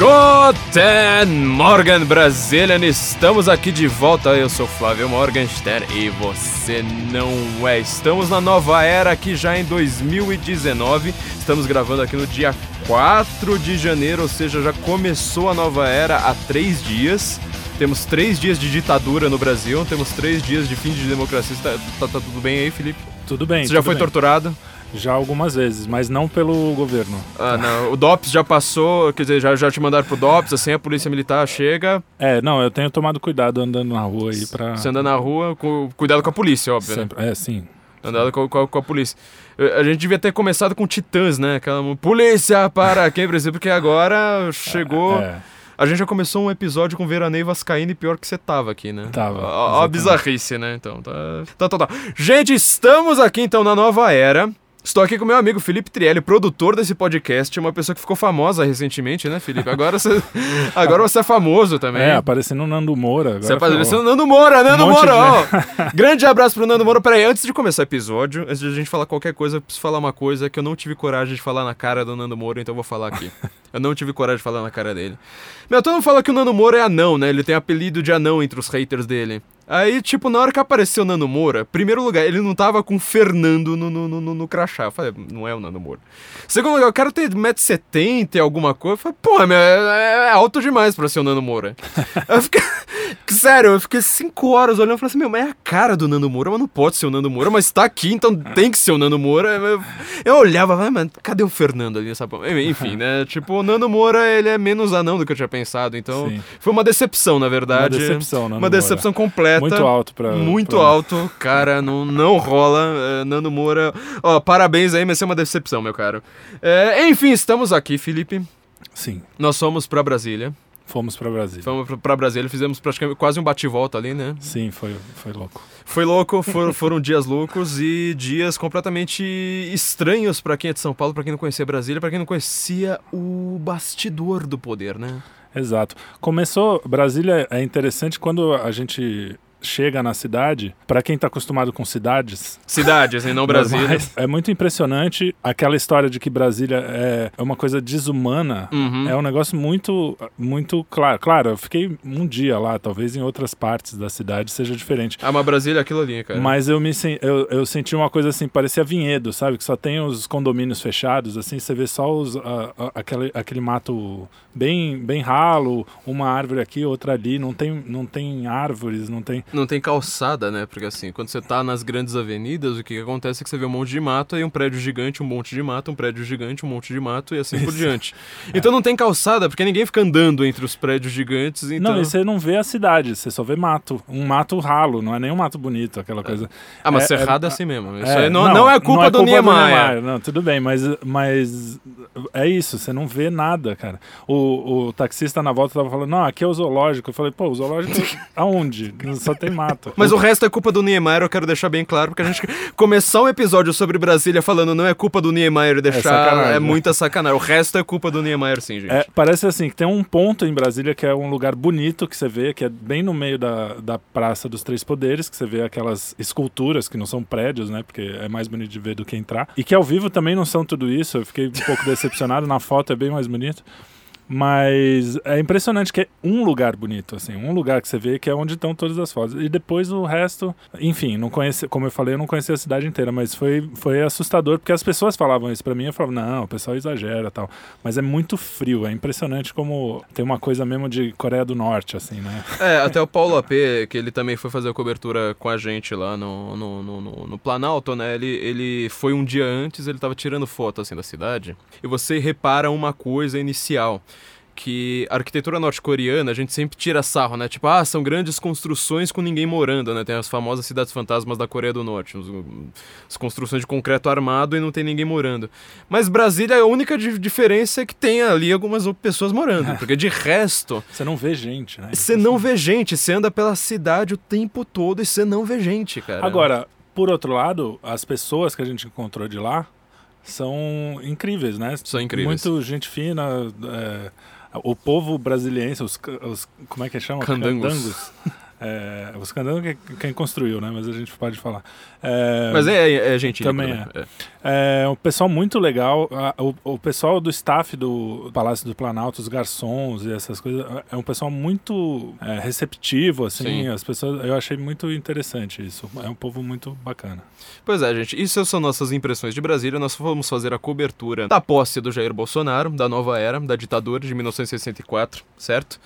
Guten Morgen, Brasilian! Estamos aqui de volta. Eu sou Flávio Morgenstern e você não é. Estamos na nova era aqui já em 2019. Estamos gravando aqui no dia 4 de janeiro, ou seja, já começou a nova era há três dias. Temos três dias de ditadura no Brasil, temos três dias de fim de democracia. Tá, tá, tá tudo bem aí, Felipe? Tudo bem. Você já foi bem. torturado? Já algumas vezes, mas não pelo governo. Ah, não. O DOPS já passou, quer dizer, já, já te mandaram pro DOPS, assim, a polícia militar chega. É, não, eu tenho tomado cuidado andando na rua aí pra. Você anda na rua, cuidado com a polícia, óbvio, né? Sempre, É, sim. Andado com, com, com a polícia. A gente devia ter começado com Titãs, né? Aquela polícia para quem, por exemplo, porque agora chegou. É, A gente já começou um episódio com Veraneio Vascaíno e pior que você tava aqui, né? Tava, Ó, ó a bizarrice, né? Então, tá. Tá, tá, tá. Gente, estamos aqui então na nova era. Estou aqui com meu amigo Felipe Trielli, produtor desse podcast, uma pessoa que ficou famosa recentemente, né, Felipe? Agora você, agora você é famoso também. é, aparecendo o Nando Moura. Agora Você apareceu ferrou. o Nando Moura, Nando Um Moura, ó. de- Grande abraço pro Nando Moura. Peraí, antes de começar o episódio, antes de a gente falar qualquer coisa, eu preciso falar uma coisa que eu não tive coragem de falar na cara do Nando Moura, então eu vou falar aqui. Eu não tive coragem de falar na cara dele. Meu, todo mundo fala que o Nando Moura é anão, né? Ele tem apelido de anão entre os haters dele. Aí, tipo, na hora que apareceu o Nando Moura, primeiro lugar, ele não tava com o Fernando no, no, no, no- crachá. Eu falei, não é o Nando Moura. Segundo lugar, o cara tem 1,70m e alguma coisa. Eu falei, porra, meu, é, é alto demais pra ser o Nando Moura. eu fiquei. Sério, eu fiquei cinco horas olhando e falei assim, meu, mas é a cara do Nando Moura, mas não pode ser o Nando Moura, mas tá aqui, então tem que ser o Nando Moura. Eu, eu olhava, vai, mas cadê o Fernando ali, sabe? Enfim, né? Tipo, o Nando Moura, ele é menos anão do que eu tinha pensado, então Sim. foi uma decepção, na verdade. Uma decepção, Nando Uma Moura. decepção Muito alto pra. Muito pra- alto, cara, não, não rola. É, Nando Moura. Ó, parabéns aí, mas é uma decepção, meu caro. É, enfim, estamos aqui, Felipe. Sim, Nós fomos pra Brasília. fomos pra Brasília. Fomos pra- pra Brasília, fizemos praticamente quase um bate-volta ali, né? Sim, foi, foi louco. Foi louco, foram, foram dias loucos e dias completamente estranhos pra quem é de São Paulo, pra quem não conhecia Brasília, pra quem não conhecia o bastidor do poder, né? Exato. Começou. Brasília é interessante quando a gente chega na cidade. Pra quem tá acostumado com cidades, Cidades, e não Brasília. É muito impressionante aquela história de que Brasília é uma coisa desumana. Uhum. É um negócio muito, muito claro. Claro, eu fiquei um dia lá, talvez em outras partes da cidade seja diferente. Ah, mas Brasília é aquilo ali, cara. Mas eu me eu, eu senti uma coisa assim, parecia vinhedo, sabe? Que só tem os condomínios fechados, assim, você vê só os, a- a- aquele, aquele mato bem, bem ralo, uma árvore aqui, outra ali, não tem, não tem árvores, não tem. Não tem calçada, né? Porque assim, quando você tá nas grandes avenidas, o que, que acontece é que você vê um monte de mato, aí um prédio gigante, um monte de mato, um prédio gigante, um monte de mato e assim por diante. Então não tem calçada, porque ninguém fica andando entre os prédios gigantes, então... Não, e você não vê a cidade, você só vê mato. Um mato ralo, não é nem um mato bonito, aquela coisa. Ah, mas é- Cerrado é, é- assim mesmo. Isso É, aí não, não, é culpa do Niemeyer. Não, tudo bem, mas, mas é isso, você não vê nada, cara. O, o taxista na volta tava falando, não, aqui é o zoológico. Eu falei, pô, o zoológico aonde? Só tem mato. Mas o resto é culpa do Niemeyer, eu quero deixar bem claro, porque a gente começar um episódio sobre Brasília falando não é culpa do Niemeyer e deixar sacanagem, é, né? muita sacanagem. O resto é culpa do Niemeyer, sim, gente. É, parece assim, que tem um ponto em Brasília que é um lugar bonito que você vê, que é bem no meio da, da Praça dos Três Poderes, que você vê aquelas esculturas que não são prédios, né? Porque é mais bonito de ver do que entrar. E que ao vivo também não são tudo isso. Eu fiquei um pouco decepcionado. Na foto é bem mais bonito. Mas é impressionante que é um lugar bonito, assim, um lugar que você vê que é onde estão todas as fotos. E depois o resto, enfim, não conheci, como eu falei, eu não conhecia a cidade inteira, mas foi, foi assustador, porque as pessoas falavam isso pra mim, eu falava, não, o pessoal exagera tal. Mas é muito frio, é impressionante como tem uma coisa mesmo de Coreia do Norte, assim, né? É, até o Paulo AP, que ele também foi fazer a cobertura com a gente lá no, no, no, no- no Planalto, né? Ele, ele foi um dia antes, ele tava tirando foto assim da cidade. E você repara uma coisa inicial. Que a arquitetura norte-coreana, a gente sempre tira sarro, né? Tipo, ah, são grandes construções com ninguém morando, né? Tem as famosas cidades fantasmas da Coreia do Norte. As construções de concreto armado e não tem ninguém morando. Mas Brasília, a única di- diferença é que tem ali algumas pessoas morando. Porque de resto, Você não vê gente, né? você não vê gente, você anda pela cidade o tempo todo e você não vê gente, cara. Agora, por outro lado, as pessoas que a gente encontrou de lá são incríveis, né? São incríveis. Muito gente fina. é, o povo brasiliense, os, os- como é que chama? Candangos. Candangos. É, o Scandano é quem construiu, né? Mas a gente pode falar. É, Mas é, é, é gente Também é. É um pessoal muito legal. O, o, pessoal do staff do Palácio do Planalto, os garçons e essas coisas, é um pessoal muito é, receptivo, assim. Sim. As pessoas, eu achei muito interessante isso. É um povo muito bacana. Pois é, gente. Isso são nossas impressões de Brasília. Nós vamos fazer a cobertura da posse do Jair Bolsonaro, da nova era, da ditadura de 1964, certo?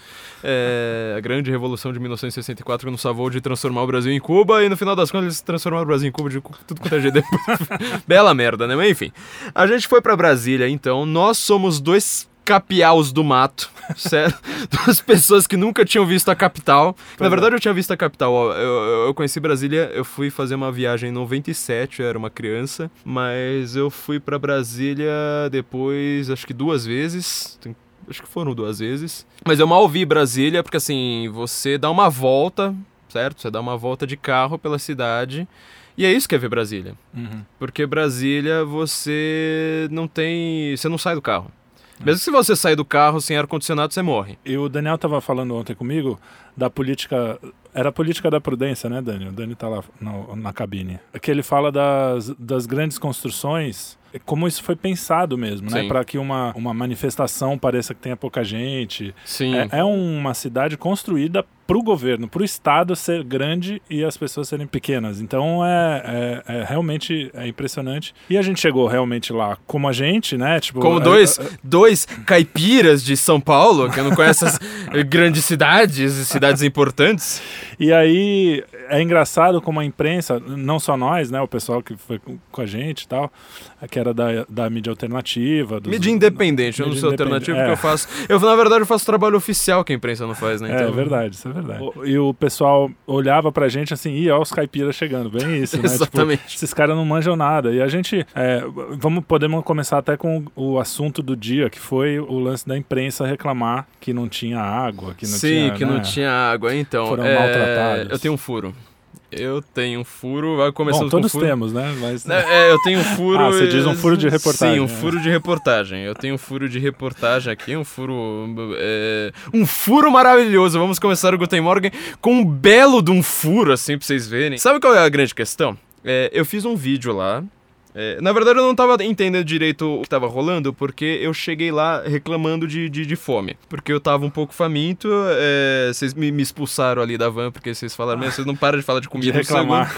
É, a grande revolução de 1964 que nos salvou de transformar o Brasil em Cuba e no final das contas eles transformaram o Brasil em Cuba de tudo quanto é jeito. Bela merda né? Mas enfim. A gente foi para Brasília, então. Nós somos dois capiaus do mato, certo? Duas pessoas que nunca tinham visto a capital. Pois Na verdade, é. eu tinha visto a capital. Eu, eu, conheci Brasília, eu fui fazer uma viagem em 97, eu era uma criança, mas eu fui para Brasília depois, acho que duas vezes. Acho que foram duas vezes. Mas eu mal vi Brasília, porque assim, você dá uma volta, certo? Você dá uma volta de carro pela cidade e é isso que é ver Brasília. Uhum. Porque Brasília você não tem. Você não sai do carro. Uhum. Mesmo se você sair do carro sem ar-condicionado, você morre. E o Daniel estava falando ontem comigo da política. Era a política da prudência, né, Daniel? O Daniel está lá na, na cabine. Que ele fala das, das grandes construções como isso foi pensado mesmo, né? Para que uma, uma manifestação pareça que tenha pouca gente. Sim. É, é uma cidade construída para o governo, para o Estado ser grande e as pessoas serem pequenas. Então é, é, é, realmente é impressionante. E a gente chegou realmente lá como a gente, né? Tipo, como é, dois, é, dois caipiras de São Paulo, que não conhecem as grandes cidades e cidades importantes. E aí é engraçado como a imprensa, não só nós, né? O pessoal que foi com a gente e tal, que era da, da mídia alternativa. Dos, mídia independente, eu não sou alternativo porque eu faço. Eu, na verdade, eu faço trabalho oficial que a imprensa não faz, né? Então... É verdade, isso é verdade. E o pessoal olhava pra gente assim, ih, ó, os caipiras chegando, bem isso, né? Tipo, Exatamente. Tipo, esses caras não manjam nada. E a gente, é, vamos, podemos começar até com o assunto do dia, que foi o lance da imprensa reclamar que não tinha água, que não Sim, tinha. Sim, que né? não tinha água. Então, foram é... maltratados. Eu tenho um furo. Eu tenho um furo, vai começando Bom, todos com furo. temos, né? Mas... É, eu tenho um furo... ah, você diz um furo de reportagem. Sim, um furo de reportagem. Eu tenho um furo de reportagem aqui, um furo... É... Um furo maravilhoso. Vamos começar o Guten Morgen com um belo de um furo, assim, pra vocês verem. Sabe qual é a grande questão? É, eu fiz um vídeo lá é, na verdade, eu não estava entendendo direito o que estava rolando, porque eu cheguei lá reclamando de, de, de fome. Porque eu estava um pouco faminto, é, vocês me, me, expulsaram ali da van, porque vocês falaram, vocês não param de falar de comida. De reclamar.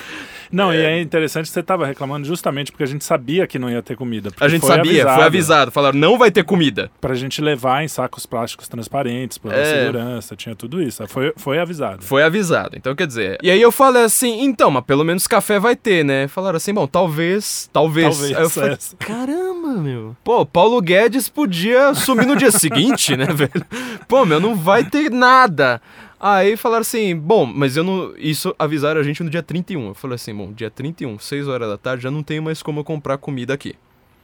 Não, é... e é interessante que você estava reclamando justamente porque a gente sabia que não ia ter comida. A gente foi sabia, avisado, foi avisado. Falaram, não vai ter comida. Pra gente levar em sacos plásticos transparentes, pra é... segurança, tinha tudo isso. Foi, foi avisado. Foi avisado. Então, quer dizer... E aí eu falei assim, então, mas pelo menos café vai ter, né? Falaram assim, bom, talvez, talvez. Talvez, aí eu falei, caramba, meu. Pô, Paulo Guedes podia sumir no dia seguinte, né, velho? Pô, meu, não vai ter nada. Aí falaram assim, bom, mas eu não. Isso avisaram a gente no dia 31. Eu falei assim, bom, dia 31, 6 horas da tarde, já não tenho mais como comprar comida aqui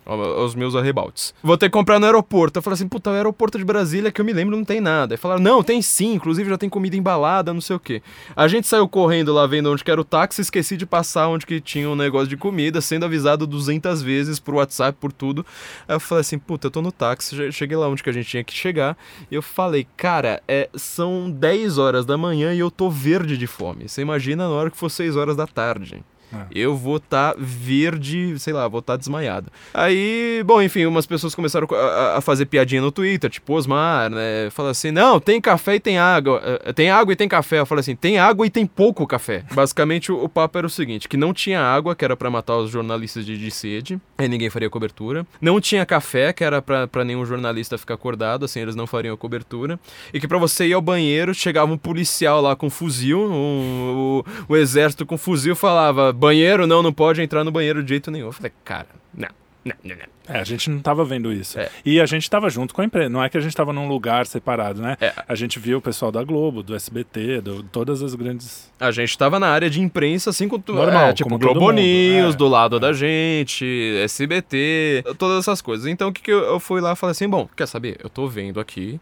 aos meus arrebaltes. Vou ter que comprar no aeroporto. Eu falei assim, puta, o aeroporto de Brasília que eu me lembro não tem nada. Aí falaram, não, tem sim, inclusive já tem comida embalada, não sei o que. A gente saiu correndo lá vendo onde que era o táxi, esqueci de passar onde que tinha um negócio de comida, sendo avisado 200 vezes por WhatsApp, por tudo. Aí eu falei assim, puta, eu tô no táxi, cheguei lá onde que a gente tinha que chegar. E eu falei, cara, é, são 10 horas da manhã e eu tô verde de fome. Você imagina na hora que for 6 horas da tarde. É. Eu vou estar tá verde, sei lá, vou estar tá desmaiado. Aí, bom, enfim, umas pessoas começaram a, fazer piadinha no Twitter, tipo Osmar, né? Fala assim: não, tem café e tem água. Eh, tem água e tem café. Eu falei assim: tem água e tem pouco café. Basicamente, o, papo era o seguinte: que não tinha água, que era para matar os jornalistas de, de sede, aí ninguém faria cobertura. Não tinha café, que era para nenhum jornalista ficar acordado, assim eles não fariam a cobertura. E que para você ir ao banheiro, chegava um policial lá com fuzil, um, o exército com fuzil falava banheiro, não, não pode entrar no banheiro de jeito nenhum. Eu falei, cara, não. Não, não, não. É, a gente não estava vendo isso. É. E a gente estava junto com a empresa. Não é que a gente estava num lugar separado, né? É. A gente viu o pessoal da Globo, do SBT, do, todas as grandes. A gente estava na área de imprensa, assim, com Normal, é, tipo Globo News, é. do lado da gente, SBT, todas essas coisas. Então o que, que eu, eu fui lá e falei assim: bom, quer saber? Eu tô vendo aqui,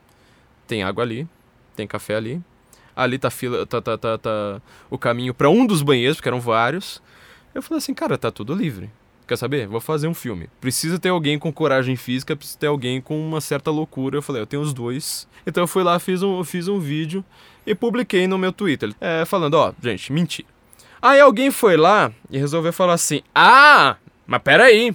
tem água ali, tem café ali. Ali tá, fila, tá, tá, tá, tá o caminho para um dos banheiros, porque eram vários. Eu falei assim, cara, tá tudo livre. quer saber? Vou fazer um filme. Precisa ter alguém com coragem física, precisa ter alguém com uma certa loucura. Eu falei, eu tenho os dois. Então eu fui lá, fiz um, fiz um vídeo e publiquei no meu Twitter, é, falando, ó, gente, mentira. Aí alguém foi lá e resolveu falar assim, ah, mas peraí,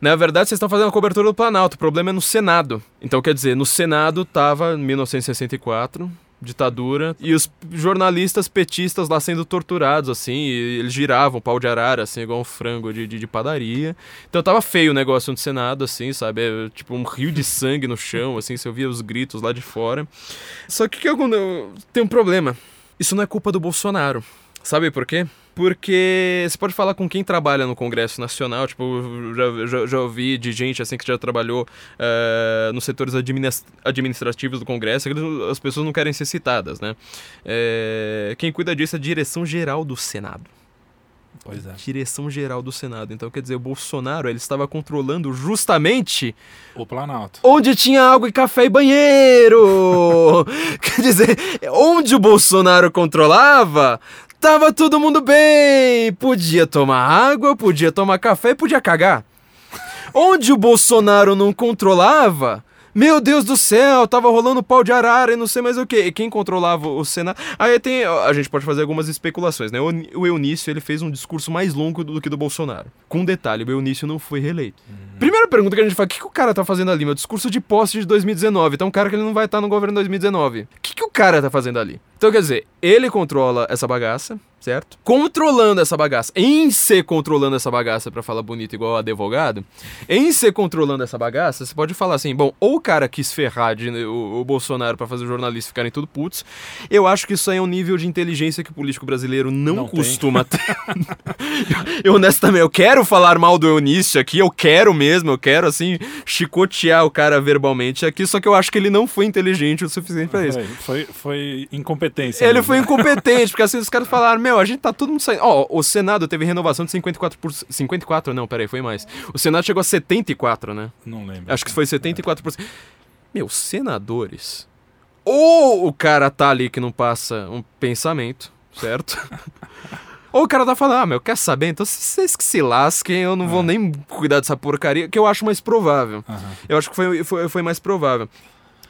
na verdade, vocês estão fazendo a cobertura do Planalto, o problema é no Senado. Então, quer dizer, no Senado tava 1964, ditadura, e os jornalistas petistas lá sendo torturados, assim, eles giravam pau de arara, assim, igual um frango de, de, de, padaria. Então tava feio o negócio no Senado, assim, sabe? É, tipo um rio de sangue no chão, assim, você ouvia os gritos lá de fora. Só que, que eu, eu, tem um problema. Isso não é culpa do Bolsonaro. Sabe por quê? Porque você pode falar com quem trabalha no Congresso Nacional, tipo, já, já, já ouvi de gente assim que já trabalhou uh, nos setores administrativos do Congresso, as pessoas não querem ser citadas, né? É, quem cuida disso é a Direção Geral do Senado. Pois é. Direção Geral do Senado. Então, quer dizer, o Bolsonaro ele estava controlando justamente o Planalto. Onde tinha água e café e banheiro. quer dizer, onde o Bolsonaro controlava, Tava todo mundo bem! Podia tomar água, podia tomar café podia cagar. Onde o Bolsonaro não controlava, meu Deus do céu, tava rolando pau de arara e não sei mais o que. E quem controlava o Senado. Aí tem. A gente pode fazer algumas especulações, né? O Eunício ele fez um discurso mais longo do que do Bolsonaro. Com um detalhe, o Eunício não foi reeleito. Uhum. Primeira pergunta que a gente faz: o que, que o cara tá fazendo ali? Meu discurso de posse de 2019. Então, um cara que ele não vai estar no governo em 2019. O que, que o cara tá fazendo ali? Então, quer dizer, ele controla essa bagaça, certo? Controlando essa bagaça, em ser controlando essa bagaça, para falar bonito igual advogado, em ser controlando essa bagaça, você pode falar assim: bom, ou o cara quis ferrar de, o, o Bolsonaro para fazer os jornalistas ficarem tudo putos. Eu acho que isso aí é um nível de inteligência que o político brasileiro não, não costuma ter. eu, honestamente, eu quero falar mal do Eunício aqui, eu quero mesmo, eu quero, assim, chicotear o cara verbalmente aqui, só que eu acho que ele não foi inteligente o suficiente para isso. Foi, foi incompetência. Ele mesmo. foi incompetente, porque assim os caras falaram: Meu, a gente tá todo mundo saindo. Ó, oh, o Senado teve renovação de 54%. Por... 54? Não, peraí, foi mais. O Senado chegou a 74, né? Não lembro. Acho que foi 74%. É. Meu, senadores. Ou o cara tá ali que não passa um pensamento, certo? Ou o cara tá falando, ah, meu, quer saber? Então vocês que se lasquem, eu não vou é. nem cuidar dessa porcaria, que eu acho mais provável. Uhum. Eu acho que foi, foi, foi mais provável.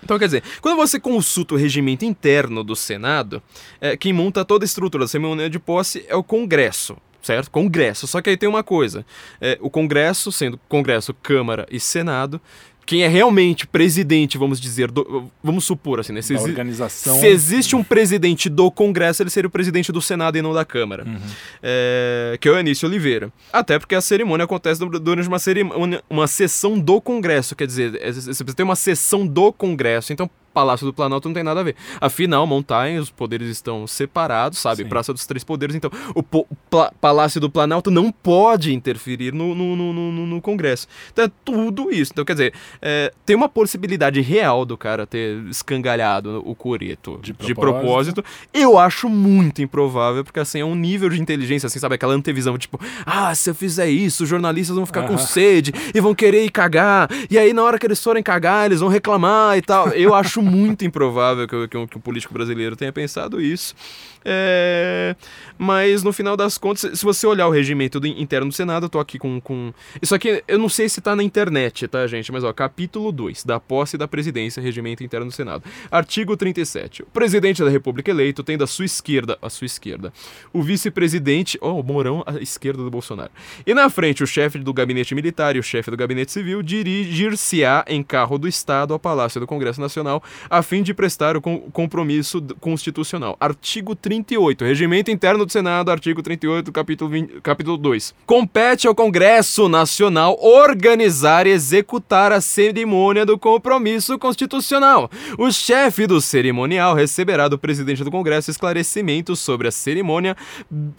Então, quer dizer, quando você consulta o regimento interno do Senado, é, quem monta toda a estrutura da cerimônia de posse é o Congresso, certo? Congresso. Só que aí tem uma coisa: é, o Congresso, sendo Congresso, Câmara e Senado, quem é realmente presidente, vamos dizer, do, vamos supor assim, né? Se, organização... se existe um presidente do Congresso, ele seria o presidente do Senado e não da Câmara, uhum. é, que é o Anísio Oliveira. Até porque a cerimônia acontece durante uma, cerimônia, uma sessão do Congresso, quer dizer, é, você precisa ter uma sessão do Congresso, então Palácio do Planalto não tem nada a ver. Afinal, montanha, os poderes estão separados, sabe? Sim. Praça dos Três Poderes. Então, o, Palácio do Planalto não pode interferir no, no, no, no, no Congresso. Então, é tudo isso. Então, quer dizer, é, tem uma possibilidade real do cara ter escangalhado o Coreto de propósito. de propósito. Eu acho muito improvável, porque assim, é um nível de inteligência, assim, sabe? Aquela antevisão, tipo, ah, se eu fizer isso, os jornalistas vão ficar com sede e vão querer ir cagar. E aí, na hora que eles forem cagar, eles vão reclamar e tal. Eu acho muito improvável que, que, que um político brasileiro tenha pensado isso. É... Mas no final das contas, se você olhar o regimento do interno do Senado, eu tô aqui com, com. Isso aqui eu não sei se tá na internet, tá, gente? Mas ó, capítulo 2, da posse da presidência, regimento interno do Senado. Artigo 37. O presidente da República eleito tem da sua esquerda, a sua esquerda, o vice-presidente, ó, oh, o Mourão, à esquerda do Bolsonaro. E na frente, o chefe do gabinete militar e o chefe do gabinete civil dirigir-se-á em carro do Estado ao Palácio do Congresso Nacional a fim de prestar o compromisso constitucional. Artigo 38. Regimento interno do Senado, artigo 38, capítulo, 20, capítulo 2. Compete ao Congresso Nacional organizar e executar a cerimônia do compromisso constitucional. O chefe do cerimonial receberá do presidente do Congresso esclarecimentos sobre a cerimônia.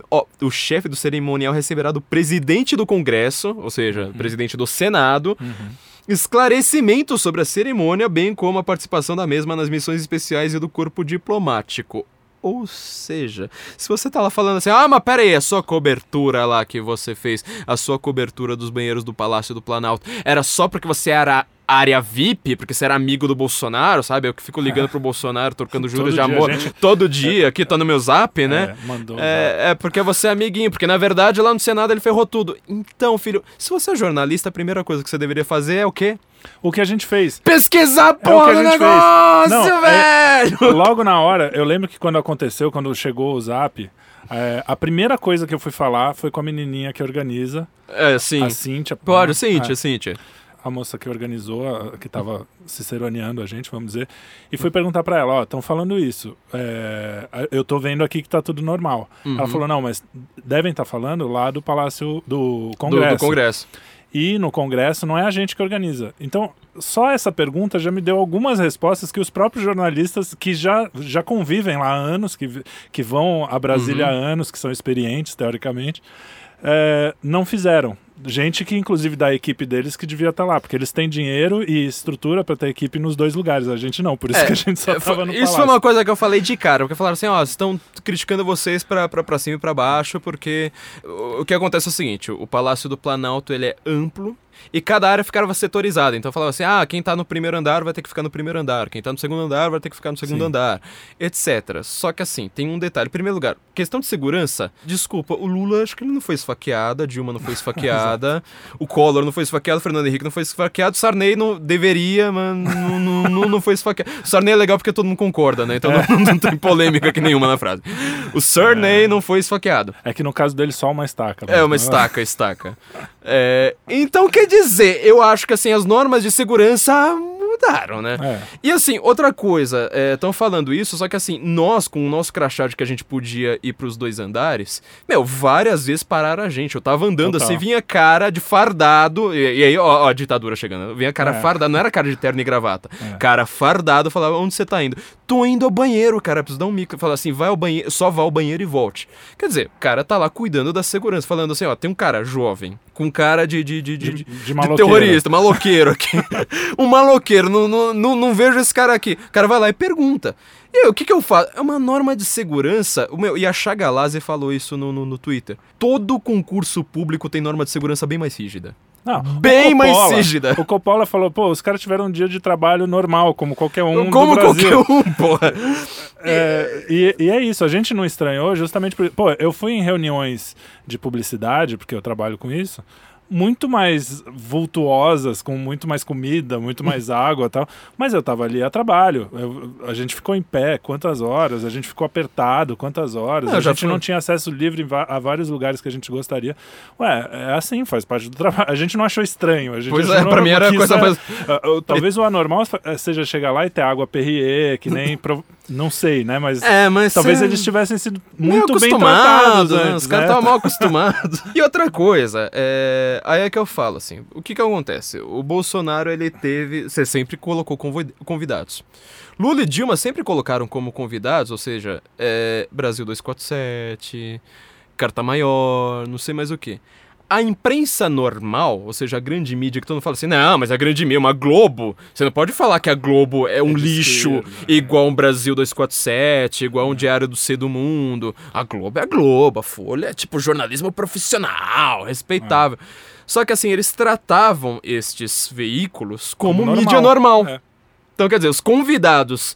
Oh, o chefe do cerimonial receberá do presidente do Congresso, ou seja, uhum. presidente do Senado. Uhum esclarecimentos sobre a cerimônia, bem como a participação da mesma nas missões especiais e do corpo diplomático. Ou seja, se você tá lá falando assim, ah, mas pera aí, a sua cobertura lá que você fez, a sua cobertura dos banheiros do Palácio do Planalto, era só porque você era área VIP, porque você era amigo do Bolsonaro, sabe? Eu que fico ligando pro Bolsonaro, trocando juros de amor gente- todo dia, aqui tá no meu zap, né? É, mandou. É, é porque você é amiguinho, porque na verdade lá no Senado ele ferrou tudo. Então, filho, se você é jornalista, a primeira coisa que você deveria fazer é o quê? O que a gente fez? Pesquisar É o que porra a do gente fez. negócio, Não, velho! Logo na hora, eu lembro que quando aconteceu, quando chegou o zap, é, a primeira coisa que eu fui falar foi com a menininha que organiza, É, sim. a Cíntia. Pode, né? Cíntia, É, Cíntia. a moça que organizou, a- que tava ciceroneando a gente, vamos dizer, e fui perguntar pra ela, ó, estão falando isso, é, eu tô vendo aqui que tá tudo normal. Uhum. Ela falou, não, mas devem estar falando lá do Palácio do Do, Congresso. do Congresso. E no Congresso não é a gente que organiza. Então, só essa pergunta já me deu algumas respostas que os próprios jornalistas que já, já convivem lá há anos, que, que vão a Brasília Uhum. há anos, que são experientes, teoricamente, é, não fizeram. Gente que, inclusive, da equipe deles que devia estar lá, porque eles têm dinheiro e estrutura para ter equipe nos dois lugares. A gente não, por isso É, que a gente só É, tava no Isso foi uma coisa que eu falei de cara, porque falaram assim, ó, estão criticando vocês pra cima e pra baixo, porque o, o que acontece é o seguinte, o Palácio do Planalto, ele é amplo, e cada área ficava setorizada, então falava assim, ah, quem tá no primeiro andar vai ter que ficar no primeiro andar, quem tá no segundo andar vai ter que ficar no segundo Sim. andar, etc. Só que assim, tem um detalhe, em primeiro lugar, questão de segurança, desculpa, o Lula, acho que ele não foi esfaqueado, a Dilma não foi esfaqueada, o Collor não foi esfaqueado, o Fernando Henrique não foi esfaqueado, o Sarney não deveria, mas não, não, não, não foi esfaqueado. O Sarney é legal porque todo mundo concorda, né? Então não, não tem polêmica aqui nenhuma na frase. O Sarney não foi esfaqueado. É que no caso dele só uma estaca. É uma mas- estaca, estaca. É, então quer dizer, eu acho que assim, as normas de segurança mudaram, né? É. E assim, outra coisa, estão falando isso, só que assim, nós, com o nosso crachá de que a gente podia ir pros dois andares, meu, várias vezes pararam a gente. Eu tava andando Total. assim, vinha cara de fardado, e, e aí, ó, ó, a ditadura chegando. Vinha cara É. fardado, não era cara de terno e gravata. É. Cara fardado, falava, onde você tá indo? Tô indo ao banheiro, cara, preciso dar um mico. Fala assim, vai ao banheiro, só vá ao banheiro e volte. Quer dizer, o cara tá lá cuidando da segurança, falando assim, ó, tem um cara jovem, com cara de, de, de, de, De, terrorista, maloqueiro aqui. um maloqueiro, não, não, não, não vejo esse cara aqui. O cara vai lá e pergunta. E aí, o que que eu faço? É uma norma de segurança. O meu, e a Chagalase falou isso no, no, no Twitter. Todo concurso público tem norma de segurança bem mais rígida. Não, Bem o mais Coppola- rígida. O Coppola falou, pô, os caras tiveram um dia de trabalho normal, como qualquer um Como do Brasil. qualquer um, porra. É, e, e é isso, a gente não estranhou justamente por... Pô, eu fui em reuniões de publicidade, porque eu trabalho com isso, muito mais vultuosas, com muito mais comida, muito mais água e tal, mas eu tava ali a trabalho. Eu- a gente ficou em pé quantas horas, a gente ficou apertado quantas horas, a gente fui- não tinha acesso livre a vários lugares que a gente gostaria. Ué, é assim, faz parte do trabalho. A gente não achou estranho. A gente Pois é, pra mim era coisa mais. ah, ah, Talvez o anormal seja chegar lá e ter água Perrier, que nem. Não sei, né? Mas É, mas. talvez é- eles tivessem sido muito bem tratados. acostumados, né? antes, Os caras né? estavam mal acostumados. e outra coisa, é... aí é que eu falo, assim, o que que acontece? O Bolsonaro, ele teve, você sempre colocou convi- convidados. Lula e Dilma sempre colocaram como convidados, ou seja, é, Brasil 247, Carta Maior, não sei mais o que. A imprensa normal, ou seja, a grande mídia, que todo mundo fala assim, não, mas a grande mídia, uma Globo, você não pode falar que a Globo é um de lixo esquerda. igual um Brasil 247, igual um Diário do C do Mundo. A Globo é a Globo, a Folha é tipo jornalismo profissional, respeitável. Só que assim, eles tratavam estes veículos como, Como mídia normal. É. Então, quer dizer, os convidados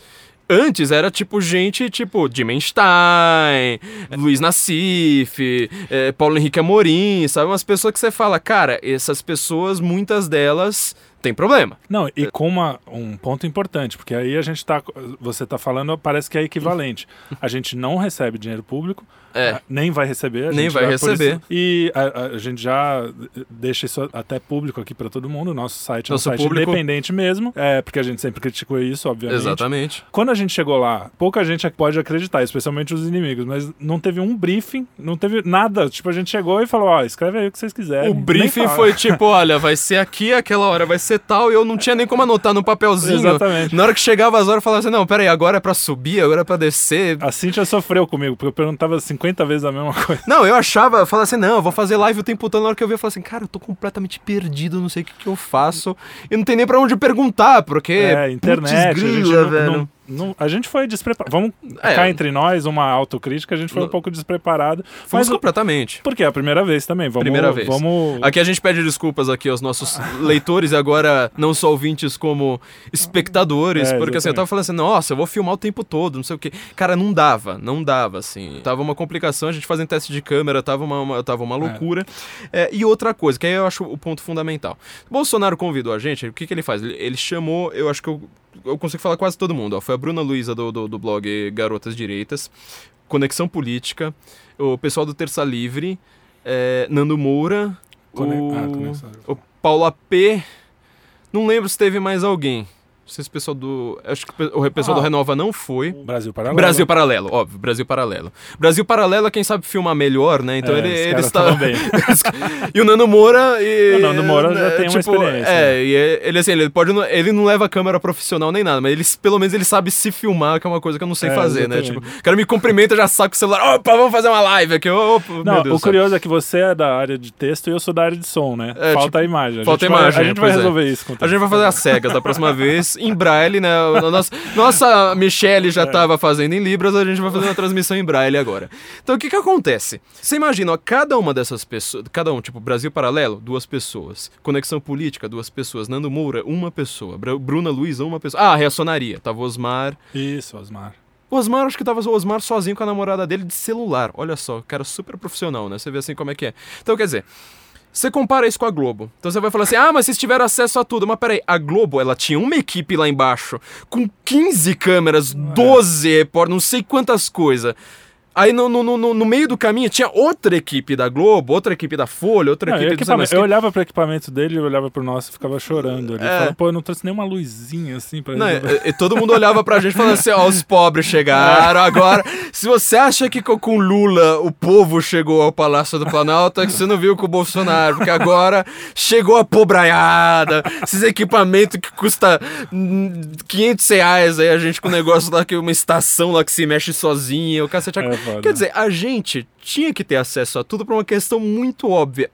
antes era tipo gente tipo Dimenstein, Luiz Nassif, eh, Paulo Henrique Amorim, sabe? Umas pessoas que você fala, cara, essas pessoas, muitas delas têm problema. Não, e com uma, um ponto importante, porque aí a gente tá. Você tá falando, parece que é equivalente. A gente não recebe dinheiro público, É. ah, nem vai receber. Nem vai por receber. isso- e a, a gente já deixa isso até público aqui para todo mundo. Nosso site é um Nosso site público- independente mesmo, é, porque a gente sempre criticou isso, obviamente. Exatamente. Quando a gente chegou lá, pouca gente pode acreditar, especialmente os inimigos, mas não teve um briefing, não teve nada. Tipo, a gente chegou e falou: ó, escreve aí o que vocês quiserem. O briefing foi tipo, olha, vai ser aqui, aquela hora vai ser tal, e eu não tinha nem como anotar no papelzinho. Exatamente. Na hora que chegava as horas, eu falava assim, não, peraí, agora é pra subir, agora é pra descer. A Cintia sofreu comigo, porque eu perguntava 50 vezes a mesma coisa. Não, eu achava, eu falava assim, não, eu vou fazer live o tempo todo. Na hora que eu vi, eu falava assim, cara, eu tô completamente perdido, não sei o que, que eu faço. E não tem nem pra onde perguntar, porque. É, internet, grila, não, velho. não, não- a gente foi despreparado. Vamos É. cá entre nós, uma autocrítica, a gente foi um pouco despreparado. Fomos Mas completamente. porque é a primeira vez também. Vamos, Primeira vez. Vamos. Aqui a gente pede desculpas aqui aos nossos leitores e agora não só ouvintes como espectadores, É, porque assim, eu tava falando assim, nossa, eu vou filmar o tempo todo, não sei o quê. Cara, não dava, não dava, assim. Tava uma complicação, a gente fazendo teste de câmera, tava uma, uma- tava uma loucura. É, e outra coisa, que aí eu acho o ponto fundamental. Bolsonaro convidou a gente, o que que ele faz? Ele, ele chamou, eu acho que eu, eu consigo falar quase todo mundo, ó. Foi a Bruna Luiza do, do, do blog Garotas Direitas, Conexão Política, o pessoal do Terça Livre, é, Nando Moura, Cone- o, Ah, o Paulo AP. Não lembro se teve mais alguém. Não sei se o pessoal do. Acho que o pessoal Ah. do Renova não foi. Brasil Paralelo. Brasil Paralelo, óbvio, Brasil Paralelo. Brasil Paralelo é quem sabe filmar melhor, né? Então É, ele, ele está. bem. e o Nando Moura. E, O Nando Moura já é, tem uma experiência, É, e é- ele assim, ele pode. não- Ele não leva câmera profissional nem nada, mas ele, pelo menos ele sabe se filmar, que é uma coisa que eu não sei É, fazer, né? exatamente. Tipo, o cara me cumprimenta, já saco o celular. Opa, vamos fazer uma live aqui. Opa, Não, meu Deus o curioso é que você é da área de texto e eu sou da área de som, né? É, falta tipo, a imagem. A falta a imagem, Vai, a gente vai é. resolver isso. com o A gente vai fazer as cegas da próxima vez, em braille, né? Nossa, nossa Michelle É. já tava fazendo em Libras, a gente vai fazer uma transmissão em braille agora. Então o que que acontece? Você imagina, ó, cada uma dessas pessoas, cada um, tipo, Brasil Paralelo, duas pessoas. Conexão Política, duas pessoas. Nando Moura, uma pessoa. Bra- Bruna Luiza, uma pessoa. Ah, Reacionaria. Tava o Osmar. Isso, Osmar. O Osmar, acho que tava o Osmar sozinho com a namorada dele de celular. Olha só, cara super profissional, né? Você vê assim como é que é. Então, quer dizer, você compara isso com a Globo. Então você vai falar assim: ah, mas vocês tiveram acesso a tudo. Mas peraí, a Globo, ela tinha uma equipe lá embaixo com 15 câmeras, 12 repórteres, não sei quantas coisas. Aí no, no, no, no meio do caminho tinha outra equipe da Globo, outra equipe da Folha, outra Não, equipe do equipamento- sei eu olhava pro equipamento dele, eu olhava pro nosso e ficava chorando. Ele É. falava, pô, eu não trouxe nenhuma luzinha assim pra Não, e, e todo mundo olhava pra gente falando assim, ó, os pobres chegaram agora. Se você acha que co- com Lula o povo chegou ao Palácio do Planalto, é que você não viu com o Bolsonaro, porque agora chegou a pobraiada, esses equipamentos que custa hum, 500 reais, aí a gente com um negócio lá, que uma estação lá que se mexe sozinha, o cacete... É foda. Quer dizer, a gente tinha que ter acesso a tudo por uma questão muito óbvia.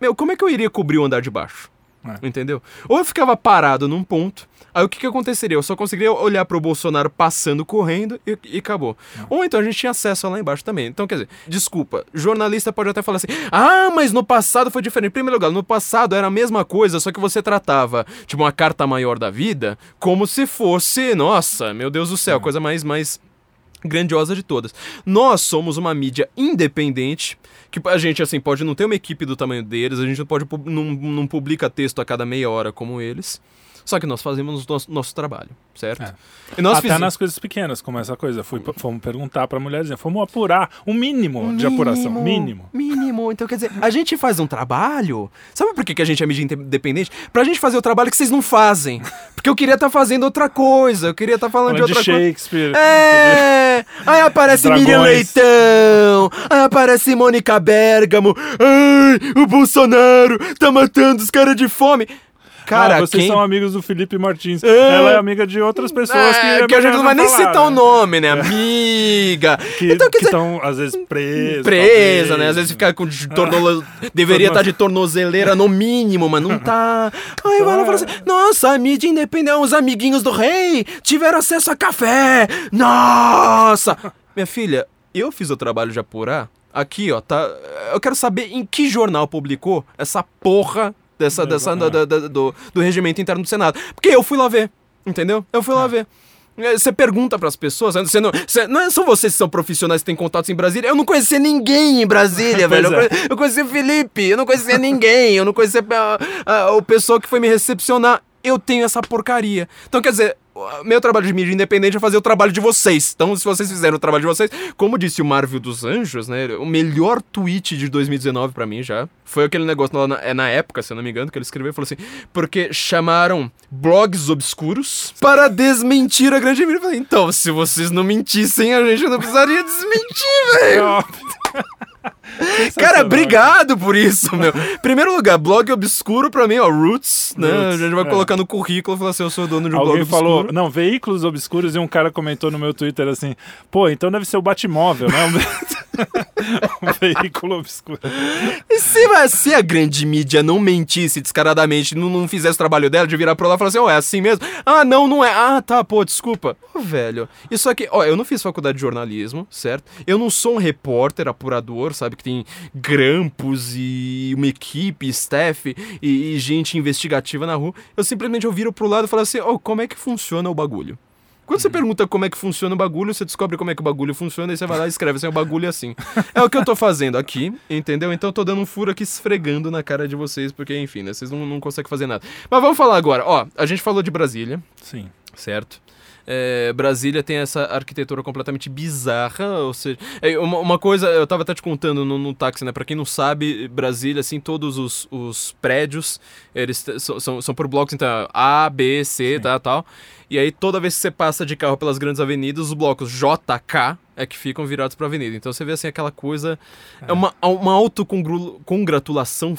Meu, como é que eu iria cobrir o andar de baixo? É. Entendeu? Ou eu ficava parado num ponto, aí o que que aconteceria? Eu só conseguiria olhar pro Bolsonaro passando, correndo e, e acabou. Ou então a gente tinha acesso lá embaixo também. Então, quer dizer, desculpa, jornalista pode até falar assim, ah, mas no passado foi diferente. Em primeiro lugar, no passado era a mesma coisa, só que você tratava, tipo, uma carta maior da vida, como se fosse, nossa, meu Deus do céu, É. coisa mais, mais grandiosa de todas. Nós somos uma mídia independente, que a gente, assim, pode não ter uma equipe do tamanho deles, a gente pode, não, não publica texto a cada meia hora como eles, só que nós fazemos o nosso, nosso trabalho, certo? É. E nós Até fizemos... nas coisas pequenas, como essa coisa. Fui, fomos perguntar pra mulherzinha, fomos apurar um mínimo, de apuração. Mínimo. Mínimo. Então, quer dizer, a gente faz um trabalho. Sabe por que, que a gente é mídia independente? Pra gente fazer o trabalho que vocês não fazem. Porque eu queria estar fazendo outra coisa. Eu queria estar falando de Falando de outra coisa. Shakespeare. É! Aí aparece Dragões. Miriam Leitão! Aí aparece Mônica Bergamo! Ai, o Bolsonaro tá matando os caras de fome! Cara, ah, vocês quem... são amigos do Felipe Martins. É. Ela é amiga de outras pessoas que, É, é que a gente não vai nem citar o nome, né? Amiga! Que então, dizer, estão, às vezes, presos. presa, talvez. né? Às vezes fica com de tornolo... Deveria estar de tornozeleira no mínimo, mas não tá. Aí ela fala assim: Nossa, a mídia independente, os amiguinhos do rei tiveram acesso a café! Nossa! Minha filha, eu fiz o trabalho de apurar. Aqui, ó, tá. Eu quero saber em que jornal publicou essa porra dessa, dessa, da- da- da- do, do regimento interno do Senado. Porque eu fui lá ver, entendeu? Eu fui lá ver. É, Você pergunta pras pessoas, você não, você- não é só vocês que são profissionais que têm contatos em Brasília. Eu não conhecia ninguém em Brasília, velho. Eu é. Eu conhecia o Felipe, eu não conhecia ninguém, eu não conhecia ah, ah, o pessoal que foi me recepcionar. Eu tenho essa porcaria. Então, quer dizer, meu trabalho de mídia independente é fazer o trabalho de vocês. Então, se vocês fizerem o trabalho de vocês, como disse o Marvel dos Anjos, né? O melhor tweet de 2019 pra mim já foi aquele negócio lá na, é na época, se eu não me engano, que ele escreveu e falou assim: porque chamaram blogs obscuros para desmentir a grande mídia. Falei, então, se vocês não mentissem, a gente não precisaria desmentir, velho. Cara, obrigado por isso, meu. Primeiro lugar, blog obscuro pra mim, ó, Roots, né? a Roots, gente vai é. colocar no currículo e falar assim, eu sou dono de um blog Alguém obscuro. falou, não, veículos obscuros, e um cara comentou no meu Twitter assim, pô, então deve ser o Batmóvel, né? veículo obscuro. Se, se a grande mídia não mentisse descaradamente, não, não fizesse o trabalho dela de virar pro lá e falar assim, ó, oh, é assim mesmo? Ah, não, não é. Ah, tá, pô, desculpa. Oh, velho, isso aqui, ó, eu não fiz faculdade de jornalismo, certo? Eu não sou um repórter apurador, sabe, que tem grampos e uma equipe, staff e, e gente investigativa na rua. Eu simplesmente eu viro pro lado e falo assim, ó, oh, como é que funciona o bagulho? Quando você pergunta como é que funciona o bagulho, você descobre como é que o bagulho funciona e você vai lá e escreve assim, o bagulho é assim. É o que eu tô fazendo aqui, entendeu? Então eu tô dando um furo aqui esfregando na cara de vocês, porque, enfim, né, vocês não, não conseguem fazer nada. Mas vamos falar agora. Ó, a gente falou de Brasília. Sim. Certo? É, Brasília tem essa arquitetura completamente bizarra, ou seja, é, uma, uma, coisa, eu tava até te contando no, no táxi, né, pra quem não sabe, Brasília, assim, todos os, os prédios, eles são, são por blocos, então, A, B, C, Sim. tá, tal, e aí toda vez que você passa de carro pelas grandes avenidas, os blocos JK é que ficam virados pra avenida, então você vê, assim, aquela coisa, é, é. uma, uma autocongratulação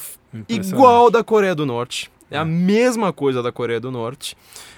igual da Coreia do Norte, é a mesma coisa da Coreia do Norte,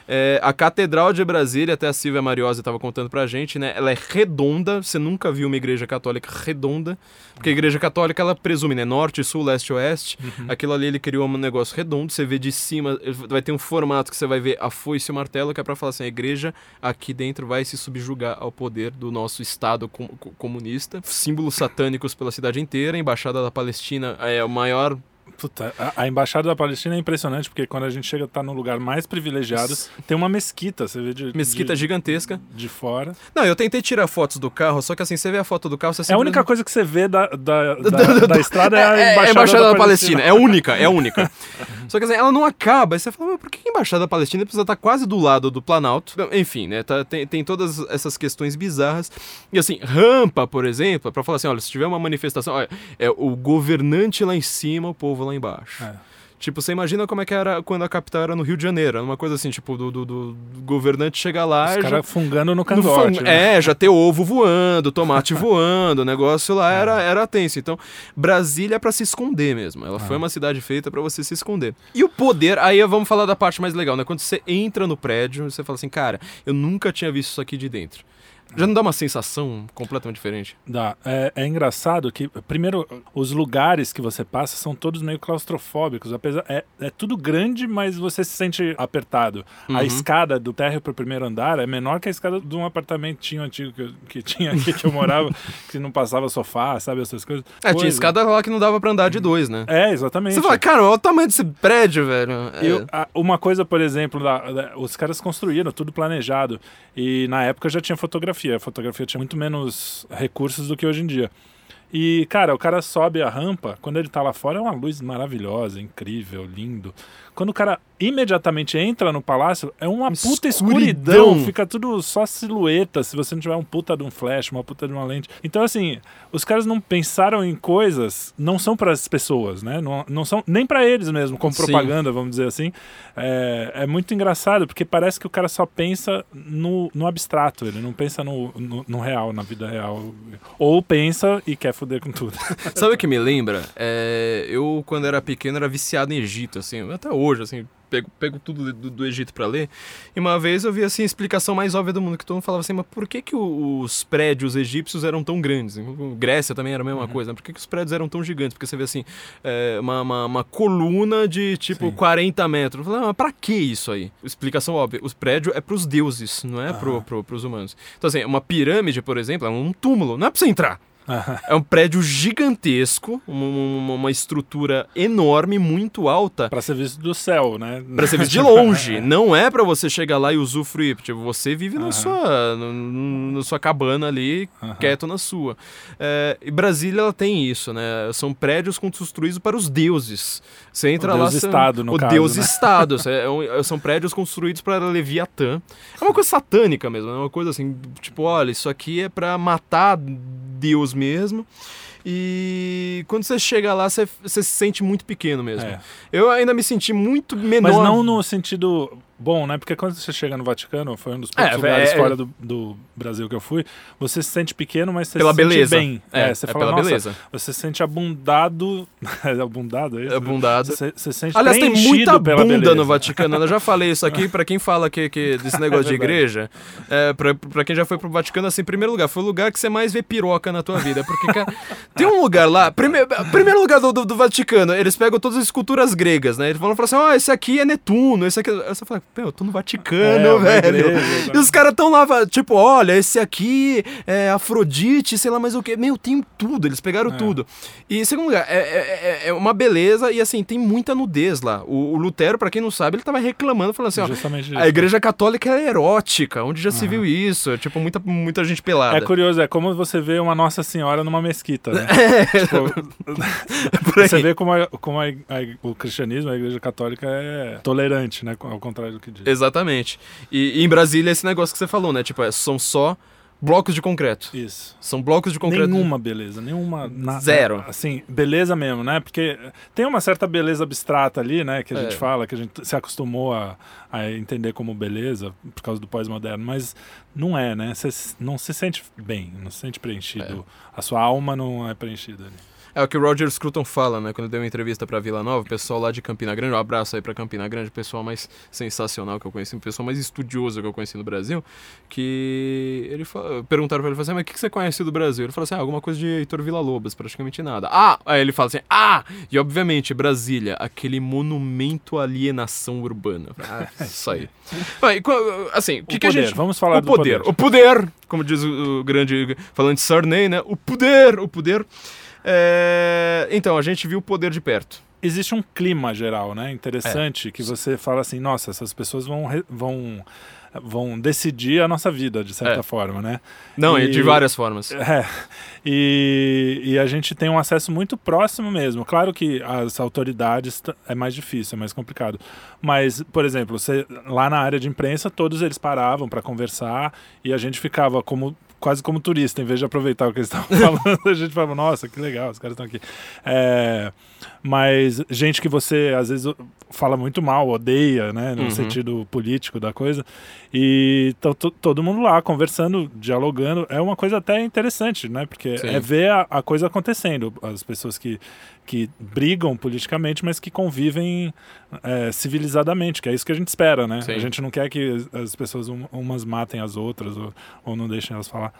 é, a Catedral de Brasília, até a Silvia Mariosa estava contando pra gente, né? Ela é redonda, você nunca viu uma igreja católica redonda, porque a igreja católica ela presume, né? Norte, sul, leste, oeste. Uhum. Aquilo ali ele criou um negócio redondo, você vê de cima, vai ter um formato que você vai ver a foice e o martelo, que é pra falar assim: a igreja aqui dentro vai se subjugar ao poder do nosso Estado com, comunista. Símbolos satânicos pela cidade inteira, a Embaixada da Palestina é o maior Puta, a, a, Embaixada da Palestina é impressionante, porque quando a gente chega tá no lugar mais privilegiado, tem uma mesquita, você vê de... Mesquita de, gigantesca. De fora. Não, eu tentei tirar fotos do carro, só que assim, você vê a foto do carro, você É a única coisa que você vê da, da, da, da estrada é a Embaixada, é, é a Embaixada da, da, Palestina. Palestina. É única, é única. só que assim, ela não acaba, aí você fala, mas por que a Embaixada da Palestina precisa estar tá quase do lado do Planalto? Enfim, né, tá, tem, tem todas essas questões bizarras. E assim, rampa, por exemplo, para falar assim, olha, se tiver uma manifestação, olha, é o governante lá em cima, o povo lá embaixo. É. Tipo, você imagina como é que era quando a capital era no Rio de Janeiro. Uma coisa assim, tipo, do, do, do governante chegar lá... Os caras fungando no cangote. Né? É, já ter ovo voando, tomate voando, o negócio lá era, é. era tenso. Então, Brasília é pra se esconder mesmo. Ela foi é. uma cidade feita para você se esconder. E o poder, aí vamos falar da parte mais legal, né? Quando você entra no prédio, você fala assim, cara, eu nunca tinha visto isso aqui de dentro. Já não dá uma sensação completamente diferente? Dá. É, é, engraçado que, primeiro, os lugares que você passa são todos meio claustrofóbicos. Apesar, é, é tudo grande, mas você se sente apertado. Uhum. A escada do térreo para o primeiro andar é menor que a escada de um apartamentinho antigo que, eu, que tinha aqui, que eu morava, que não passava sofá, sabe? Essas coisas. É, Coisa. tinha escada lá que não dava para andar de dois, né? É, exatamente. Você fala, cara, olha o tamanho desse prédio, velho. É. Eu, a, uma coisa, por exemplo, da, da, os caras construíram tudo planejado. E na época já tinha fotografia fotografia. A fotografia tinha muito menos recursos do que hoje em dia. E, cara, o cara sobe a rampa, quando ele tá lá fora é uma luz maravilhosa, incrível, lindo. Quando o cara imediatamente entra no palácio, é uma puta escuridão. escuridão. Fica tudo só silhueta, se você não tiver um puta de um flash, uma puta de uma lente. Então, assim, os caras não pensaram em coisas, não são para as pessoas, né? Não, não são nem para eles mesmo, como Sim. propaganda, vamos dizer assim. É, é, muito engraçado, porque parece que o cara só pensa no, no abstrato, ele não pensa no, no, no, real, na vida real. Ou pensa e quer foder com tudo. Sabe o que me lembra? É, eu, quando era pequeno, era viciado em Egito, assim, até hoje, assim, pego, pego tudo do, do Egito para ler. E uma vez eu vi assim a explicação mais óbvia do mundo, que todo mundo falava assim, mas por que, que os prédios egípcios eram tão grandes? Grécia também era a mesma uhum. coisa, né? por que, que os prédios eram tão gigantes? Porque você vê assim, é, uma, uma, uma, coluna de tipo Sim. 40 metros. Eu falei, ah, mas pra que isso aí? Explicação óbvia, os prédios é pros deuses, não é uhum. pro, pro, pros humanos. Então assim, uma pirâmide, por exemplo, é um túmulo, não é pra você entrar. É um prédio gigantesco, uma, uma, estrutura enorme, muito alta. Para ser visto do céu, né? Para ser visto de longe. não é para você chegar lá e usufruir. Tipo, você vive na, sua, no, na sua cabana ali, quieto na sua. É, e Brasília ela tem isso, né? São prédios construídos para os deuses. Você entra o lá. Deus Estado, no o caso, Deus né? Estado. é, são prédios construídos para Leviatã. É uma coisa satânica mesmo. É uma coisa assim, tipo, olha, isso aqui é para matar Deus mesmo. E quando você chega lá, você, você se sente muito pequeno mesmo. É. Eu ainda me senti muito menor. Mas não no sentido bom, né? Porque quando você chega no Vaticano, foi um dos É, poucos lugares é- fora do, do Brasil que eu fui, você se sente pequeno, mas você Pela se sente beleza. bem. É, você é fala, pela beleza. você se sente abundado. abundado, é isso? Abundado. Você, você se sente Aliás, tem muita bunda beleza. no Vaticano. Eu já falei isso aqui pra quem fala que, que desse negócio de É igreja. É, pra, pra quem já foi pro Vaticano, assim, primeiro lugar, foi o lugar que você mais vê piroca na tua vida. Porque, cara, tem um lugar lá. Primeiro, primeiro lugar do, do, do Vaticano, eles pegam todas as esculturas gregas, né? Eles vão falar assim: ó, esse aqui é Netuno, esse aqui. é-" Aí você fala, pô, eu tô no Vaticano, É, velho. igreja, e os caras tão lá, tipo, olha, esse aqui é Afrodite, sei lá mais o que. Meu, tem tudo, eles pegaram É. tudo. E em segundo lugar, é, é- é- é uma beleza e assim, tem muita nudez lá. O, o Lutero, pra quem não sabe, ele tava reclamando, falando assim, ó. Justamente. A igreja católica é erótica, onde já se viu isso? Tipo, muita, muita gente pelada. É curioso, é como você vê uma Nossa Senhora numa mesquita, né? Tipo, você vê como, a- como a- a- o cristianismo, a igreja católica é tolerante, né? Ao contrário do que diz. Exatamente. E, e em Brasília, esse negócio que você falou, né? Tipo, é, são só blocos de concreto. Isso. São blocos de concreto. Nenhuma beleza, nenhuma. na- Zero. Assim, beleza mesmo, né? Porque tem uma certa beleza abstrata ali, né? Que a É. gente fala, que a gente se acostumou a, a entender como beleza por causa do pós-moderno, mas não é, né? Você não se sente bem, não se sente preenchido. A sua alma não é preenchida ali. É o que o Roger Scruton fala, né? Quando deu uma entrevista pra Vila Nova, o pessoal lá de Campina Grande, um abraço aí pra Campina Grande, o pessoal mais sensacional que eu conheci, o pessoal mais estudioso que eu conheci no Brasil, que ele fa- perguntaram pra ele, assim, mas o que que você conhece do Brasil? Ele falou assim, ah, alguma coisa de Heitor Villa-Lobos, praticamente nada. Ah! Aí ele fala assim, ah! E obviamente, Brasília, aquele monumento à alienação urbana. Ah, isso aí. Assim, o que, que a gente... vamos falar o do poder, poder. o poder, como diz o, grande falante Sarney, né? O poder, o poder. É, Então, a gente viu o poder de perto. existe um clima geral, né? Interessante É. que você fala assim, nossa, essas pessoas vão vão vão decidir a nossa vida de certa É. forma, né? Não, E- de várias formas. É. E, e a gente tem um acesso muito próximo mesmo. Claro que as autoridades é mais difícil, é mais complicado. Mas, por exemplo, você, lá na área de imprensa, todos eles paravam para conversar e a gente ficava como quase como turista, em vez de aproveitar o que eles estavam falando, a gente falava, nossa, que legal, os caras estão aqui. É, mas gente que você às vezes fala muito mal, odeia, né, no Uhum. sentido político da coisa, e to- todo mundo lá conversando, dialogando, é uma coisa até interessante, né, porque Sim. é ver a, a coisa acontecendo, as pessoas que, que brigam politicamente, mas que convivem é, civilizadamente, que é isso que a gente espera, né, Sim. a gente não quer que as- as pessoas um- umas matem as outras ou, ou não deixem elas falar.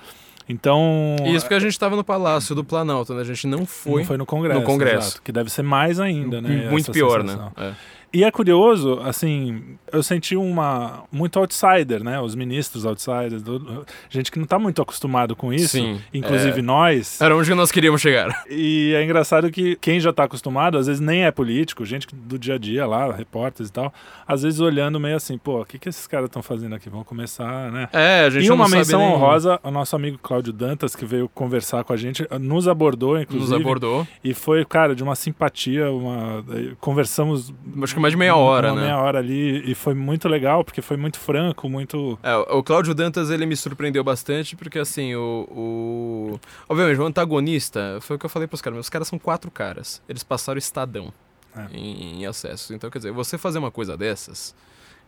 Então, isso porque a gente tava no Palácio do Planalto, né? A gente não foi. não foi no Congresso, no Congresso. exato, que deve ser mais ainda, né? Muito pior, sensação. né? É. E é curioso, assim, eu senti uma muito outsider, né? Os ministros outsiders, do- gente que não está muito acostumado com isso, Sim, inclusive é. nós. Era onde nós queríamos chegar. E é engraçado que quem já está acostumado, às vezes nem é político, gente do dia a dia lá, repórteres e tal, às vezes olhando meio assim, pô, o que, que esses caras estão fazendo aqui? Vão começar, né? É, a gente E uma menção nem- honrosa, o nosso amigo Cláudio Dantas, que veio conversar com a gente, nos abordou, inclusive. Nos abordou. E foi, cara, de uma simpatia, uma... conversamos Acho que mais de meia hora, uma né? meia hora ali e foi muito legal porque foi muito franco, muito É, o Cláudio Dantas, ele me surpreendeu bastante, porque assim, o, o... Obviamente, o antagonista, foi o que eu falei pros caras, os caras são quatro caras. Eles passaram Estadão É. em, em acesso. Então, quer dizer, você fazer uma coisa dessas,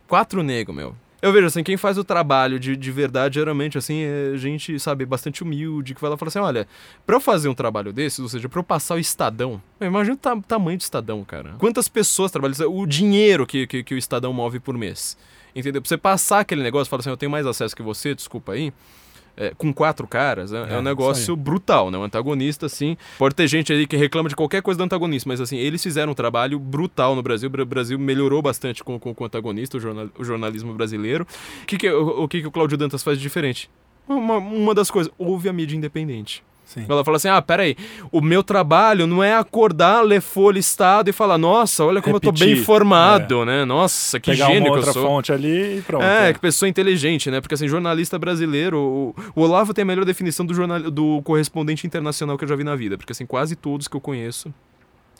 quatro negros, meu. Eu vejo assim, quem faz o trabalho de, de verdade, geralmente, assim, é gente, sabe, bastante humilde, que vai lá e fala assim, olha, pra eu fazer um trabalho desse, ou seja, pra eu passar o Estadão, imagina o ta- tamanho do Estadão, cara. Quantas pessoas trabalham, o dinheiro que, que, que o Estadão move por mês. Entendeu? Pra você passar aquele negócio, fala assim, eu tenho mais acesso que você, desculpa aí. É, com quatro caras, é, é É, um isso negócio brutal, né? O antagonista, assim. Pode ter gente aí que reclama de qualquer coisa do antagonista, mas assim, eles fizeram um trabalho brutal no Brasil. O Bra- Brasil melhorou bastante com, com, com o antagonista, o, jornal- o jornalismo brasileiro. O que, que, o, o que, que o Cláudio Dantas faz de diferente? Uma, uma das coisas, houve a mídia independente. Sim. Ela fala assim: ah, peraí, o meu trabalho não é acordar, ler folha estado e falar, nossa, olha como eu tô bem Repetir, informado, né? Nossa, que Pegar gênio uma que outra eu sou. fonte ali e pronto. É, é. que pessoa inteligente, né? Porque assim, jornalista brasileiro, o, o Olavo tem a melhor definição do, jornal, do correspondente internacional que eu já vi na vida. Porque assim, quase todos que eu conheço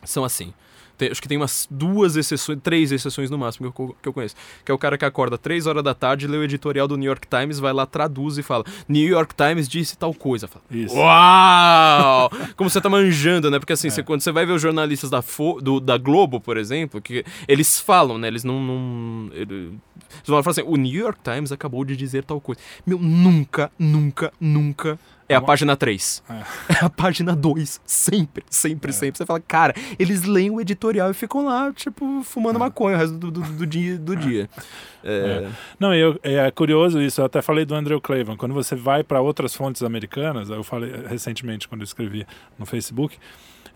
são assim. Tem- acho que tem umas duas exceções, três exceções no máximo que eu, que eu conheço. Que é o cara que acorda três horas da tarde, lê o editorial do New York Times, vai lá, traduz e fala: New York Times disse tal coisa. Fala, Isso. Uau! Como você tá manjando, né? Porque assim, É. você- quando você vai ver os jornalistas da, Fo- do- da Globo, por exemplo, que eles falam, né? Eles não. não ele- eles vão falar assim: o New York Times acabou de dizer tal coisa. Meu, nunca, nunca, nunca. É a Uma- página 3. É. É a página 2. Sempre, sempre, É. sempre. Você fala, cara, eles leem o editorial e ficam lá, tipo, fumando maconha o resto do, do, do dia. Do dia. É. Não, eu, é curioso isso, eu até falei do Andrew Clavin. Quando você vai para outras fontes americanas, eu falei recentemente quando eu escrevi no Facebook,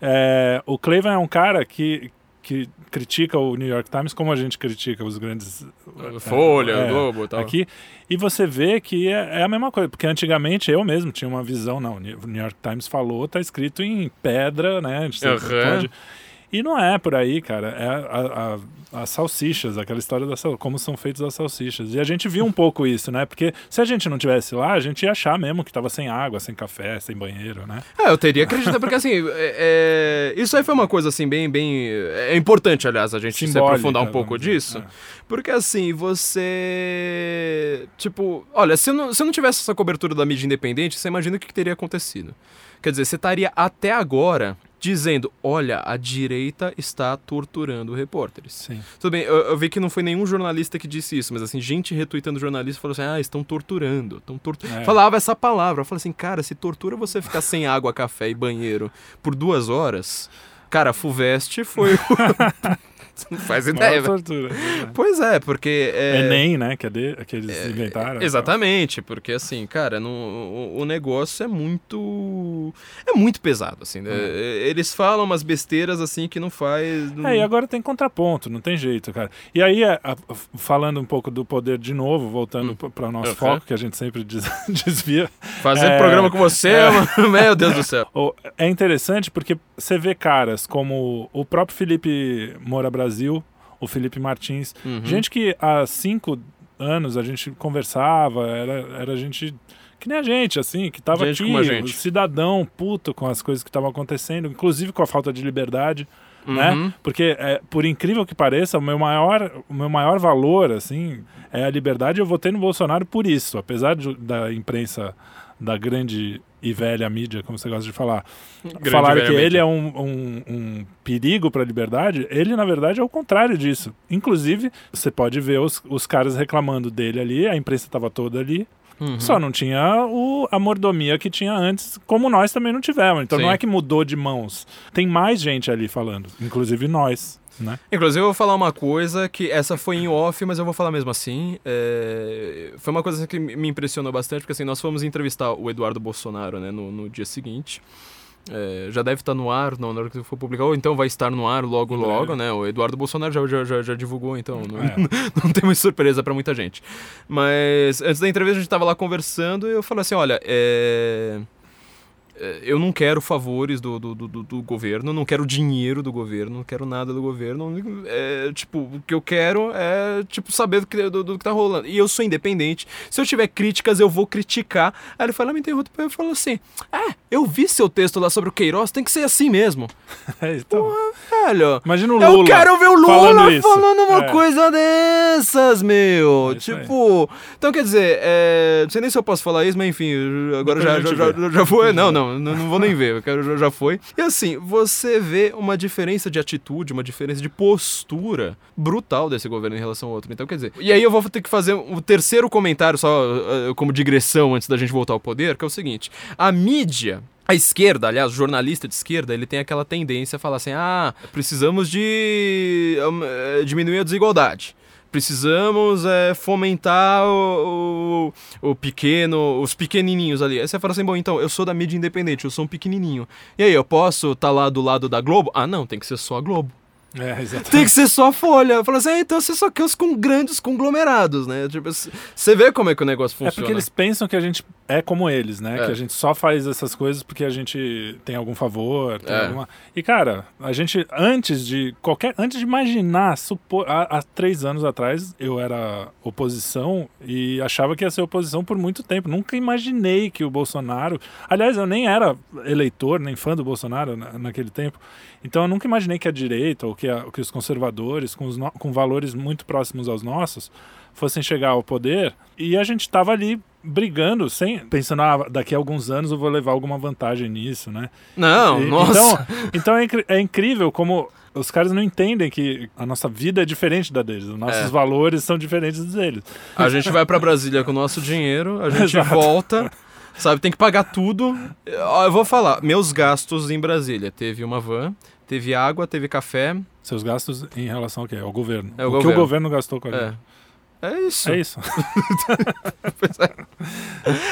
é, o Clavin é um cara que, que critica o New York Times como a gente critica os grandes. Folha, é, Globo tal. Aqui, e você vê que é, é a mesma coisa, porque antigamente eu mesmo tinha uma visão, não, o New York Times falou, tá escrito em pedra, né? a gente Aham. pode- E não é por aí, cara. É a- a- as salsichas, aquela história da como são feitas as salsichas. E a gente viu um pouco isso, né? Porque se a gente não tivesse lá, a gente ia achar mesmo que tava sem água, sem café, sem banheiro, né? É, eu teria que acreditar, porque assim, é- é, isso aí foi uma coisa assim, bem, bem. É importante, aliás, a gente se Simbólica, aprofundar um pouco vamos dizer. disso. É. Porque assim, você. Tipo, olha, se não, se não tivesse essa cobertura da mídia independente, você imagina o que, que teria acontecido. Quer dizer, você estaria até agora dizendo: olha, a direita está torturando repórteres. Sim. Tudo bem, eu, eu vi que não foi nenhum jornalista que disse isso, mas assim, gente retweetando jornalista falou assim: ah, estão torturando. Estão tortu É. Falava essa palavra. Eu falei assim, cara, se tortura você ficar sem água, café e banheiro por duas horas. Cara, a Fuvest foi. o- não faz ideia, tortura. Pois é, porque. É... Enem, né? Que, é de, que eles inventaram. Exatamente, porque assim, cara, no, o, o negócio é muito. É muito pesado, assim. né? Eles falam umas besteiras assim que não faz. não- É, e agora tem contraponto, não tem jeito, cara. E aí, a- a- falando um pouco do poder de novo, voltando Hum. para o nosso Uhum. foco, que a gente sempre des- desvia, Fazer É, programa com você, mano, meu Deus do céu. É interessante porque você vê caras como o próprio Felipe Moura Brasil, o Felipe Martins, Uhum. gente que há cinco anos a gente conversava, era, era gente que nem a gente, assim, que tava Gente aqui, cidadão puto com as coisas que estavam acontecendo, inclusive com a falta de liberdade, né? Uhum. Porque, é, por incrível que pareça, o meu maior, o meu maior valor, assim, é a liberdade. Eu votei no Bolsonaro por isso, apesar de- da imprensa, da grande e velha mídia, como você gosta de falar, Grande falar que velhamente. ele é um, um, um perigo para a liberdade, ele, na verdade, é o contrário disso. Inclusive, você pode ver os, os caras reclamando dele ali, a imprensa estava toda ali, Uhum. só não tinha o, a mordomia que tinha antes, como nós também não tivemos. Então Sim. não é que mudou de mãos. Tem mais gente ali falando, inclusive nós, né? Inclusive, eu vou falar uma coisa que essa foi em off, mas eu vou falar mesmo assim. É, Foi uma coisa que me impressionou bastante, porque assim, nós fomos entrevistar o Eduardo Bolsonaro né, no, no dia seguinte. É, já deve estar no ar, não, na hora que for publicar, ou então vai estar no ar logo, logo, né? O Eduardo Bolsonaro já, já, já, já divulgou, então não, É. não tem muita surpresa pra muita gente. Mas antes da entrevista a gente tava lá conversando e eu falei assim, olha, é... é, Eu não quero favores do, do, do, do- governo, não quero dinheiro do governo, não quero nada do governo. É, tipo, o que eu quero é tipo, saber do que, do, do que tá rolando. E eu sou independente. Se eu tiver críticas, eu vou criticar. Aí ele foi lá, me interrompeu e falou assim: É, eu vi seu texto lá sobre o Queiroz, tem que ser assim mesmo. É, então, Velho. imagina o Eu Lula. quero ver o Lula falando falando, uma É. coisa dessas, meu. É isso aí. tipo. Então, quer dizer, é, não sei nem se eu posso falar isso, mas enfim, eu- agora Depois já, já, já, vê. já foi. Não, não, não, não vou nem ver. Eu quero, já, foi. E assim, você vê uma diferença de atitude, uma diferença de postura brutal desse governo em relação ao outro. Então, quer dizer. E aí eu vou ter que fazer um terceiro comentário, só eh, como digressão antes da gente voltar ao poder, que é o seguinte: a mídia. A esquerda, aliás, o jornalista de esquerda, ele tem aquela tendência a falar assim: ah, precisamos de hum, eh, diminuir a desigualdade. Precisamos eh, fomentar o, o, o pequeno, os pequenininhos ali. Aí você fala assim: bom, então, eu sou da mídia independente, eu sou um pequenininho. E aí, eu posso estar lá do lado da Globo? Ah, não, tem que ser só a Globo. É, exatamente. Tem que ser só Folha. Eu falo assim: ah, então você só quer os com grandes conglomerados, né? Tipo, você vê como é que o negócio funciona. É porque eles pensam que a gente é como eles, né? É. Que a gente só faz essas coisas porque a gente tem algum favor, tem É. alguma... E, cara, a gente, antes de qualquer... Antes de imaginar, supor... há, há três anos atrás, eu era oposição e achava que ia ser oposição por muito tempo. Nunca imaginei que o Bolsonaro... Aliás, eu nem era eleitor, nem fã do Bolsonaro na- naquele tempo. Então, eu nunca imaginei que a direita ou que, a, que os conservadores, com, os no, com valores muito próximos aos nossos, fossem chegar ao poder e a gente estava ali brigando, sem pensando, ah, daqui a alguns anos eu vou levar alguma vantagem nisso, né? Não, E- nossa. Então, então é, é incrível como os caras não entendem que a nossa vida é diferente da deles, os nossos É. valores são diferentes dos deles. A gente vai pra Brasília com o nosso dinheiro, a gente Exato. volta, sabe? Tem que pagar tudo. Eu vou falar, meus gastos em Brasília. Teve uma van, teve água, teve café. Seus gastos em relação ao quê? Ao governo. É o o que governo. o governo gastou com a É. gente. É isso. É isso.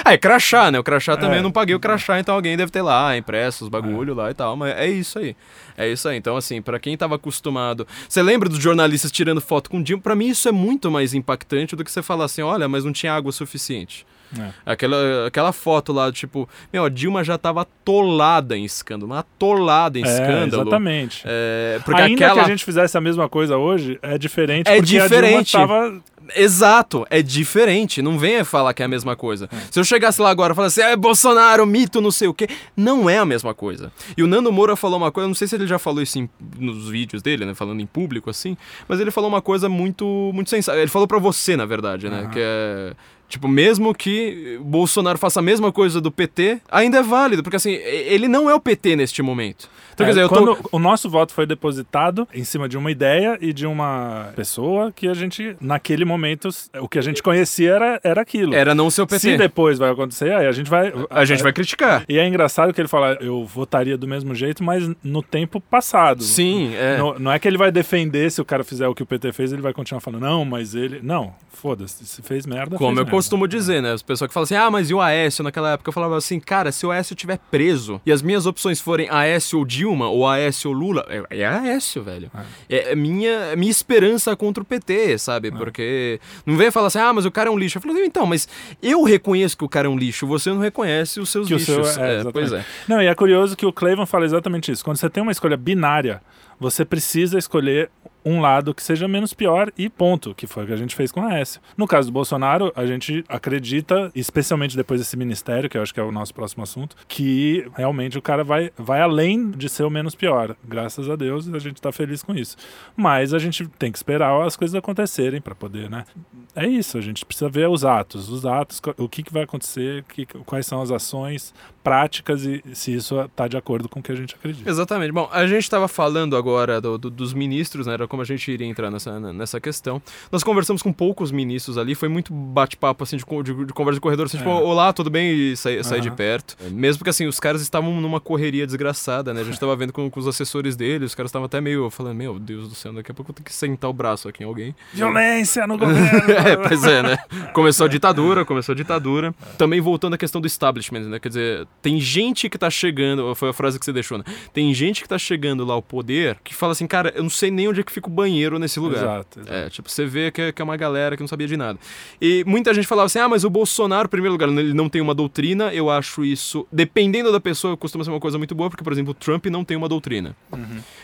Ah, é crachá, né? O crachá também É. eu não paguei o crachá, então alguém deve ter lá, impresso os bagulho lá e tal. Mas é isso aí. É isso aí. Então, assim, pra quem tava acostumado. Você lembra dos jornalistas tirando foto com o Dilma? Pra mim, isso é muito mais impactante do que você falar assim: olha, mas não tinha água suficiente. É. Aquela, aquela foto lá, tipo, meu, a Dilma já tava atolada em escândalo, atolada em É, escândalo. exatamente. É, porque Ainda aquela. que a gente fizesse a mesma coisa hoje, é diferente É diferente. a Dilma tava... Exato, é diferente. Não venha falar que é a mesma coisa. Se eu chegasse lá agora e falasse, é Bolsonaro, mito, não sei o quê, não é a mesma coisa. E o Nando Moura falou uma coisa, não sei se ele já falou isso em- nos vídeos dele, né, falando em público assim, mas ele falou uma coisa muito, muito sensata. Ele falou pra você, na verdade, né, Aham. que é. Tipo, mesmo que Bolsonaro faça a mesma coisa do PT, ainda é válido, porque assim, ele não é o PT neste momento. Então, quer dizer, quando tô. o nosso voto foi depositado em cima de uma ideia e de uma pessoa que a gente, naquele momento, o que a gente conhecia era, era aquilo. Era não ser o PT. Se depois vai acontecer, aí a gente vai. A gente vai criticar. E é engraçado que ele fala, eu votaria do mesmo jeito, mas no tempo passado. Sim, é. Não, não é que ele vai defender se o cara fizer o que o PT fez, ele vai continuar falando, não, mas ele. Não, foda-se, se fez merda. Como fez eu merda. costumo dizer, né? As pessoas que falam assim, ah, mas e o Aécio naquela época? Eu falava assim, cara, se o Aécio tiver preso e as minhas opções forem Aécio ou Dilma, ou Aécio ou Lula, é, é Aécio, velho. É, é minha, é minha esperança contra o PT, sabe? Porque não vem falar assim, ah, mas o cara é um lixo. Eu falo, então, mas eu reconheço que o cara é um lixo, você não reconhece os seus Que seu lixos. é, É, pois é. Não, e é curioso que o Cleveland fala exatamente isso. Quando você tem uma escolha binária, você precisa escolher um lado que seja menos pior e ponto, que foi o que a gente fez com a Aécio. No caso do Bolsonaro, a gente acredita, especialmente depois desse ministério, que eu acho que é o nosso próximo assunto, que realmente o cara vai, vai além de ser o menos pior. Graças a Deus, a gente tá feliz com isso. Mas a gente tem que esperar as coisas acontecerem para poder, né? É isso, a gente precisa ver os atos, os atos, o que, que vai acontecer, que- quais são as ações práticas e se isso está de acordo com o que a gente acredita. Exatamente. Bom, a gente estava falando agora do- do- dos ministros, né? Era como a gente iria entrar nessa, nessa questão. Nós conversamos com poucos ministros ali, foi muito bate-papo, assim, de, de- de conversa de corredor, assim, tipo, É. olá, tudo bem? E sair sair de perto. Mesmo porque, assim, os caras estavam numa correria desgraçada, né? A gente tava vendo com, com os assessores dele, os caras estavam até meio falando, meu Deus do céu, daqui a pouco eu ter que sentar o braço aqui em alguém. Violência no governo! É, pois é, né? Começou a ditadura, começou a ditadura. Também voltando à questão do establishment, né? Quer dizer, tem gente que tá chegando, foi a frase que você deixou, né? Tem gente que tá chegando lá ao poder que fala assim, cara, eu não sei nem onde é que fica o banheiro nesse lugar. Exato, exato. É, tipo, você vê que é, que é uma galera que não sabia de nada. E muita gente falava assim, ah, mas o Bolsonaro, em primeiro lugar, ele não tem uma doutrina, eu acho isso, dependendo da pessoa, costuma ser uma coisa muito boa, porque, por exemplo, o Trump não tem uma doutrina.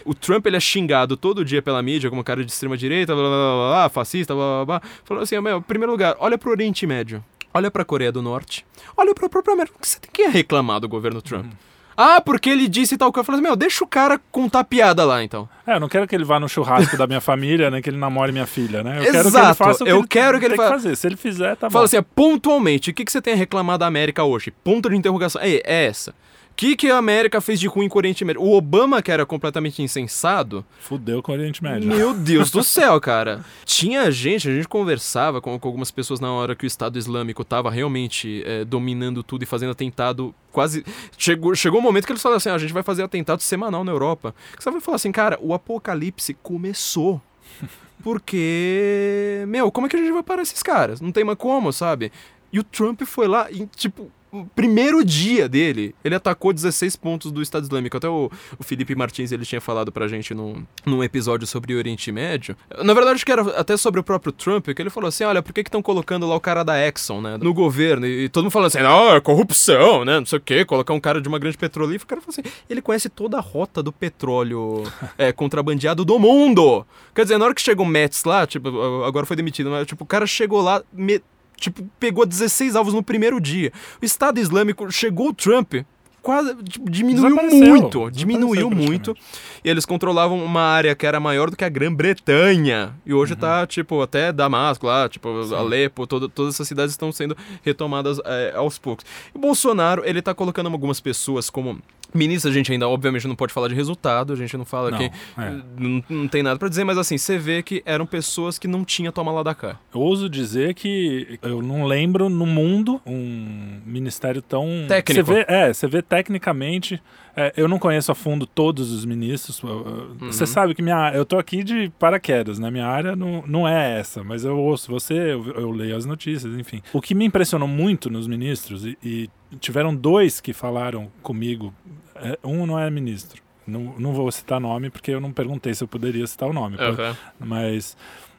O Trump, ele é xingado todo dia pela mídia como cara de extrema-direita, blá, blá, blá, blá, fascista, blá, blá, blá. Falou assim, meu, em primeiro lugar, olha pro Oriente Médio, olha pra Coreia do Norte, olha pra própria América. Você tem que reclamar do governo Trump? Ah, porque ele disse tal coisa. Eu falei assim, meu, deixa o cara contar piada lá, então. É, eu não quero que ele vá no churrasco da minha família, nem que ele namore minha filha, né? Eu quero que ele Exato, faça o que eu ele quero que ele fa- fazer. Se ele fizer, tá Fala bom. assim, é, pontualmente, o que, que você tem a reclamar da América hoje? Ponto de interrogação. É, é essa. O que, que a América fez de ruim com o Oriente Médio? O Obama, que era completamente insensado, Fudeu com o Oriente Médio. Meu Deus do céu, cara. Tinha gente, a gente conversava com, com algumas pessoas na hora que o Estado Islâmico tava realmente é, dominando tudo e fazendo atentado quase. Chegou, chegou um momento que eles falaram assim: "Ah, a gente vai fazer atentado semanal na Europa. Que Você vai falar assim, cara, o apocalipse começou. Porque, meu, como é que a gente vai parar esses caras? Não tem mais como, sabe? E o Trump foi lá e, tipo, primeiro dia dele, ele atacou 16 pontos do Estado Islâmico. Até o, o Felipe Martins, ele tinha falado pra gente num, num episódio sobre o Oriente Médio. Na verdade, acho que era até sobre o próprio Trump, que ele falou assim, olha, por que estão colocando lá o cara da Exxon, né, no governo? E, todo mundo falando assim, não, é corrupção, né, não sei o quê, colocar um cara de uma grande petrolífera. O cara falou assim, ele conhece toda a rota do petróleo é, contrabandeado do mundo. Quer dizer, na hora que chegou o Metz lá, tipo, agora foi demitido, mas tipo, o cara chegou lá... Me... Tipo, pegou 16 alvos no primeiro dia. O Estado Islâmico chegou o Trump quase tipo, diminuiu muito. Diminuiu muito. E eles controlavam uma área que era maior do que a Grã-Bretanha. E hoje Uhum. tá, tipo, até Damasco lá, tipo, Alepo, todo, todas essas cidades estão sendo retomadas é, aos poucos. E o Bolsonaro, ele tá colocando algumas pessoas como. Ministro, a gente ainda, obviamente, não pode falar de resultado, a gente não fala Não, que. é. Não, não tem nada pra dizer, mas assim, você vê que eram pessoas que não tinha toma lá da cá. Eu ouso dizer que eu não lembro no mundo um ministério tão. Técnico. Você vê, é, você vê tecnicamente. é, eu não conheço a fundo todos os ministros. Uhum. Você sabe que minha, eu tô aqui de paraquedas, né? Minha área não, não é essa, mas eu ouço você, eu, eu leio as notícias, enfim. O que me impressionou muito nos ministros, e, e tiveram dois que falaram comigo, é, um não é ministro. Não, não vou citar nome porque eu não perguntei se eu poderia citar o nome. Aham. Mas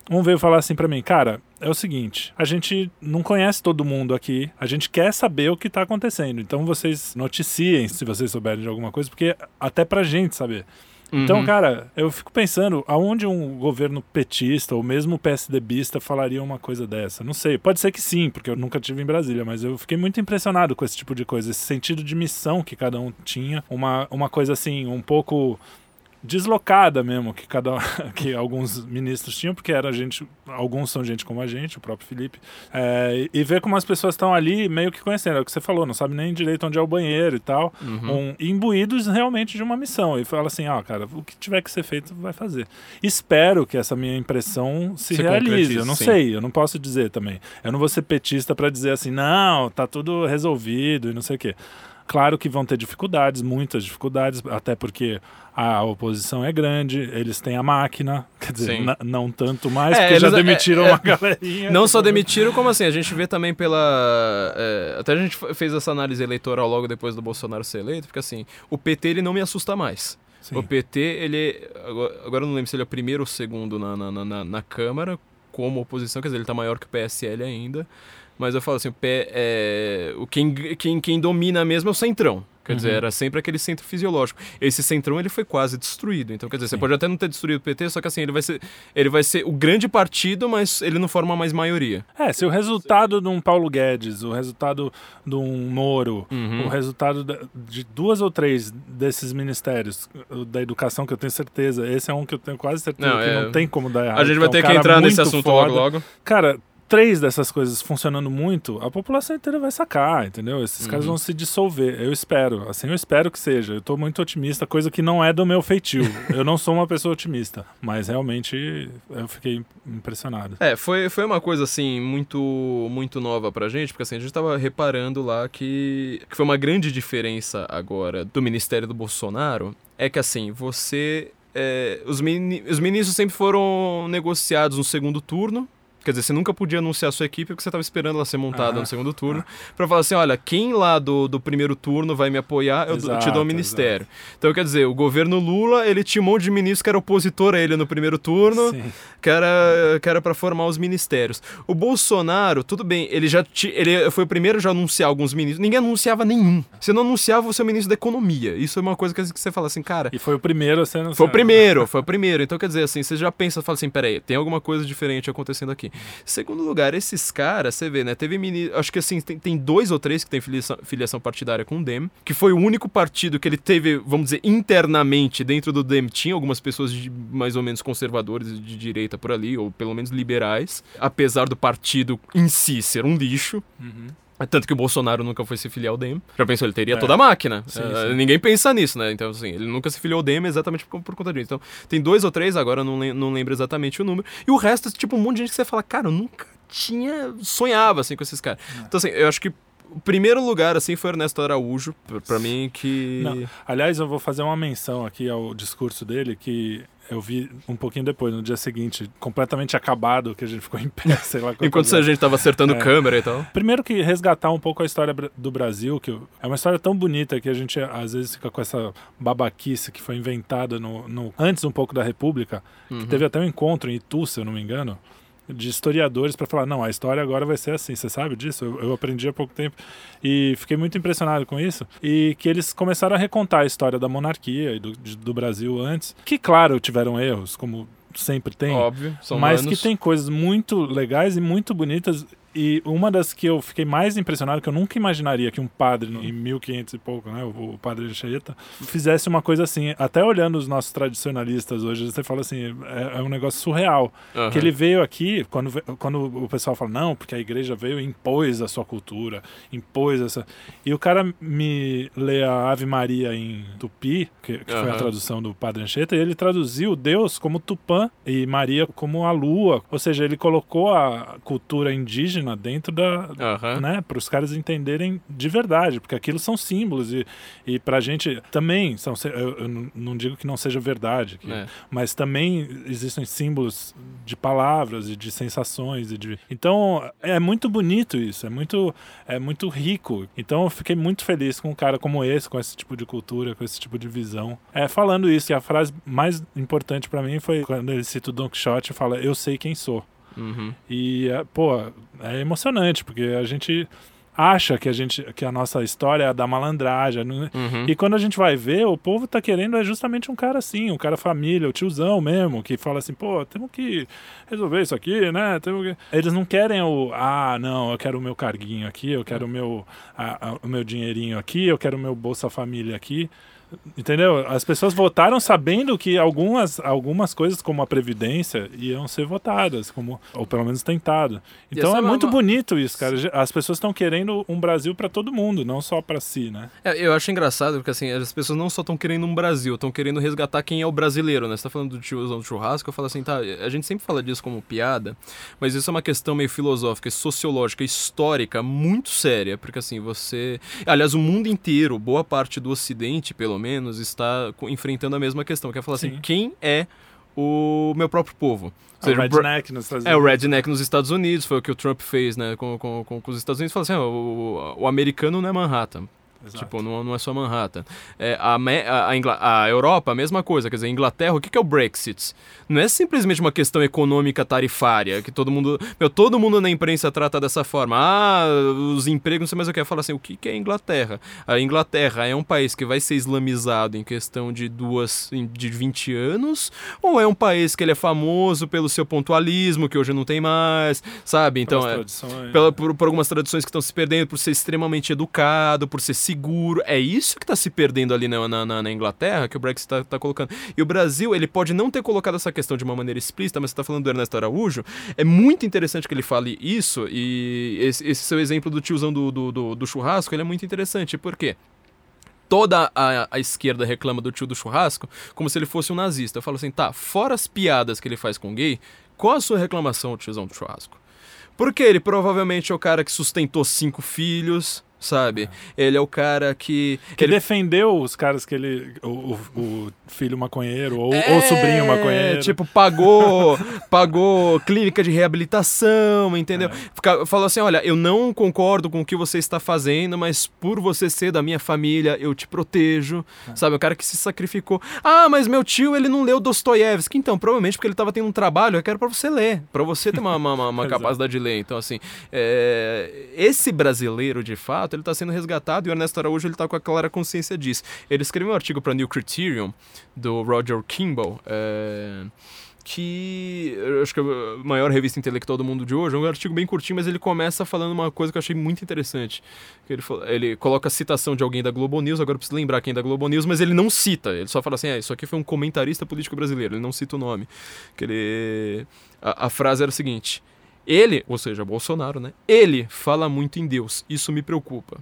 um veio falar assim pra mim, cara, é o seguinte, a gente não conhece todo mundo aqui, a gente quer saber o que tá acontecendo. Então vocês noticiem se vocês souberem de alguma coisa, porque até pra gente saber. Então, Uhum. cara, eu fico pensando, aonde um governo petista ou mesmo PSDBista falaria uma coisa dessa? Não sei, pode ser que sim, porque eu nunca tive em Brasília, mas eu fiquei muito impressionado com esse tipo de coisa, esse sentido de missão que cada um tinha, uma, uma coisa assim, um pouco deslocada mesmo que cada que alguns ministros tinham porque era gente alguns são gente como a gente o próprio Felipe é, e ver como as pessoas estão ali meio que conhecendo é o que você falou não sabe nem direito onde é o banheiro e tal Uhum. um, imbuídos realmente de uma missão e fala assim ó cara o que tiver que ser feito vai fazer espero que essa minha impressão se, Se realize eu não sim. sei eu não posso dizer também eu não vou ser petista para dizer assim não tá tudo resolvido e não sei o quê Claro que vão ter dificuldades, muitas dificuldades, até porque a oposição é grande, eles têm a máquina, quer dizer, não tanto mais, É, porque já é- demitiram é- uma galerinha. Não só demitiram, como assim, a gente vê também pela. é, até a gente fez essa análise eleitoral logo depois do Bolsonaro ser eleito, porque assim, o PT ele não me assusta mais. Sim. O PT, ele. Agora, eu não lembro se ele é o primeiro ou o segundo na, na, na- na, Câmara, como oposição, quer dizer, ele tá maior que o PSL ainda. Mas eu falo assim, o, P, é, o quem, quem, quem domina mesmo é o Centrão. Quer dizer, Uhum. era sempre aquele centro fisiológico. Esse centrão ele foi quase destruído. Então, quer dizer, você Sim. pode até não ter destruído o PT, só que assim, ele vai ser, ele vai ser o grande partido, mas ele não forma mais maioria. É, se o resultado de um Paulo Guedes, o resultado de um Moro, Uhum. o resultado de duas ou três desses ministérios, da educação, que eu tenho certeza, esse é um que eu tenho quase certeza Não, que é- não tem como dar errado. A gente que vai é um ter que cara entrar nesse assunto foda. logo logo. Cara, três dessas coisas funcionando muito, a população inteira vai sacar, entendeu? Esses caras Uhum. vão se dissolver. Eu espero, assim, eu espero que seja. Eu tô muito otimista, coisa que não é do meu feitio. eu não sou uma pessoa otimista, mas realmente eu fiquei impressionado. É, foi, foi uma coisa assim muito muito nova pra gente, porque assim, a gente tava reparando lá que, que foi uma grande diferença agora do Ministério do Bolsonaro, é que assim, você é, os, mini, os ministros sempre foram negociados no segundo turno. Quer dizer, você nunca podia anunciar a sua equipe porque você estava esperando ela ser montada Ah, no segundo turno. Pra falar assim: olha, quem lá do, do primeiro turno vai me apoiar, eu dou- te dou Exato, o ministério. Então, quer dizer, o governo Lula, ele tinha um monte de ministro que era opositor a ele no primeiro turno Sim. que era, que era para formar os ministérios. O Bolsonaro, tudo bem, ele já ele foi o primeiro a já anunciar alguns ministros. Ninguém anunciava nenhum. Você não anunciava o seu ministro da economia. Isso é uma coisa que que você fala assim, cara. E foi o primeiro a ser anunciado. Foi o primeiro, foi o primeiro. Então, quer dizer, assim, você já pensa, fala assim, peraí, tem alguma coisa diferente acontecendo aqui. Segundo lugar, esses caras, você vê, né, teve ministro, acho que assim, tem, tem dois ou três que tem filiação, filiação partidária com o DEM, que foi o único partido que ele teve, vamos dizer, internamente dentro do DEM, tinha algumas pessoas de, mais ou menos conservadores de direita por ali, ou pelo menos liberais, apesar do partido em si ser um lixo. Uhum. Tanto que o Bolsonaro nunca foi se filiar ao DEM. Já pensou, ele teria É. toda a máquina. Sim, Eh, sim. Ninguém pensa nisso, né? Então, assim, ele nunca se filiou ao DEM exatamente por, por conta disso. Então, tem dois ou três, agora não, não lembro exatamente o número. E o resto, tipo, um monte de gente que você fala, cara, eu nunca tinha. sonhava, assim, com esses caras. Então, assim, eu acho que o primeiro lugar, assim, foi Ernesto Araújo, pra, pra mim, que. Não. Aliás, eu vou fazer uma menção aqui ao discurso dele que eu vi um pouquinho depois, no dia seguinte, completamente acabado, que a gente ficou em pé, sei lá. Enquanto a gente tava acertando É. câmera e tal. Primeiro que resgatar um pouco a história do Brasil, que é uma história tão bonita que a gente às vezes fica com essa babaquice que foi inventada no, no- antes um pouco da República, Uhum. que teve até um encontro em Itu, se eu não me engano, de historiadores para falar, não, a história agora vai ser assim, você sabe disso? Eu, eu aprendi há pouco tempo e fiquei muito impressionado com isso. E que eles começaram a recontar a história da monarquia e do, de- do Brasil antes, que claro, tiveram erros, como sempre tem, Óbvio, mas que tem coisas muito legais e muito bonitas e uma das que eu fiquei mais impressionado, que eu nunca imaginaria que um padre, em 1500 e pouco, né, o, padre Anchieta, fizesse uma coisa assim. Até olhando os nossos tradicionalistas hoje, você fala assim, é, é um negócio surreal. Aham. Que ele veio aqui, quando, quando o pessoal fala, não, porque a igreja veio e impôs a sua cultura, impôs essa. E o cara me lê a Ave Maria em tupi, que, que foi a tradução do Padre Anchieta, e ele traduziu Deus como Tupã e Maria como a lua. Ou seja, ele colocou a cultura indígena dentro da. Aham. Né, para os caras entenderem de verdade, porque aquilo são símbolos e, e pra gente também são eu, eu não- digo que não seja verdade, que- É. mas também existem símbolos de palavras e de sensações e de então é muito bonito isso é muito é muito rico então eu fiquei muito feliz com um cara como esse com esse tipo de cultura com esse tipo de visão é falando isso que a frase mais importante pra mim foi quando ele cita o Don Quixote e fala eu sei quem sou Uhum. e é, pô é emocionante porque a gente acha que a gente que a nossa história é a da malandragem não- Uhum. e quando a gente vai ver, o povo tá querendo é justamente um cara assim, um cara família, o tiozão mesmo, que fala assim, pô, temos que resolver isso aqui, né? Temos que... Eles não querem o, ah, não, eu quero o meu carguinho aqui, eu quero o meu, a- a- o meu dinheirinho aqui, eu quero o meu Bolsa Família aqui. Entendeu? As pessoas votaram sabendo que algumas, algumas coisas, como a Previdência, iam ser votadas, como, ou pelo menos tentado. Então é é muito uma- bonito isso, cara. As pessoas estão querendo um Brasil para todo mundo, não só para si, né? É, eu acho engraçado porque assim, as pessoas não só estão querendo um Brasil, estão querendo resgatar quem é o brasileiro, né? Você tá falando do tiozão do churrasco, eu falo assim, tá, a gente sempre fala disso como piada, mas isso é uma questão meio filosófica, sociológica, histórica, muito séria, porque assim, você. Aliás, o mundo inteiro, boa parte do Ocidente, pelo menos, está enfrentando a mesma questão, que é falar assim, Sim. quem é o meu próprio povo? Ou O seja, o redneck nos Estados é, o Unidos. redneck nos Estados Unidos, foi o que o Trump fez, né, com, com, com, os Estados Unidos, falou assim, ó, o, o americano não é Manhattan, Exato. Tipo, não, não é só Manhattan. É, a, a, a Europa, a mesma coisa. Quer dizer, a Inglaterra, o que, que é o Brexit? Não é simplesmente uma questão econômica tarifária, que todo mundo. Meu, todo mundo na imprensa trata dessa forma. Ah, os empregos, não sei mais o que. Fala assim, o que, que é a Inglaterra? A Inglaterra é um país que vai ser islamizado em questão de duas. de 20 anos? Ou é um país que ele é famoso pelo seu pontualismo, que hoje não tem mais, sabe? Então, é, pela- por, por algumas tradições que estão se perdendo, por ser extremamente educado, por ser seguro. É isso que está se perdendo ali na, na- na- Inglaterra, que o Brexit está colocando. E o Brasil, ele pode não ter colocado essa questão de uma maneira explícita, mas você está falando do Ernesto Araújo. É muito interessante que ele fale isso, e esse, esse seu exemplo do tiozão do, do, do- do churrasco, ele é muito interessante. Por quê? Toda a, a esquerda reclama do tio do churrasco como se ele fosse um nazista. Eu falo assim, tá, fora as piadas que ele faz com gay, qual a sua reclamação, tiozão do churrasco? Porque ele provavelmente é o cara que sustentou cinco filhos, sabe? Ele é o cara que. Que ele- defendeu os caras que ele. O, o- filho maconheiro, ou É, o sobrinho maconheiro. Tipo, pagou, pagou clínica de reabilitação, entendeu? Fica- Falou assim: olha, eu não concordo com o que você está fazendo, mas por você ser da minha família, eu te protejo. Sabe? O cara que se sacrificou. Ah, mas meu tio, ele não leu Dostoiévski. Então, provavelmente porque ele estava tendo um trabalho, eu quero pra você ler, pra você ter uma, uma- uma- capacidade de ler. Então, assim, é, esse brasileiro, de fato, ele tá sendo resgatado e o Ernesto Araújo, ele tá com a clara consciência disso. Ele escreveu um artigo para New Criterion, do Roger Kimball, é, que acho que é a maior revista intelectual do mundo de hoje. É um artigo bem curtinho, mas ele começa falando uma coisa que eu achei muito interessante. Ele, ele coloca a citação de alguém da Globo News, agora eu preciso lembrar quem é da Globo News, mas ele não cita. Ele só fala assim: ah, isso aqui foi um comentarista político brasileiro. Ele não cita o nome. Que ele. A, a frase era o seguinte. Ele, ou seja, Bolsonaro, né? Ele fala muito em Deus. Isso me preocupa.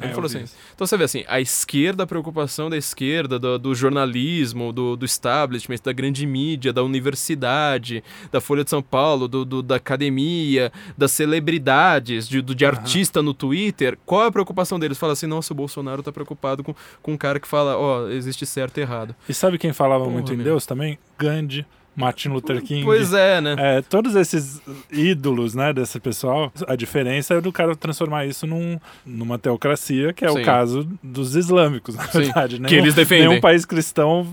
É, Ele eu falou assim. isso. Então você vê assim, a esquerda, a preocupação da esquerda, do, do jornalismo, do, do establishment, da grande mídia, da universidade, da Folha de São Paulo, do, do- da academia, das celebridades, de, do, de artista no Twitter. Qual é a preocupação deles? Fala assim, nossa, o Bolsonaro tá preocupado com, com um cara que fala, ó, existe certo e errado. E sabe quem falava Porra, muito em meu. Deus também? Gandhi, Martin Luther King. Pois é, né? É, todos esses ídolos, né, desse pessoal, a diferença é do cara transformar isso num, numa teocracia, que é Sim. o caso dos islâmicos, na Sim, verdade. que eles defendem. Nenhum país cristão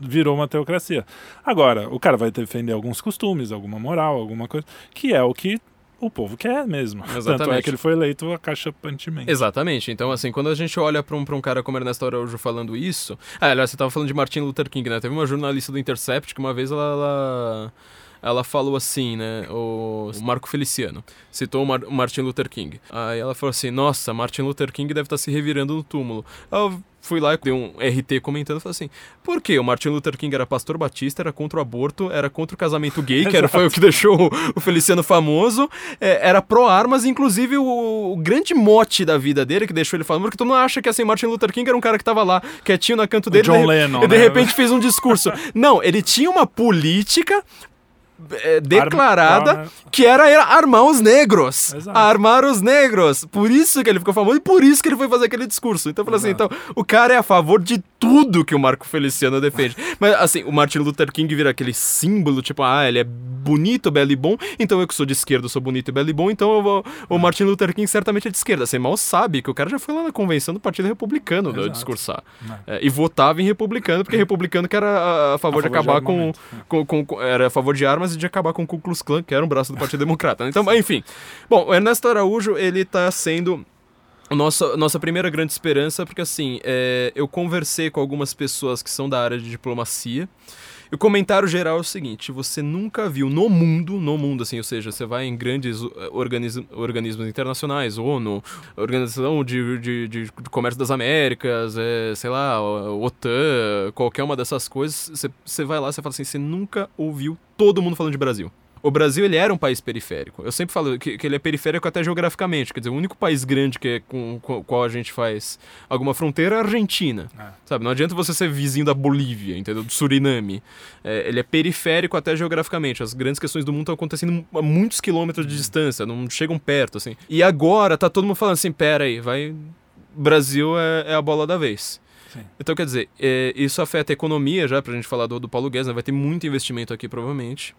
virou uma teocracia. Agora, o cara vai defender alguns costumes, alguma moral, alguma coisa, que é o que o povo quer mesmo. Tanto é Exatamente. que ele foi eleito acachapantemente. Exatamente. Então, assim, quando a gente olha pra um, pra um cara como Ernesto Araújo falando isso. Ah, aliás, você tava falando de Martin Luther King, né? Teve uma jornalista do Intercept que uma vez ela. ela... ela falou assim, né? O Marco Feliciano citou o, Mar Martin Luther King. Aí ela falou assim: Nossa, Martin Luther King deve estar tá se revirando no túmulo. Eu fui lá e dei um RT comentando, falei assim, por quê? O Martin Luther King era pastor batista, era contra o aborto, era contra o casamento gay, que era, foi o que deixou o Feliciano famoso, é, era pró-armas, inclusive o, o, grande mote da vida dele, que deixou ele famoso, porque todo mundo acha que assim, Martin Luther King era um cara que tava lá, quietinho na canto dele, John Lennon, e de né? repente fez um discurso. Não, ele tinha uma política é, declarada Arma- que era armar os negros. Exato. Armar os negros. Por isso que ele ficou famoso e por isso que ele foi fazer aquele discurso. Então, eu falei assim, então, o cara é a favor de tudo que o Marco Feliciano defende. Mas, assim, o Martin Luther King vira aquele símbolo, tipo, ah, ele é bonito, belo e bom, então eu que sou de esquerda sou bonito e belo e bom, então eu vou... o Martin Luther King certamente é de esquerda. Você mal sabe que o cara já foi lá na convenção do Partido Republicano do Exato. discursar. É. É, e votava em republicano, porque republicano que era a, favor, A de favor de acabar com, armamento, é. com, com- com- Era a favor de armas e de acabar com o Ku Klux Klan, que era um braço do Partido Democrata. Então, enfim. Bom, o Ernesto Araújo, ele tá sendo nossa, nossa primeira grande esperança, porque assim, é, eu conversei com algumas pessoas que são da área de diplomacia. O comentário geral é o seguinte: você nunca viu no mundo, no mundo, assim, ou seja, você vai em grandes uh, organis- organismos internacionais, ONU, Organização de, de, de- de Comércio das Américas, é, sei lá, OTAN, qualquer uma dessas coisas, você, você vai lá e fala assim: você nunca ouviu todo mundo falando de Brasil. O Brasil ele era um país periférico. Eu sempre falo que, que ele é periférico até geograficamente. Quer dizer, o único país grande que é com, com o qual a gente faz alguma fronteira é a Argentina. É. Sabe? Não adianta você ser vizinho da Bolívia, entendeu? Do Suriname. É, ele é periférico até geograficamente. As grandes questões do mundo estão acontecendo a muitos quilômetros de distância, não chegam perto, assim. E agora tá todo mundo falando assim: pera aí, vai. Brasil é, é a bola da vez. Sim. Então, quer dizer, é, isso afeta a economia já, pra gente falar do, do Paulo Guedes, né? vai ter muito investimento aqui, provavelmente.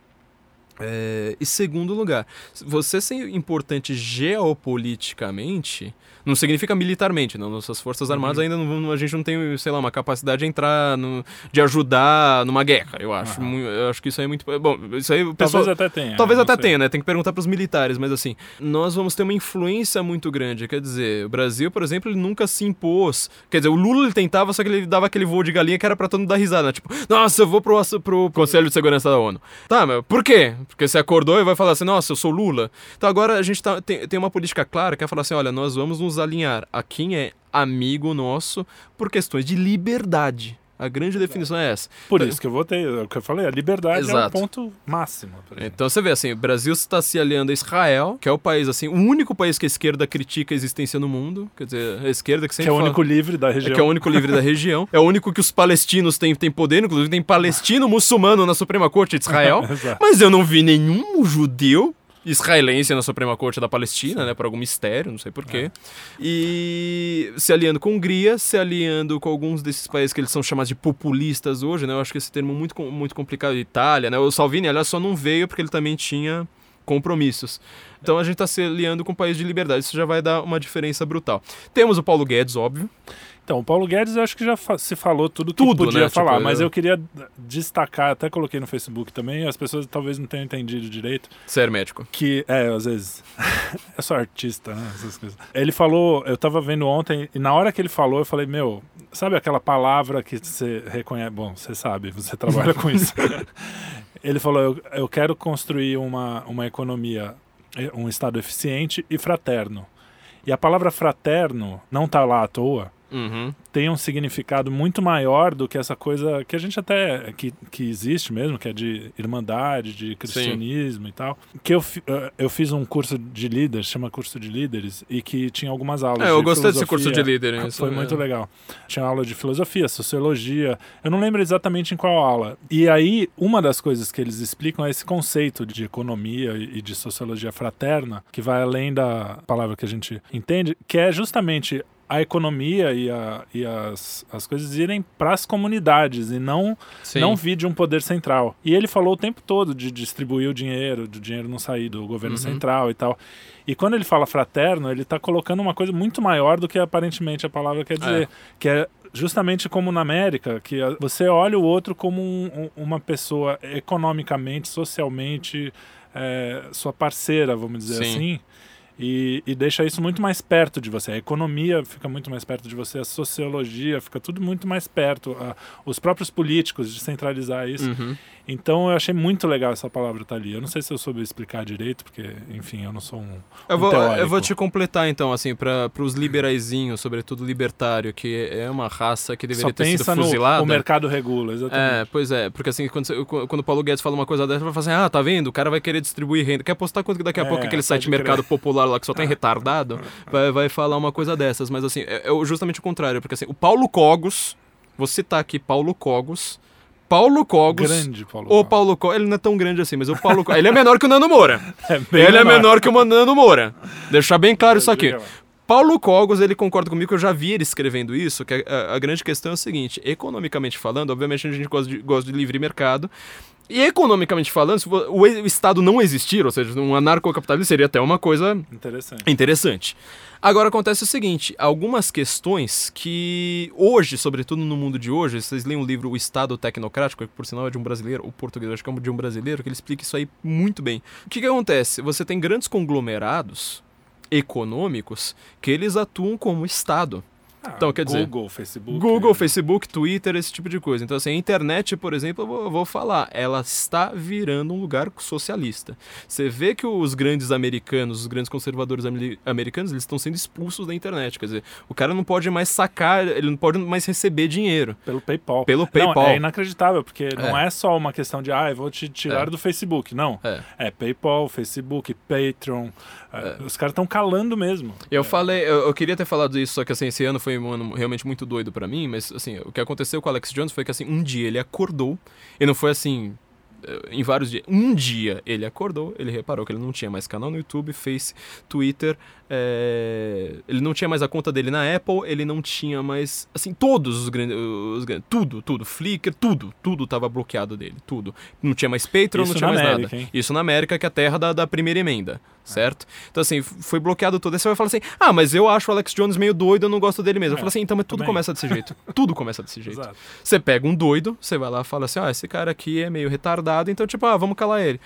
É, e segundo lugar, você ser importante geopoliticamente não significa militarmente, não. Nossas forças armadas ainda não a gente não tem, sei lá, uma capacidade de entrar, no, de ajudar numa guerra. Eu acho, Aham. Mu- eu acho que isso aí é muito. Bom, isso aí o Talvez pessoal. até tenha. Talvez até sei. tenha, né? Tem que perguntar pros militares, mas assim, nós vamos ter uma influência muito grande. Quer dizer, o Brasil, por exemplo, ele nunca se impôs. Quer dizer, o Lula ele tentava, só que ele dava aquele voo de galinha que era pra todo mundo dar risada, né? Tipo, nossa, eu vou pro, pro Conselho de Segurança da ONU. Tá, mas por quê? Porque você acordou e vai falar assim, nossa, eu sou Lula. Então agora a gente tá, tem, tem uma política clara que é falar assim, olha, nós vamos nos alinhar a quem é amigo nosso por questões de liberdade. A grande definição é essa. Por isso que eu votei, é o que eu falei, a liberdade é o Exato. ponto máximo. pra gente. Então você vê assim, o Brasil está se aliando a Israel, que é o país assim, o único país que a esquerda critica a existência no mundo, quer dizer, a esquerda que Que sempre é o fala- único livre da é região. que é o único livre da região, é o único que os palestinos têm, têm poder, inclusive tem palestino muçulmano na Suprema Corte de Israel, mas eu não vi nenhum judeu israelense na Suprema Corte da Palestina, né, por algum mistério, não sei porquê. E se aliando com a Hungria, se aliando com alguns desses países que eles são chamados de populistas hoje, né? Eu acho que esse termo é muito, muito complicado. Itália, né? O Salvini, aliás, só não veio porque ele também tinha compromissos. Então a gente está se aliando com um país de liberdade, isso já vai dar uma diferença brutal. Temos o Paulo Guedes, óbvio. Então, o Paulo Guedes eu acho que já fa- se falou tudo que Tudo, podia né? falar, Tipo, mas eu- eu queria destacar, até coloquei no Facebook também, as pessoas talvez não tenham entendido direito, Ser médico. que, é, às vezes, eu sou artista, né, essas coisas. Ele falou, eu tava vendo ontem, e na hora que ele falou, eu falei, meu, sabe aquela palavra que você reconhece, bom, você sabe, você trabalha com isso. ele falou, eu, eu quero construir uma, uma economia, um Estado eficiente e fraterno. E a palavra fraterno não tá lá à toa, Uhum. tem um significado muito maior do que essa coisa que a gente até que, que existe mesmo, que é de irmandade, de cristianismo e tal. Que eu, eh, eu fiz um curso de líderes, chama curso de líderes, e que tinha algumas aulas. É, eu de gostei desse curso de líder. isso Foi é- muito legal. Tinha aula de filosofia, sociologia. Eu não lembro exatamente em qual aula. E aí, uma das coisas que eles explicam é esse conceito de economia e de sociologia fraterna, que vai além da palavra que a gente entende, que é justamente a economia e, a- e as, as coisas irem para as comunidades e não Sim. não vir de um poder central. E ele falou o tempo todo de distribuir o dinheiro, do dinheiro não sair do governo Uhum. central e tal. E quando ele fala fraterno, ele está colocando uma coisa muito maior do que aparentemente a palavra quer dizer, É. que é justamente como na América, que você olha o outro como um- uma pessoa economicamente, socialmente, é, sua parceira, vamos dizer Sim. assim. E, e deixa isso muito mais perto de você. A economia fica muito mais perto de você, a sociologia fica tudo muito mais perto. A, os próprios políticos, descentralizar isso. Uhum. Então eu achei muito legal essa palavra estar ali. Eu não sei se eu soube explicar direito, porque, enfim, eu não sou um. Eu vou, eu vou te completar então, assim, para os liberaizinhos, sobretudo libertário, que é uma raça que deveria Só ter sido pensa no fuzilada. o mercado regula, exatamente. É, pois é, porque assim, quando, você- quando o Paulo Guedes fala uma coisa dessa, vai falar assim, ah, tá vendo? O cara vai querer distribuir renda. Quer apostar quanto que daqui a É, pouco aquele site crer. Mercado Popular lá que só tem retardado vai, vai falar uma coisa dessas. Mas assim, é, é justamente o contrário, porque assim, o Paulo Cogos, vou citar aqui Paulo Cogos, Paulo Cogos... Grande, Paulo. O Paulo. Cogos, ele não é tão grande assim, mas o Paulo Cogos, ele é menor que o Nando Moura. É ele é menor que o Nando Moura. Deixar bem claro isso aqui. Diga lá. Paulo Cogos, ele concorda comigo que eu já vi ele escrevendo isso, que a, a grande questão é o seguinte, economicamente falando, obviamente a gente gosta de, gosta de livre mercado, e economicamente falando, se o, o Estado não existir, ou seja, um anarcocapitalismo seria até uma coisa Interessante. interessante. Agora acontece o seguinte, algumas questões que hoje, sobretudo no mundo de hoje, vocês leem o livro O Estado Tecnocrático, que por sinal é de um brasileiro, o português acho que é de um brasileiro, que ele explica isso aí muito bem. O que, que acontece? Você tem grandes conglomerados econômicos que eles atuam como Estado. Ah, Então, quer dizer, Google, Facebook. Google, Facebook, Twitter, esse tipo de coisa. Então, assim, a internet, por exemplo, eu vou, eu vou falar, ela está virando um lugar socialista. Você vê que os grandes americanos, os grandes conservadores ameri- americanos, eles estão sendo expulsos da internet. Quer dizer, o cara não pode mais sacar, ele não pode mais receber dinheiro Pelo PayPal. pelo Não, PayPal. é inacreditável, porque não é só uma questão de, ah, eu vou te tirar É. do Facebook. Não. É. É PayPal, Facebook, Patreon. é, Os caras estão calando mesmo. Eu falei, eu, eu queria ter falado isso, só que assim, esse ano foi um ano realmente muito doido pra mim, mas assim, o que aconteceu com o Alex Jones foi que assim, um dia ele acordou, e não foi assim, eh, em vários dias, um dia ele acordou, ele reparou que ele não tinha mais canal no YouTube, Face, Twitter, eh, ele não tinha mais a conta dele na Apple, ele não tinha mais, assim, todos os grandes, os grandes tudo, tudo, Flickr, tudo, tudo tava bloqueado dele, tudo. Não tinha mais Patreon, Isso não tinha mais América, nada. hein? Isso na América, que é a terra da, da primeira emenda, certo? Então, assim, foi bloqueado tudo. Aí você vai falar assim: ah, mas eu acho o Alex Jones meio doido, eu não gosto dele mesmo. Eu É, falo assim: então, mas tudo também. começa desse jeito. tudo começa desse jeito. Exato. Você pega um doido, você vai lá e fala assim: ah, esse cara aqui é meio retardado, então, tipo, ah, vamos calar ele.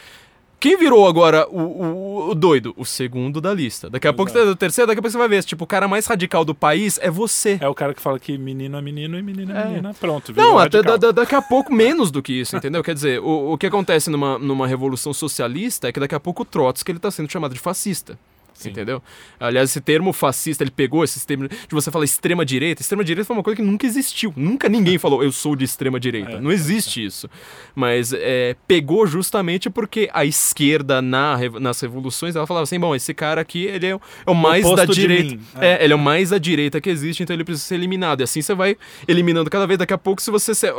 Quem virou agora o, o, o doido? O segundo da lista. Daqui a pouco Exato. você, o terceiro, daqui a pouco você vai ver. Tipo, o cara mais radical do país é você. É o cara que fala que menino é menino e menina é, É. menina. Pronto, virou Não, até da- da- daqui a pouco menos do que isso, entendeu? Quer dizer, o, o que acontece numa, numa revolução socialista é que daqui a pouco o Trotsky ele tá sendo chamado de fascista. Sim. Entendeu? Aliás, esse termo fascista, ele pegou esse termo de você falar extrema direita. Extrema direita foi uma coisa que nunca existiu. Nunca ninguém falou eu sou de extrema direita. É, Não existe isso. Mas é, pegou justamente porque a esquerda na, nas revoluções ela falava assim: bom, esse cara aqui ele é, o- é o mais da oposto de direita. É, É. ele é o mais à direita que existe, então ele precisa ser eliminado. E assim você vai eliminando cada vez. Daqui a pouco, se você. se-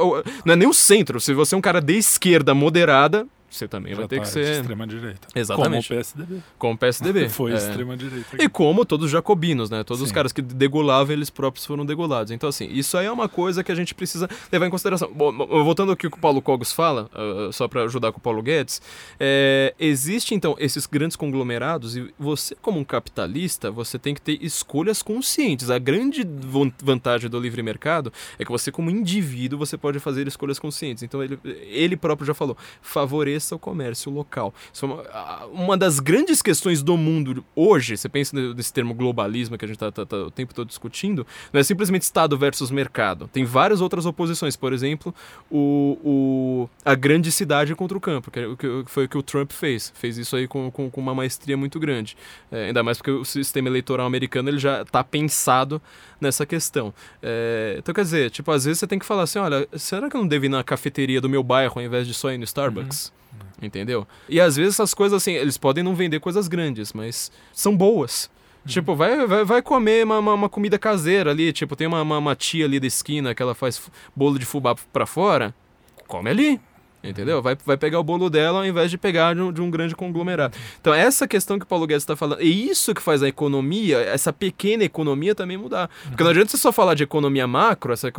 Não é nem o centro, se você é um cara de esquerda moderada, você também Já vai ter tá que ser. extrema direita. Exatamente. Como o PSDB. Como o PSDB. Foi É. extrema direita. E como todos os jacobinos, né? Todos os Sim. caras que degolavam, eles próprios foram degolados. Então, assim, isso aí é uma coisa que a gente precisa levar em consideração. Bom, voltando ao que o Paulo Cogos fala, ah, só para ajudar com o Paulo Guedes, é, existe, então, esses grandes conglomerados e você, como um capitalista, você tem que ter escolhas conscientes. A grande van- vantagem do livre mercado é que você, como indivíduo, você pode fazer escolhas conscientes. Então, ele, ele próprio já falou, favoreça o comércio local. Isso é uma, uma das grandes questões do mundo hoje, você pensa nesse termo globalismo que a gente está o tempo todo discutindo, não é simplesmente Estado versus mercado. Tem várias outras oposições. Por exemplo, o, o- a grande cidade contra o campo, que, é foi o que o Trump fez. Fez isso aí com, com, com uma maestria muito grande. É, ainda mais porque o sistema eleitoral americano ele já está pensado nessa questão. É, então, quer dizer, tipo, às vezes você tem que falar assim, olha, será que eu não devo ir na cafeteria do meu bairro ao invés de só ir no Starbucks? Entendeu? E às vezes essas coisas, assim, eles podem não vender coisas grandes, mas são boas. Tipo, vai, vai, vai comer uma, uma, uma comida caseira ali. Tipo, tem uma, uma, uma tia ali da esquina que ela faz bolo de fubá pra fora. Come ali. Entendeu? Vai, vai pegar o bolo dela ao invés de pegar de um, de um grande conglomerado. Então, essa questão que o Paulo Guedes está falando, e isso que faz a economia, essa pequena economia também mudar. Porque não adianta você só falar de economia macro, essa, É.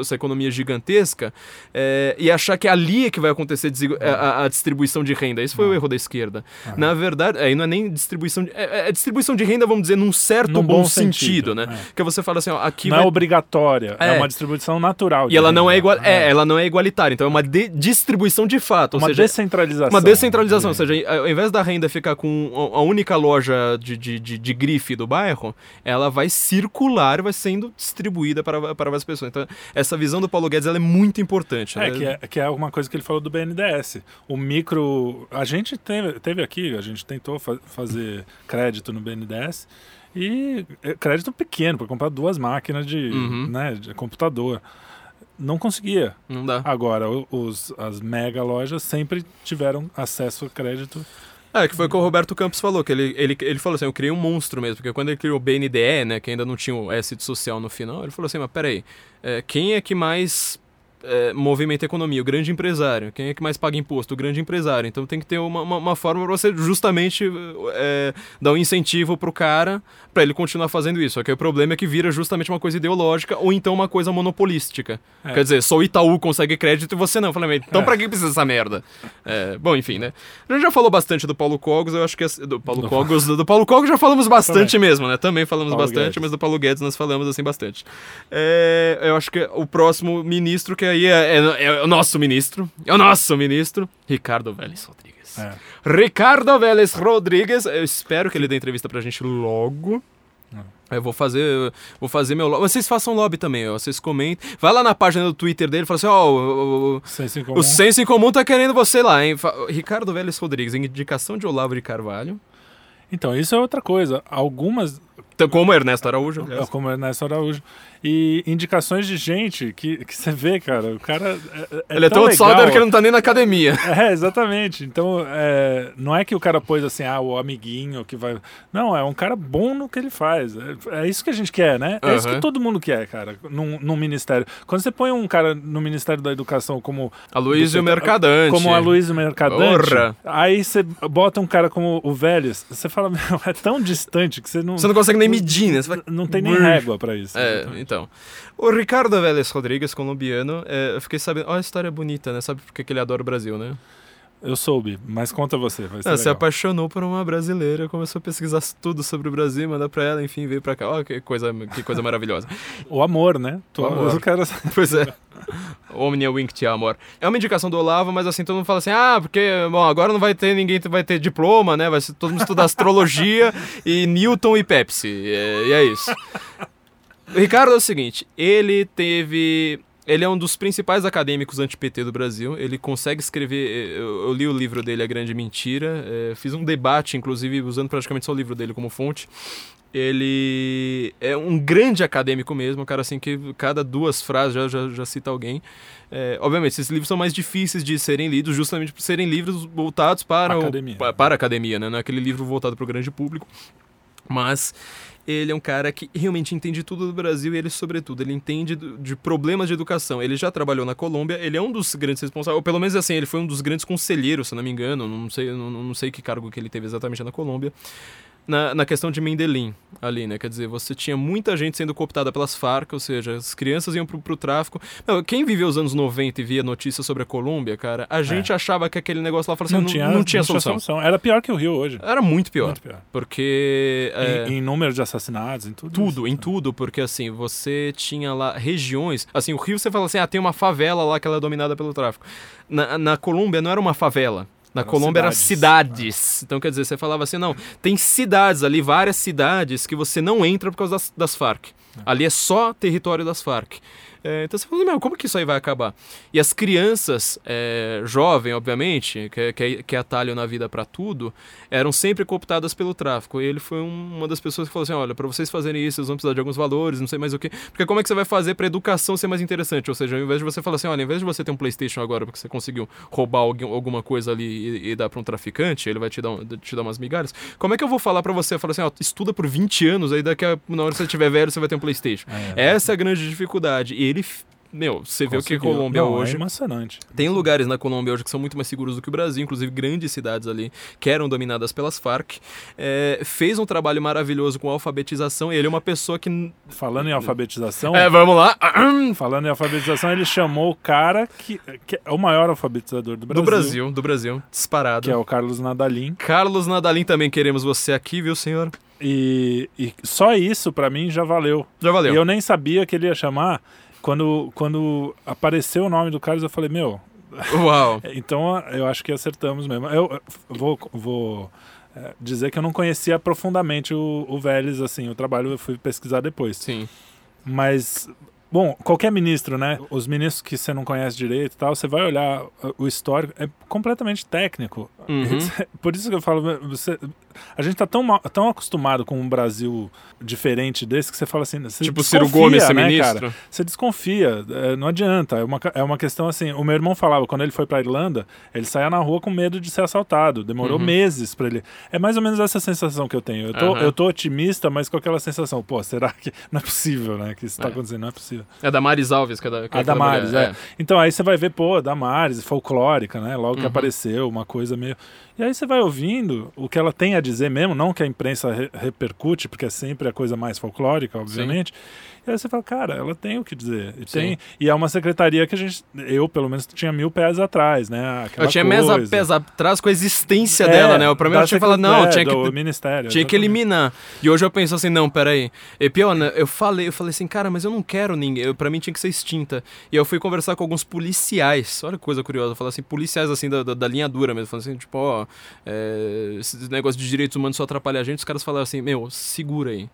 essa- economia gigantesca, é, e achar que ali é que vai acontecer desigu- a, a- distribuição de renda. Esse foi o erro da esquerda. Na verdade, aí não é nem distribuição de. É, é distribuição de renda, vamos dizer, num certo Num bom, bom sentido, sentido, né? é. Que você fala assim, ó, aqui não vai é obrigatória, é. É. uma distribuição natural. e ela não é renda. igual, é, ela não é igualitária, então é uma distribuição distribuição de fato. uma ou seja, descentralização. uma descentralização. Ou seja, ao invés da renda ficar com a única loja de, de, de, de grife do bairro, ela vai circular vai sendo distribuída para, para várias pessoas. Então, essa visão do Paulo Guedes ela é muito importante. É, né? que é, que é uma coisa que ele falou do BNDES. O micro. A gente teve, teve aqui, a gente tentou fa fazer crédito no BNDES e é, crédito pequeno para comprar duas máquinas de, Uhum. né, de computador. Não conseguia. Não dá. Agora, os, as mega lojas sempre tiveram acesso a crédito. É, que foi o que o Roberto Campos falou, que ele, ele, ele falou assim, eu criei um monstro mesmo, porque quando ele criou o BNDE, né, que ainda não tinha o S de social no final, ele falou assim, mas peraí, é, quem é que mais é, movimenta a economia? O grande empresário. Quem é que mais paga imposto? O grande empresário. Então tem que ter uma, uma, uma forma para você justamente é, dar um incentivo pro cara para ele continuar fazendo isso. Só que o problema é que vira justamente uma coisa ideológica ou então uma coisa monopolística. É. Quer dizer, só o Itaú consegue crédito e você não. Eu falei, então É. pra que precisa dessa merda? É, bom, enfim, né? A gente já falou bastante do Paulo Cogos, eu acho que... Do Paulo Cogos, do, do Paulo Cogos já falamos bastante Também. mesmo, né? Também falamos Paulo bastante, Guedes. mas do Paulo Guedes nós falamos assim bastante. É, eu acho que o próximo ministro que aí é, é- é o nosso ministro, é o nosso ministro, Ricardo Vélez Rodrigues. É. Ricardo Vélez Rodrigues, eu espero que ele dê entrevista pra gente logo. Eu vou fazer, vou fazer meu lobby. Vocês façam lobby também, ó. Vocês comentem. Vai lá na página do Twitter dele e fala assim: ó, o, o, Senso em comum. o Senso em Comum tá querendo você lá, hein? Ricardo Vélez Rodrigues, indicação de Olavo de Carvalho. Então, isso é outra coisa. Algumas, como Ernesto Araújo. aliás. como Ernesto Araújo, e indicações de gente que, que você vê, cara. O cara. É, é Ele é tão outsider que ele não tá nem na academia. É, exatamente. Então, é, não é que o cara pôs assim, ah, o amiguinho que vai. Não, é um cara bom no que ele faz. É, é isso que a gente quer, né? É isso Aham. que todo mundo quer, cara, num, num ministério. Quando você põe um cara no Ministério da Educação como. Aloysio do- Mercadante. Como a Luiz Mercadante, Porra. aí você bota um cara como o Vélez, você fala, meu, é tão distante que você não. Você não consegue nem medir, né? Vai... Não tem nem régua pra isso. É, Exatamente. então. O Ricardo Vélez Rodrigues, colombiano, é, eu fiquei sabendo. Olha a história bonita, né? Sabe por que ele adora o Brasil, né? Eu soube, mas conta você. Vai ser Ah, se apaixonou por uma brasileira, começou a pesquisar tudo sobre o Brasil, mandar pra ela, enfim, veio pra cá. Ó, que coisa, que coisa maravilhosa. O amor, né? O amor. Cara... Pois é. Omnia Wink te amor. É uma indicação do Olavo, mas assim, todo mundo fala assim, ah, porque, bom, agora não vai ter ninguém, vai ter diploma, né? Vai ser todo mundo estudar astrologia e Newton e Pepsi. É, e é isso. O Ricardo é o seguinte, ele teve... Ele é um dos principais acadêmicos anti-PT do Brasil. Ele consegue escrever. Eu, eu li o livro dele, A Grande Mentira. é, fiz um debate, inclusive, usando praticamente só o livro dele como fonte. Ele é um grande acadêmico mesmo, um cara assim que cada duas frases já, já, já cita alguém. É, obviamente, esses livros são mais difíceis de serem lidos justamente por serem livros voltados para, Academia. O, pa- para a academia, né? Não é aquele livro voltado para o grande público. Mas ele é um cara que realmente entende tudo do Brasil e ele, sobretudo, ele entende de problemas de educação. Ele já trabalhou na Colômbia, ele é um dos grandes responsáveis, ou pelo menos assim, ele foi um dos grandes conselheiros, se não me engano, não sei, não, não sei que cargo que ele teve exatamente na Colômbia. Na, na questão de Mendelim, ali, né? Quer dizer, você tinha muita gente sendo cooptada pelas Farc, ou seja, as crianças iam pro, pro tráfico. Não, quem viveu os anos 90 e via notícias sobre a Colômbia, cara, a gente achava que aquele negócio lá assim, não, não, tinha, solução. Era pior que o Rio hoje. Era muito pior. Muito pior. Porque. é, Em, em número de assassinatos, em tudo. tudo, isso. em tudo, porque assim, você tinha lá regiões. Assim, o Rio você fala assim, ah, tem uma favela lá que ela é dominada pelo tráfico. Na, na Colômbia não era uma favela. Na Colômbia eram cidades. cidades. Então, quer dizer, você falava assim, não, tem cidades ali, várias cidades que você não entra por causa das, das Farc. Ali é só território das Farc. É, então você fala, meu, como que isso aí vai acabar? E as crianças, é, jovem, obviamente, que, é- que, é- que é atalho na vida pra tudo, eram sempre cooptadas pelo tráfico. E ele foi um- uma das pessoas que falou assim: olha, pra vocês fazerem isso, vocês vão precisar de alguns valores, não sei mais o que. Porque como é que você vai fazer pra educação ser mais interessante? Ou seja, ao invés de você falar assim: olha, ao invés de você ter um PlayStation agora porque você conseguiu roubar alguém- alguma coisa ali e, e dar pra um traficante, ele vai te dar, um- te dar umas migalhas. Como é que eu vou falar pra você? Falar assim: ó, estuda por 20 anos, aí daqui a, na hora que você estiver velho, você vai ter um PlayStation. É, Essa é a grande dificuldade. E ele. Meu, você vê o que é. Colômbia Não, hoje. É emocionante. Tem lugares na Colômbia hoje que são muito mais seguros do que o Brasil, inclusive grandes cidades ali que eram dominadas pelas Farc. É, fez um trabalho maravilhoso com alfabetização. Ele é uma pessoa que. Falando em alfabetização. É, vamos lá. Falando em alfabetização, ele chamou o cara que, que é o maior alfabetizador do Brasil. Do Brasil, do Brasil. Disparado. Que é o Carlos Nadalim. Carlos Nadalim também queremos você aqui, viu, senhor? E, e só isso, pra mim, já valeu. Já valeu. E eu nem sabia que ele ia chamar. Quando, quando apareceu o nome do Carlos, eu falei, meu, Uau! então eu acho que acertamos mesmo. Eu, eu vou, vou é, dizer que eu não conhecia profundamente o, o Vélez, assim, o trabalho eu fui pesquisar depois. Sim. Mas Bom, qualquer ministro, né? Os ministros que você não conhece direito e tal, você vai olhar o histórico, é completamente técnico. Uhum. Por isso que eu falo, você, a gente tá tão, tão acostumado com um Brasil diferente desse que você fala assim. Você tipo Ciro Gomes ser né, ministro. Cara? Você desconfia, é, não adianta. É uma, é uma questão assim. O meu irmão falava, quando ele foi pra Irlanda, ele saía na rua com medo de ser assaltado. Demorou uhum. meses para ele. É mais ou menos essa sensação que eu tenho. Eu tô, uhum. eu tô otimista, mas com aquela sensação, pô, será que. Não é possível, né? Que isso tá é. acontecendo, não é possível. É da Maris Alves, que é da. Que a é Damares, é. é. Então aí você vai ver, pô, Damares, folclórica, né? Logo que uhum. apareceu, uma coisa meio. E aí você vai ouvindo o que ela tem a dizer mesmo, não que a imprensa re repercute, porque é sempre a coisa mais folclórica, obviamente. Sim. E aí você fala, cara, ela tem o que dizer. E, tem, e é uma secretaria que a gente, eu pelo menos, tinha mil pés atrás, né? Aquela eu tinha coisa. pés atrás com a existência é, dela, né? O primeiro tinha falado, não, é, tinha que. Ministério. Tinha que eliminar. E hoje eu penso assim, não, peraí. E pior, né? Eu falei, eu falei assim, cara, mas eu não quero ninguém. Eu, pra mim tinha que ser extinta. E eu fui conversar com alguns policiais. Olha que coisa curiosa. Eu falei assim, policiais assim da, da, da linha dura mesmo. Falando assim, tipo, ó, é, esse negócio de direitos humanos só atrapalha a gente. Os caras falaram assim, meu, segura aí.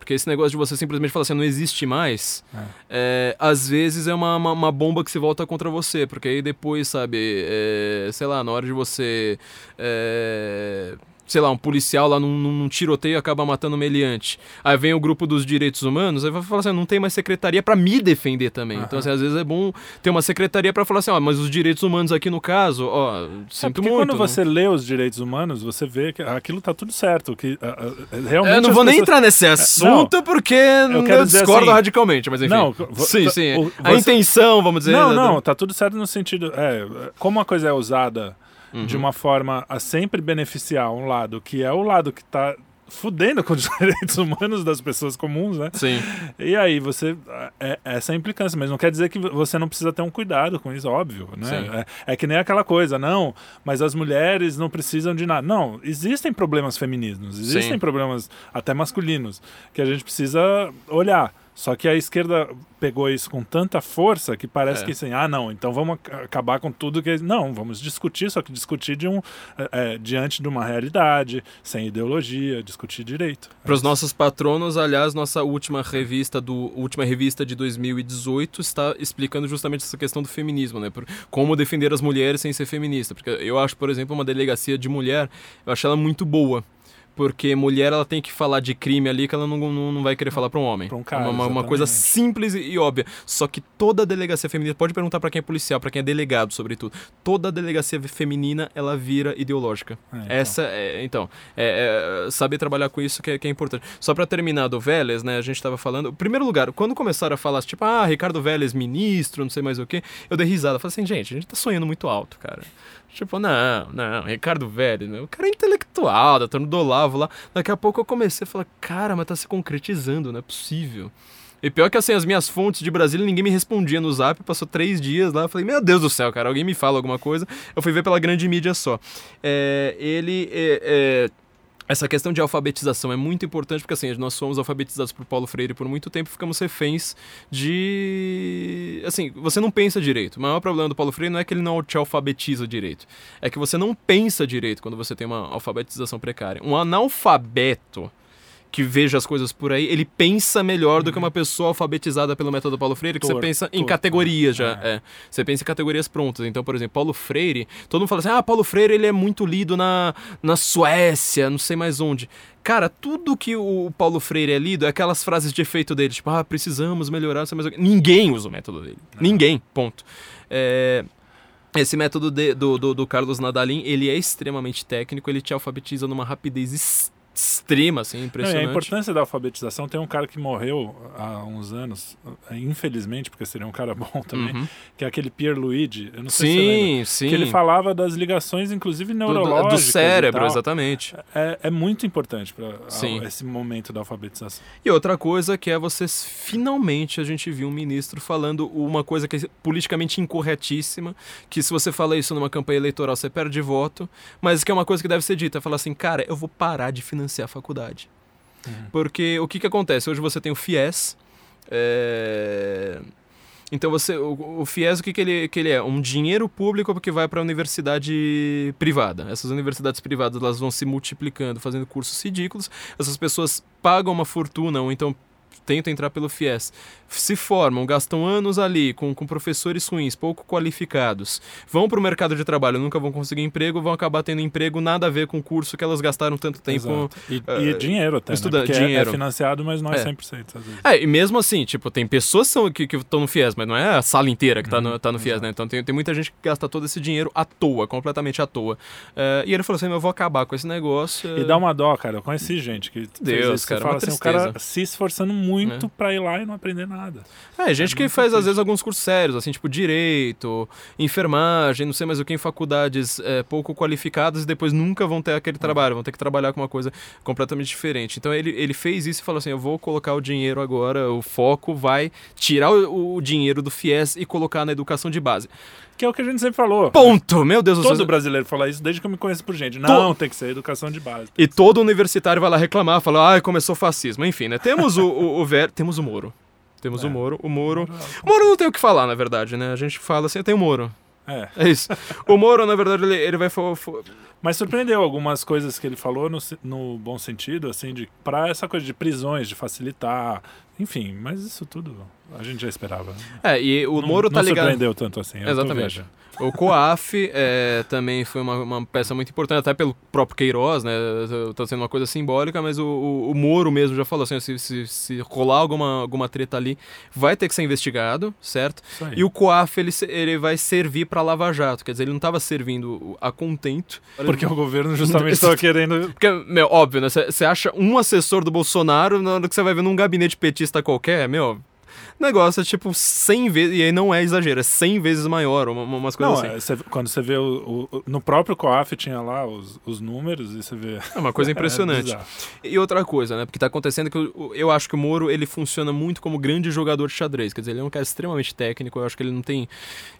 Porque esse negócio de você simplesmente falar assim, não existe mais, é. É, às vezes é uma, uma, uma, bomba que se volta contra você. Porque aí depois, sabe, é, sei lá, na hora de você é, sei lá, um policial lá num, num tiroteio acaba matando um meliante. Aí vem o grupo dos direitos humanos, aí vai falar assim, não tem mais secretaria para me defender também. Uhum. Então, assim, às vezes é bom ter uma secretaria para falar assim, ó, mas os direitos humanos aqui no caso, ó, sinto é muito. quando né? você lê os direitos humanos, você vê que aquilo tá tudo certo, que uh, uh, realmente Eu não vou pessoas... nem entrar nesse é, assunto não, porque eu, eu discordo assim, radicalmente, mas enfim. Não, sim, sim. O, a intenção, vamos dizer. Não, não, tá tudo certo no sentido, é, como a coisa é usada uhum. de uma forma a sempre beneficiar um lado que é o lado que está fudendo com os direitos humanos das pessoas comuns, né? Sim. E aí você é, é essa é a implicância, mas não quer dizer que você não precisa ter um cuidado com isso, óbvio, né? É, é, que nem aquela coisa, não, mas as mulheres não precisam de nada. Não, existem problemas femininos, existem Sim. problemas até masculinos que a gente precisa olhar. Só que a esquerda pegou isso com tanta força que parece é. que assim, ah, não, então vamos acabar com tudo que. Não, vamos discutir, só que discutir de um, é, diante de uma realidade, sem ideologia, discutir direito. Para os nossos patronos, aliás, nossa última revista do última revista de 2018 está explicando justamente essa questão do feminismo, né? Por como defender as mulheres sem ser feminista. Porque eu acho, por exemplo, uma delegacia de mulher, eu acho ela muito boa porque mulher ela tem que falar de crime ali que ela não, não, não vai querer falar para um homem. Pra um cara, uma, uma, coisa simples e, óbvia. Só que toda delegacia feminina, pode perguntar para quem é policial, para quem é delegado, sobretudo. Toda delegacia feminina ela vira ideológica. É, então. Essa é, então, é, é, saber trabalhar com isso que é, que é importante. Só para terminar do Vélez, né, a gente tava falando, em primeiro lugar, quando começaram a falar tipo, ah, Ricardo Vélez ministro, não sei mais o que, eu dei risada, falei assim, gente, a gente tá sonhando muito alto, cara. Tipo, não, não, Ricardo Velho, né? o cara é intelectual, tá no Olavo lá. Daqui a pouco eu comecei a falar, cara, mas tá se concretizando, não é possível. E pior que assim, as minhas fontes de Brasília, ninguém me respondia no zap, passou três dias lá, eu falei, meu Deus do céu, cara, alguém me fala alguma coisa. Eu fui ver pela grande mídia só. É, ele é, é, essa questão de alfabetização é muito importante porque assim nós fomos alfabetizados por Paulo Freire por muito tempo ficamos reféns de assim você não pensa direito. O maior problema do Paulo Freire não é que ele não te alfabetiza direito. É que você não pensa direito quando você tem uma alfabetização precária. Um analfabeto que veja as coisas por aí, ele pensa melhor uhum. do que uma pessoa alfabetizada pelo método Paulo Freire, que torto, você pensa em categorias já. É. É. Você pensa em categorias prontas. Então, por exemplo, Paulo Freire, todo mundo fala assim: ah, Paulo Freire ele é muito lido na, na Suécia, não sei mais onde. Cara, tudo que o Paulo Freire é lido é aquelas frases de efeito dele, tipo, ah, precisamos melhorar, não sei mais o Ninguém usa o método dele. Não. Ninguém, ponto. É, esse método de, do, do, do, Carlos Nadalim, ele é extremamente técnico, ele te alfabetiza numa rapidez extrema, assim, impressionante. É, a importância da alfabetização tem um cara que morreu há uns anos, infelizmente, porque seria um cara bom também, uhum. que é aquele Pierre Luigi, eu não sei sim, se você lembra, sim. que ele falava das ligações, inclusive neurológicas. Do, do cérebro, exatamente. É, é, muito importante para esse momento da alfabetização. E outra coisa que é vocês, finalmente, a gente viu um ministro falando uma coisa que é politicamente incorretíssima, que se você fala isso numa campanha eleitoral, você perde voto, mas que é uma coisa que deve ser dita, é falar assim, cara, eu vou parar de financiar financiar a faculdade. Uhum. Porque o que, que acontece? Hoje você tem o FIES, é... Então você, o, o FIES o que, que, ele, que ele é? Um dinheiro público que vai para a universidade privada. Essas universidades privadas elas vão se multiplicando, fazendo cursos ridículos. Essas pessoas pagam uma fortuna ou então tentam entrar pelo FIES, se formam, gastam anos ali com, com professores ruins, pouco qualificados, vão para o mercado de trabalho, nunca vão conseguir emprego, vão acabar tendo emprego nada a ver com o curso que elas gastaram tanto tempo. E, uh, e, dinheiro até, estudando. Né? dinheiro. É, é, financiado, mas não é, é 100%. Às vezes. É, e mesmo assim, tipo, tem pessoas que estão no FIES, mas não é a sala inteira que está no, tá no FIES, né? Então tem, tem muita gente que gasta todo esse dinheiro à toa, completamente à toa. Uh, e ele falou assim, eu vou acabar com esse negócio. E dá uma dó, cara. Eu conheci gente que Deus, cara, fala assim, o cara se esforçando muito é. para ir lá e não aprender nada. É, gente é que faz às vezes alguns cursos sérios, assim, tipo direito, enfermagem, não sei mais o que, em faculdades é, pouco qualificadas e depois nunca vão ter aquele trabalho, vão ter que trabalhar com uma coisa completamente diferente. Então ele, ele fez isso e falou assim: eu vou colocar o dinheiro agora, o foco vai tirar o, o dinheiro do FIES e colocar na educação de base. Que é o que a gente sempre falou. Ponto! Meu Deus do céu. Todo brasileiro fala isso desde que eu me conheço por gente. Não, tem que ser educação de base. E todo universitário vai lá reclamar, falar, ah, começou fascismo. Enfim, né? Temos o, o, o Ver... Temos o Moro. Temos é. o Moro. O Moro. O Moro não tem o que falar, na verdade, né? A gente fala assim, tem o Moro. É. É isso. O Moro, na verdade, ele, ele vai. Mas surpreendeu algumas coisas que ele falou no, no bom sentido, assim, de para essa coisa de prisões, de facilitar. Enfim, mas isso tudo a gente já esperava. É, e o não, Moro tá não ligado. Não surpreendeu tanto assim. Exatamente. O COAF é, também foi uma, uma, peça muito importante, até pelo próprio Queiroz, né? Tá sendo uma coisa simbólica, mas o, o, o Moro mesmo já falou assim: se, se, se, rolar alguma, alguma treta ali, vai ter que ser investigado, certo? E o COAF ele, ele vai servir para Lava Jato, quer dizer, ele não estava servindo a contento. Porque o governo justamente estava querendo. Porque, meu, óbvio, né? Você acha um assessor do Bolsonaro na hora que você vai ver num gabinete petista qualquer, meu, negócio é tipo 100 vezes, e aí não é exagero, é 100 vezes maior, uma, umas coisas não, assim. É, cê, quando você vê o, o, no próprio COAF tinha lá os, os números e você vê. É uma coisa impressionante. é e outra coisa, né? Porque tá acontecendo que eu, eu acho que o Moro ele funciona muito como grande jogador de xadrez. Quer dizer, ele é um cara extremamente técnico, eu acho que ele não tem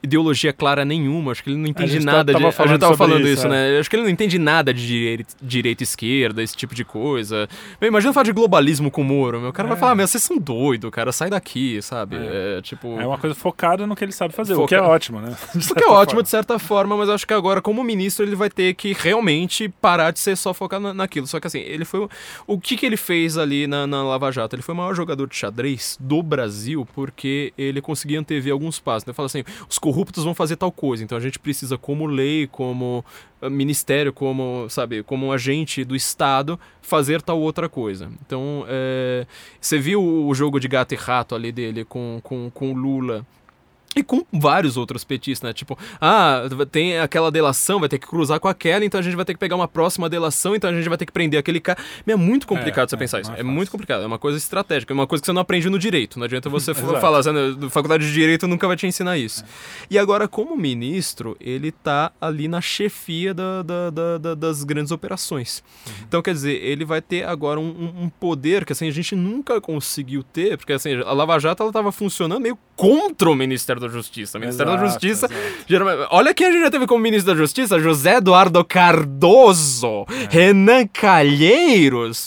ideologia clara nenhuma, acho que ele não entende nada tava de. A gente tava falando isso, isso é. né? Eu acho que ele não entende nada de direita, direita esquerda, esse tipo de coisa. Meu, imagina falar de globalismo com o Moro, meu. O cara vai é. falar, meu, vocês são doidos, cara, sai daqui, sabe? É. tipo... É uma coisa focada no que ele sabe fazer, Foca... o que é ótimo, né? O que é ótimo forma. de certa forma, mas acho que agora, como ministro, ele vai ter que realmente parar de ser só focado naquilo. Só que assim, ele foi. O que, que ele fez ali na, na Lava Jato? Ele foi o maior jogador de xadrez do Brasil porque ele conseguia antever alguns passos. Ele fala assim: os corruptos vão fazer tal coisa, então a gente precisa, como lei, como ministério, como, sabe, como um agente do Estado, fazer tal outra coisa. Então, é, você viu o jogo de gato e rato ali dele com, com, com Lula e com vários outros petistas, né? Tipo, ah, tem aquela delação, vai ter que cruzar com aquela, então a gente vai ter que pegar uma próxima delação, então a gente vai ter que prender aquele cara. É muito complicado é, você é, pensar isso. É, é muito complicado. É uma coisa estratégica, é uma coisa que você não aprende no direito. Não adianta você falar, assim, faculdade de direito nunca vai te ensinar isso. E agora, como ministro, ele tá ali na chefia da, da, da, da das grandes operações. Uhum. Então, quer dizer, ele vai ter agora um, um, poder que assim, a gente nunca conseguiu ter, porque assim, a Lava Jato ela tava funcionando meio contra o Ministério da Justiça. O Ministério exato, da Justiça. Geralmente, olha quem a gente já teve como ministro da Justiça: José Eduardo Cardoso, é. Renan Calheiros.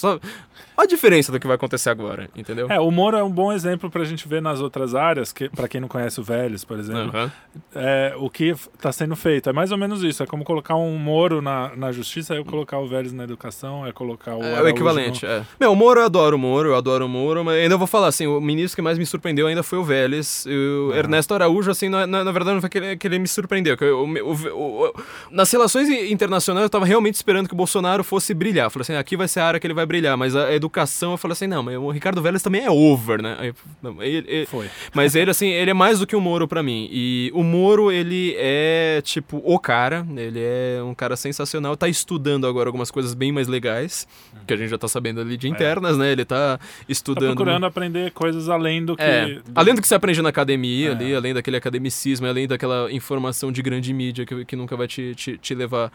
A diferença do que vai acontecer agora, entendeu? É, o Moro é um bom exemplo para a gente ver nas outras áreas, que para quem não conhece o Vélez, por exemplo, uhum. é, o que está sendo feito. É mais ou menos isso, é como colocar um Moro na, na justiça, é eu colocar o Vélez na educação, é colocar o É o equivalente, no... é. Meu, o Moro eu adoro o Moro, eu adoro o Moro, mas ainda vou falar assim, o ministro que mais me surpreendeu ainda foi o Vélez. O uhum. Ernesto Araújo, assim, na, na, na, verdade não foi que ele, que ele me surpreendeu, que eu, o, o, o, nas relações internacionais eu estava realmente esperando que o Bolsonaro fosse brilhar. Falei assim, aqui vai ser a área que ele vai brilhar, mas a educação, eu falei assim, não, mas o Ricardo Vélez também é over, né? Aí, não, ele, ele, Foi. Mas ele, assim, ele é mais do que o Moro para mim. E o Moro, ele é, tipo, o cara, ele é um cara sensacional, tá estudando agora algumas coisas bem mais legais, que a gente já tá sabendo ali de é. internas, é. né? Ele tá estudando... Tá procurando aprender coisas além do que... É, além do que você aprende na academia é. ali, além daquele academicismo, além daquela informação de grande mídia que, que nunca vai te, te, te levar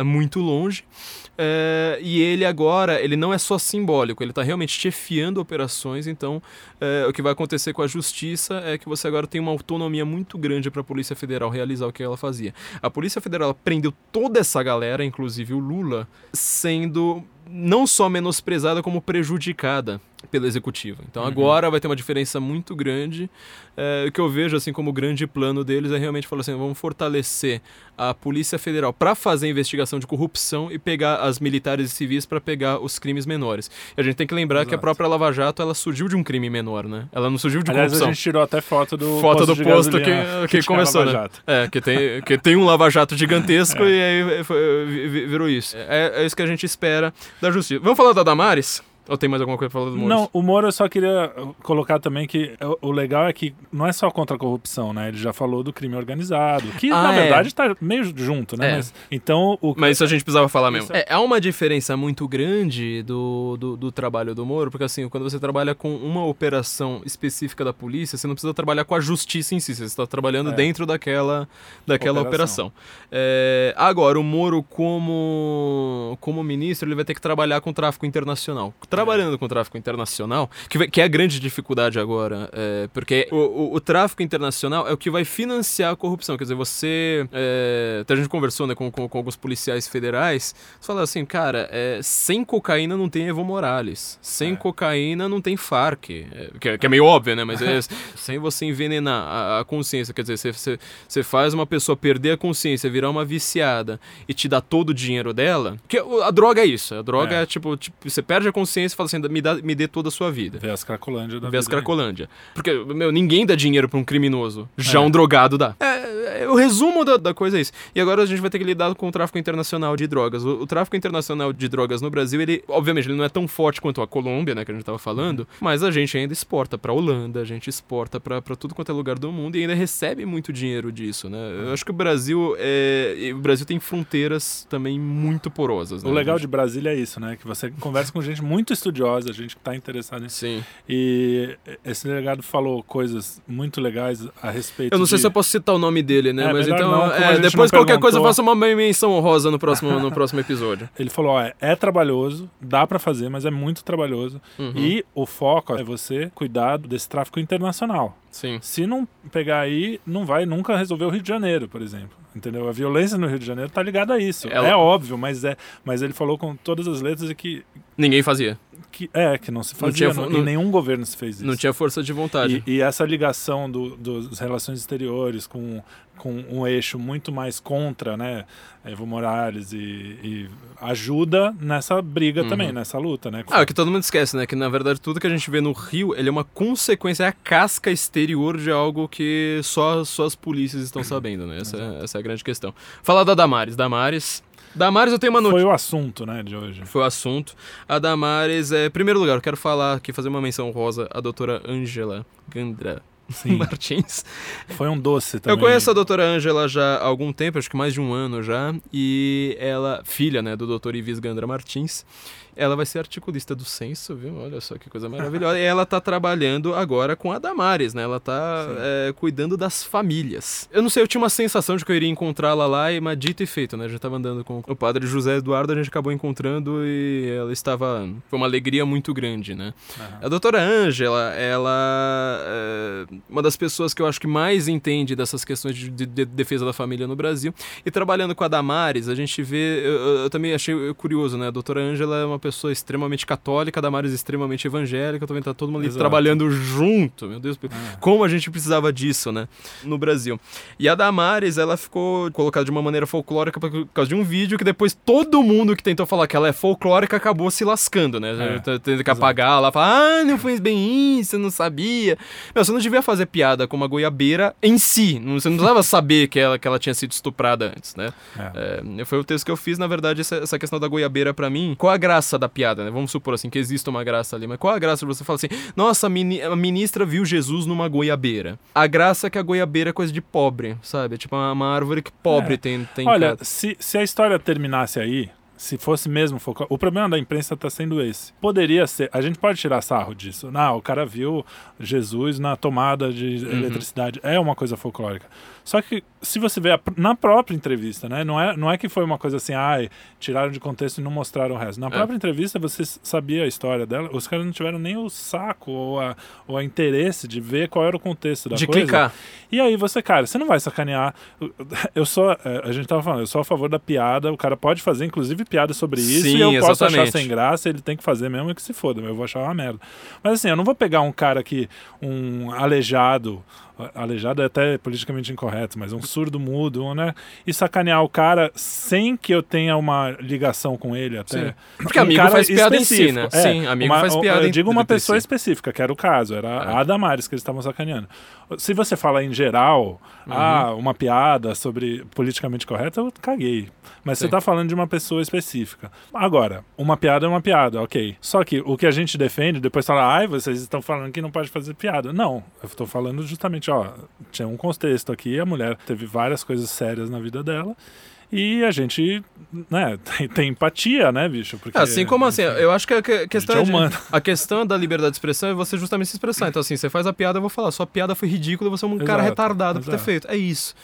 uh, muito longe. Uh, e ele agora, ele não é só simbólico, ele está realmente chefiando operações, então é, o que vai acontecer com a justiça é que você agora tem uma autonomia muito grande para a Polícia Federal realizar o que ela fazia. A Polícia Federal prendeu toda essa galera, inclusive o Lula, sendo não só menosprezada como prejudicada. Pelo executivo. Então Uhum. agora vai ter uma diferença muito grande. É, o que eu vejo assim como o grande plano deles é realmente falar assim, vamos fortalecer a Polícia Federal para fazer investigação de corrupção e pegar as militares e civis para pegar os crimes menores. E a gente tem que lembrar que a Exato. própria Lava Jato ela surgiu de um crime menor, né? Ela não surgiu de Aliás, corrupção. a gente tirou até foto do Foto posto do posto gasolina que- que tinha começou, Lava né? Jato. É, que tem, que tem um lava-jato gigantesco É. e aí foi- vi- vi- virou isso. É, é isso que a gente espera da justiça. Vamos falar da Damares? Ou tem mais alguma coisa pra falar do Moro? Não, o Moro eu só queria colocar também que o- legal é que não é só contra a corrupção, né? Ele já falou do crime organizado, que Ah, na é. verdade tá meio junto, né? É. Mas, então, o Mas isso a gente precisava falar mesmo. É, há uma diferença muito grande do, do, do trabalho do Moro, porque assim, quando você trabalha com uma operação específica da polícia, você não precisa trabalhar com a justiça em si, você está trabalhando É. dentro daquela, daquela operação. Operação. É, agora, o Moro, como, como ministro, ele vai ter que trabalhar com tráfico internacional. Trabalhando com tráfico internacional, que, vai- que é a grande dificuldade agora, é, porque o, o- o tráfico internacional é o que vai financiar a corrupção. Quer dizer, você. É, até a gente conversou né, com, com, com alguns policiais federais, você fala assim, cara, é, sem cocaína não tem Evo Morales, sem É. cocaína não tem Farc, é, que, é- que é meio óbvio, né? Mas é, sem você envenenar a, a consciência, quer dizer, você, você, você faz uma pessoa perder a consciência, virar uma viciada e te dá todo o dinheiro dela, que o- a droga é isso, a droga é, É. tipo, tipo, você perde a consciência e fala assim, me, dá, me dê toda a sua vida. Vê as Cracolândia da Vê as aí. Cracolândia. Porque, meu, ninguém dá dinheiro pra um criminoso. Já É. um drogado dá. É, é, o resumo da, da coisa é isso. E agora a gente vai ter que lidar com o tráfico internacional de drogas. O, o tráfico internacional de drogas no Brasil, ele, obviamente, ele não é tão forte quanto a Colômbia, né, que a gente tava falando, mas a gente ainda exporta pra Holanda, a gente exporta pra pra tudo quanto é lugar do mundo e ainda recebe muito dinheiro disso, né? Eu acho que o Brasil, é, o Brasil tem fronteiras também muito porosas, né? O legal A de gente- Brasília é isso, né? Que você conversa com gente muito estudiosa, gente que tá interessada nisso. Sim. E esse delegado falou coisas muito legais a respeito Eu não sei de... se eu posso citar o nome dele, né? É, Mas então, não, é, depois qualquer coisa eu perguntou. faço uma menção honrosa no próximo, no próximo episódio. Ele falou, ó, é trabalhoso, dá pra fazer, mas é muito trabalhoso. Uhum. E o foco é você cuidar desse tráfico internacional. Sim. Se não pegar aí, não vai nunca resolver o Rio de Janeiro, por exemplo. Entendeu? A violência no Rio de Janeiro tá ligada a isso. Ela- É óbvio, mas é, mas ele falou com todas as letras e que, Ninguém fazia. que é que não se Não fazia, tinha não- e não- nenhum governo se fez isso. Não tinha força de vontade. E, e essa ligação do, dos relações exteriores com, com um eixo muito mais contra, né, Evo Morales e, e ajuda nessa briga Uhum. também, nessa luta, né? Ah, é que todo mundo esquece, né? Que na verdade tudo que a gente vê no Rio, ele é uma consequência, é a casca exterior de algo que só, só as polícias estão sabendo, né? Essa, é- essa é a grande questão. Falar da Damares. Damares. Damares eu tenho uma notícia. Foi o assunto, né, de hoje. Foi o assunto. A Damares, é, em primeiro lugar, eu quero falar aqui, fazer uma menção rosa à doutora Ângela Gandra Sim, Martins. foi um doce também. Eu conheço a doutora Ângela já há algum tempo, acho que mais de um ano já, e ela, filha, né, do doutor Ivis Gandra Martins, ela vai ser articulista do censo, viu? Olha só que coisa maravilhosa. e ela tá trabalhando agora com a Damares, né? Ela tá é, cuidando das famílias. Eu não sei, eu tinha uma sensação de que eu iria encontrá-la lá, e, mas dito e feito, né? A gente tava andando com o padre José Eduardo, a gente acabou encontrando e ela estava... Foi uma alegria muito grande, né? Aham. A doutora Ângela, ela é uma das pessoas que eu acho que mais entende dessas questões de, de- de defesa da família no Brasil. E trabalhando com a Damares, a gente vê. Eu, eu- eu também achei curioso, né? A doutora Ângela é uma pessoa extremamente católica, a Damares extremamente evangélica, também tá todo mundo ali Exato. trabalhando junto. Meu Deus, Ah, como a gente precisava disso, né? No Brasil. E a Damares, ela ficou colocada de uma maneira folclórica por causa de um vídeo que depois todo mundo que tentou falar que ela é folclórica acabou se lascando, né? É, T- Tendo que apagar lá, falar, ah, não fez bem isso, não sabia. Meu, você não devia fazer piada com uma goiabeira em si. Você não precisava saber que ela, que ela tinha sido estuprada antes, né? é. É, foi o texto que eu fiz, na verdade, essa, essa questão da goiabeira pra mim. Qual a graça da piada, né? Vamos supor assim que exista uma graça ali, mas qual a graça de você falar assim: "Nossa, a, mini- a ministra viu Jesus numa goiabeira". A graça é que a goiabeira é coisa de pobre, sabe? Tipo uma, uma árvore que pobre É. tem tem Olha, se, se a história terminasse aí, se fosse mesmo folclore, o problema da imprensa está sendo esse. Poderia ser, a gente pode tirar sarro disso. Não, o cara viu Jesus na tomada de Uhum. eletricidade, é uma coisa folclórica. Só que se você vê a na própria entrevista, né, não é, não é que foi uma coisa assim, ai, tiraram de contexto e não mostraram o resto. Na É. própria entrevista você sabia a história dela, os caras não tiveram nem o saco ou a, ou a interesse de ver qual era o contexto da De coisa. clicar. E aí você, cara, você não vai sacanear. Eu sou, é, a gente tava falando, eu sou a favor da piada, o cara pode fazer, inclusive piada sobre isso Sim, e eu posso achar exatamente. sem graça, ele tem que fazer mesmo que se foda, mas eu vou achar uma merda. Mas assim, eu não vou pegar um cara que, um aleijado, aleijado é até politicamente incorreto, mas um surdo mudo, né? E sacanear o cara sem que eu tenha uma ligação com ele até. Sim. Porque Um amigo faz piada em si, né? É, Sim, amigo uma- faz piada Eu digo uma pessoa si. específica, que era o caso, era É. a Damares que eles estavam sacaneando. Se você falar em geral, Uhum. ah, uma piada sobre politicamente correto, eu caguei. Mas você Sim. tá falando de uma pessoa específica. Agora, uma piada é uma piada, ok. Só que o que a gente defende, depois fala, ai, vocês estão falando que não pode fazer piada. Não, eu tô falando justamente, ó, tinha um contexto aqui, a mulher teve várias coisas sérias na vida dela. E a gente, né, tem, tem empatia, né, bicho? Porque, Assim como assim, enfim, eu acho que a que- questão é de- a questão da liberdade de expressão é você justamente se expressar. Então assim, você faz a piada, eu vou falar, sua piada foi ridícula, você é um cara Exato, retardado por ter exato. feito. É isso.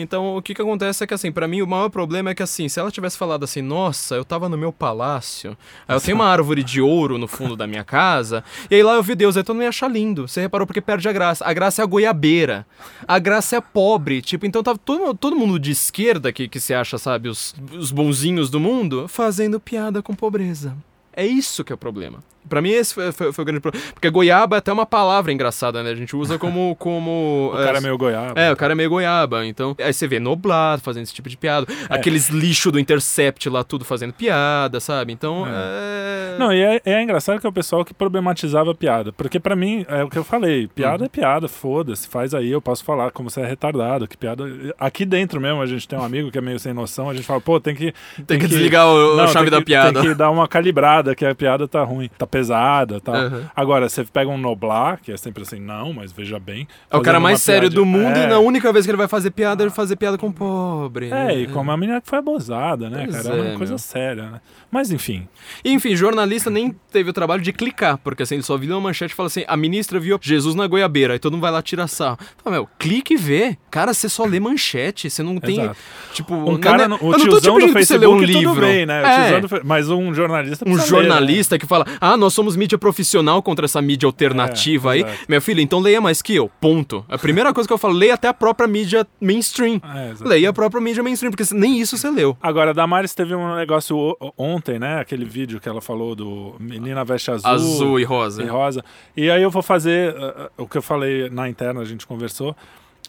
Então, o que que acontece é que assim, pra mim o maior problema é que assim, se ela tivesse falado assim, nossa, eu tava no meu palácio, aí eu tenho uma árvore de ouro no fundo da minha casa, e aí lá eu vi Deus, todo mundo ia achar lindo. Você reparou porque perde a graça. A graça é a goiabeira. A graça é pobre, tipo, então tava todo, todo mundo de esquerda que, que se acha, sabe, os, os bonzinhos do mundo, fazendo piada com pobreza. É isso que é o problema. Pra mim esse foi, foi- foi o grande problema. Porque goiaba é até uma palavra engraçada, né? A gente usa como... como O cara é meio goiaba. é, o cara é meio goiaba, então. Aí você vê Noblar fazendo esse tipo de piada. É. Aqueles lixo do Intercept lá, tudo fazendo piada, sabe? Então. É. Não, e é, é engraçado que é o pessoal que problematizava a piada. Porque pra mim, é o que eu falei, piada Uhum. é piada, foda-se, faz aí, eu posso falar como você é retardado, que piada... Aqui dentro mesmo, a gente tem um amigo que é meio sem noção, a gente fala, pô, tem que... Tem que desligar o- a Não, chave tem da que- piada. Tem que dar uma calibrada, que a piada tá ruim, tá pesada e tal. Uhum. Agora, você pega um Noblar, que é sempre assim, não, mas veja bem... É o cara mais uma sério piada- do mundo é, e na única vez que ele vai fazer piada, ele fazer piada com pobre. É, e como a menina que foi abusada, né, Pois cara? É é, uma coisa meu. séria, né? Mas enfim, enfim, jornalista nem teve o trabalho de clicar, porque assim, ele só viu uma manchete e fala assim: a ministra viu Jesus na goiabeira, aí todo mundo vai lá tirar sarro. Fala, meu, clique e vê. Cara, você só lê manchete, você não tem. Exato. Tipo, um cara, é- o não te tiozão do você ler Facebook, um livro. bem, né? O É. do Mas um jornalista um precisa ler, né? jornalista que fala, ah, nós somos mídia profissional contra essa mídia alternativa É, aí. exato. Meu filho, então leia mais que eu. Ponto. A primeira coisa que eu falo, leia até a própria mídia mainstream. É, leia a própria mídia mainstream, porque nem isso você leu. Agora, a Damares teve um negócio ontem, né? Aquele vídeo que ela falou do Menina Veste Azul. Azul e rosa. e rosa. E aí eu vou fazer uh, o que eu falei na interna, a gente conversou.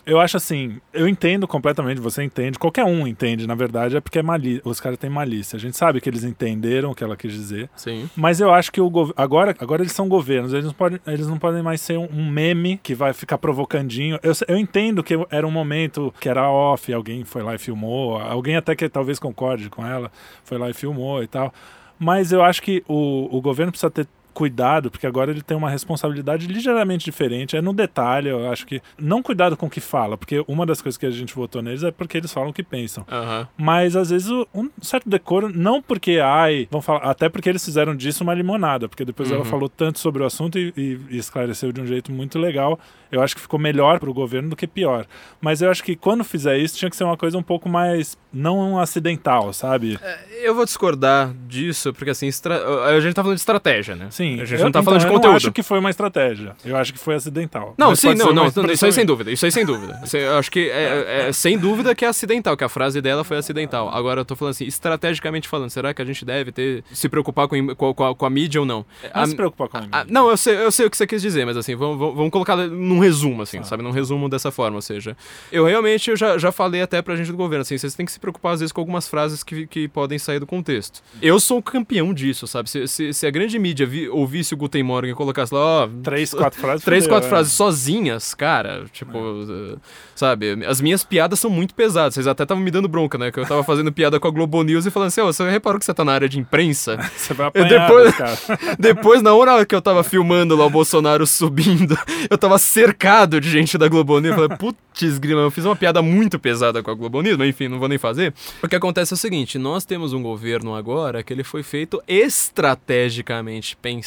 Eu acho assim, eu entendo completamente, você entende, qualquer um entende, na verdade, é porque é os caras têm malícia. A gente sabe que eles entenderam o que ela quis dizer. Sim. Mas eu acho que o agora, agora eles são governos, eles não, podem, eles não podem mais ser um, um meme que vai ficar provocandinho. Eu, eu entendo que era um momento que era off, alguém foi lá e filmou, alguém até que talvez concorde com ela, foi lá e filmou e tal. Mas eu acho que o, o governo precisa ter cuidado, porque agora ele tem uma responsabilidade ligeiramente diferente. É no detalhe, eu acho que. Não cuidado com o que fala, porque uma das coisas que a gente votou neles é porque eles falam o que pensam. Aham. Mas às vezes o- um certo decoro, não porque, ai, vão falar, até porque eles fizeram disso uma limonada, porque depois ela Uhum. falou tanto sobre o assunto e, e- e esclareceu de um jeito muito legal. Eu acho que ficou melhor pro governo do que pior. Mas eu acho que quando fizer isso, tinha que ser uma coisa um pouco mais não acidental, sabe? Eu vou discordar disso, porque assim, estra- a gente tá falando de estratégia, né? Sim, A gente eu, não tá então, falando de eu conteúdo. não acho que foi uma estratégia. Eu acho que foi acidental. Não, Mas sim, não, não, isso aí sem dúvida, isso aí sem dúvida. Eu acho que é, é- sem dúvida que é acidental, que a frase dela foi acidental. Agora eu tô falando assim, estrategicamente falando, será que a gente deve ter se preocupar com, im- com, com a, com a mídia ou não? Não A- se preocupar com a a- mídia. não, eu sei, eu sei o que você quis dizer, mas assim, vamos, vamos, colocar num resumo, assim, Ah. sabe? Num resumo dessa forma, ou seja, eu realmente eu já, já falei até pra gente do governo, assim, vocês têm que se preocupar às vezes com algumas frases que, que podem sair do contexto. Eu sou campeão disso, sabe? Se, se, se a grande mídia vi- ouvisse o Guten Morgen e colocasse lá, ó, Três, quatro frases. Três, quatro é. frases sozinhas, cara. Tipo, uh, sabe? As minhas piadas são muito pesadas. Vocês até estavam me dando bronca, né? Que eu tava fazendo piada com a Globo News e falando assim: Ô, você reparou que você tá na área de imprensa? Você vai apanhar, depois- cara. Depois, na hora que eu tava filmando lá o Bolsonaro subindo, eu tava cercado de gente da Globo News. Eu falei, putz, grima, eu fiz uma piada muito pesada com a Globo News, mas enfim, não vou nem fazer. O que acontece é o seguinte: nós temos um governo agora que ele foi feito estrategicamente pensado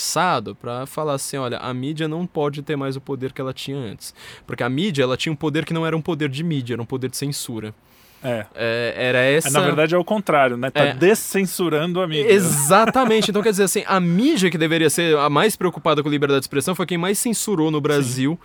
pra falar assim: olha, a mídia não pode ter mais o poder que ela tinha antes. Porque a mídia, ela tinha um poder que não era um poder de mídia, era um poder de censura. É. É, era essa. Na verdade é o contrário, né? Tá É. descensurando a mídia. Exatamente. Então, quer dizer assim, a mídia que deveria ser a mais preocupada com liberdade de expressão foi quem mais censurou no Brasil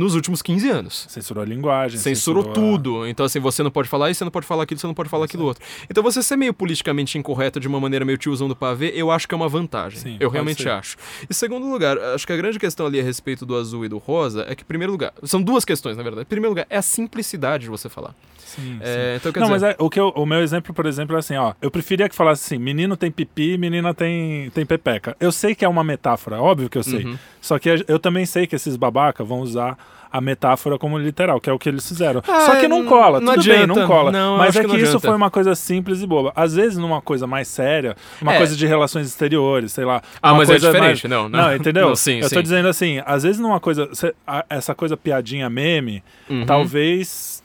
nos últimos 15 anos. Censurou a linguagem. Censurou a- tudo. Então, assim, você não pode falar isso, você não pode falar aquilo, você não pode falar aquilo outro. Então, você ser meio politicamente incorreto de uma maneira meio tiozão do pavê, eu acho que é uma vantagem. Sim, eu realmente ser. acho. E segundo lugar, acho que a grande questão ali a respeito do azul e do rosa é que, em primeiro lugar, são duas questões, na verdade. Em primeiro lugar, é a simplicidade de você falar. Sim, É, então, quer não, dizer, mas é, o, que eu- o meu exemplo, por exemplo, é assim, ó. Eu preferia que falasse assim, menino tem pipi, menina tem, tem pepeca. Eu sei que é uma metáfora, óbvio que eu sei. Uhum. Só que eu também sei que esses babaca vão usar a metáfora como literal, que é o que eles fizeram. Ah, Só que não cola, não tudo bem, adianta. não cola. Não, Mas é que que, isso adianta. foi uma coisa simples e boba. Às vezes, numa coisa mais séria, uma É. coisa de relações exteriores, sei lá. Ah, mas é diferente, mais- não, não. Não, entendeu? Não, sim, eu tô sim. dizendo assim, às vezes numa coisa, essa coisa piadinha meme, Uhum. talvez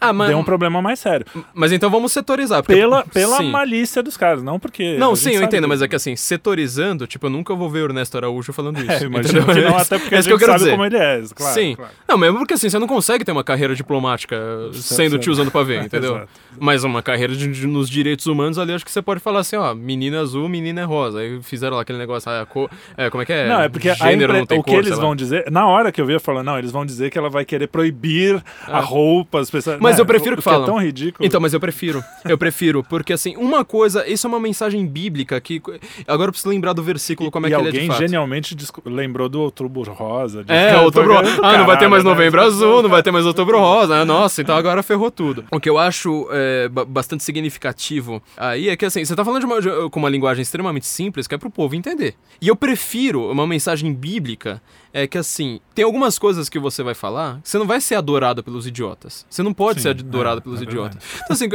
Ah, mas, dê um problema mais sério. mas então vamos setorizar. porque- Pela, pela sim. malícia dos caras, não porque. Não, sim, gente eu entendo, mas é que assim, setorizando, tipo, eu nunca vou ver o Ernesto Araújo falando isso. É, imagino que não, É até porque é a isso que eu gente quero sabe dizer. como ele é, claro. Sim. claro. Não, mesmo porque assim, você não consegue ter uma carreira diplomática sendo certo. tiozão do pavê, entendeu? Exato. Mas uma carreira de- de- nos direitos humanos ali, acho que você pode falar assim, ó, menina azul, menina é rosa. Aí fizeram lá aquele negócio, ah, a cor, é, como é que é? Não, é porque a Gênero impre- não tem o que cor, eles sei lá. vão dizer, na hora que eu via falando, não, eles vão dizer que ela vai querer proibir a Ah. roupa, as pessoas. Mas né, eu prefiro que é falam. tão ridículo. Então, mas eu prefiro. Eu prefiro, porque assim, uma coisa, isso é uma mensagem bíblica que. Agora eu preciso lembrar do versículo, como é e que ele é de alguém fato. genialmente desco- lembrou do outubro rosa. de- É, outubro Caralho, Ah, não vai ter mais né? novembro azul, não vai ter mais outubro rosa. Ah, Nossa, então agora ferrou tudo. O que eu acho é, ba- bastante significativo aí é que assim, você tá falando de uma, de- com uma linguagem extremamente simples que é pro povo entender. E eu prefiro uma mensagem bíblica é que assim, tem algumas coisas que você vai falar, que você não vai ser adorado pelos idiotas. Você não pode Sim, ser adorado é, pelos é idiotas. Então assim,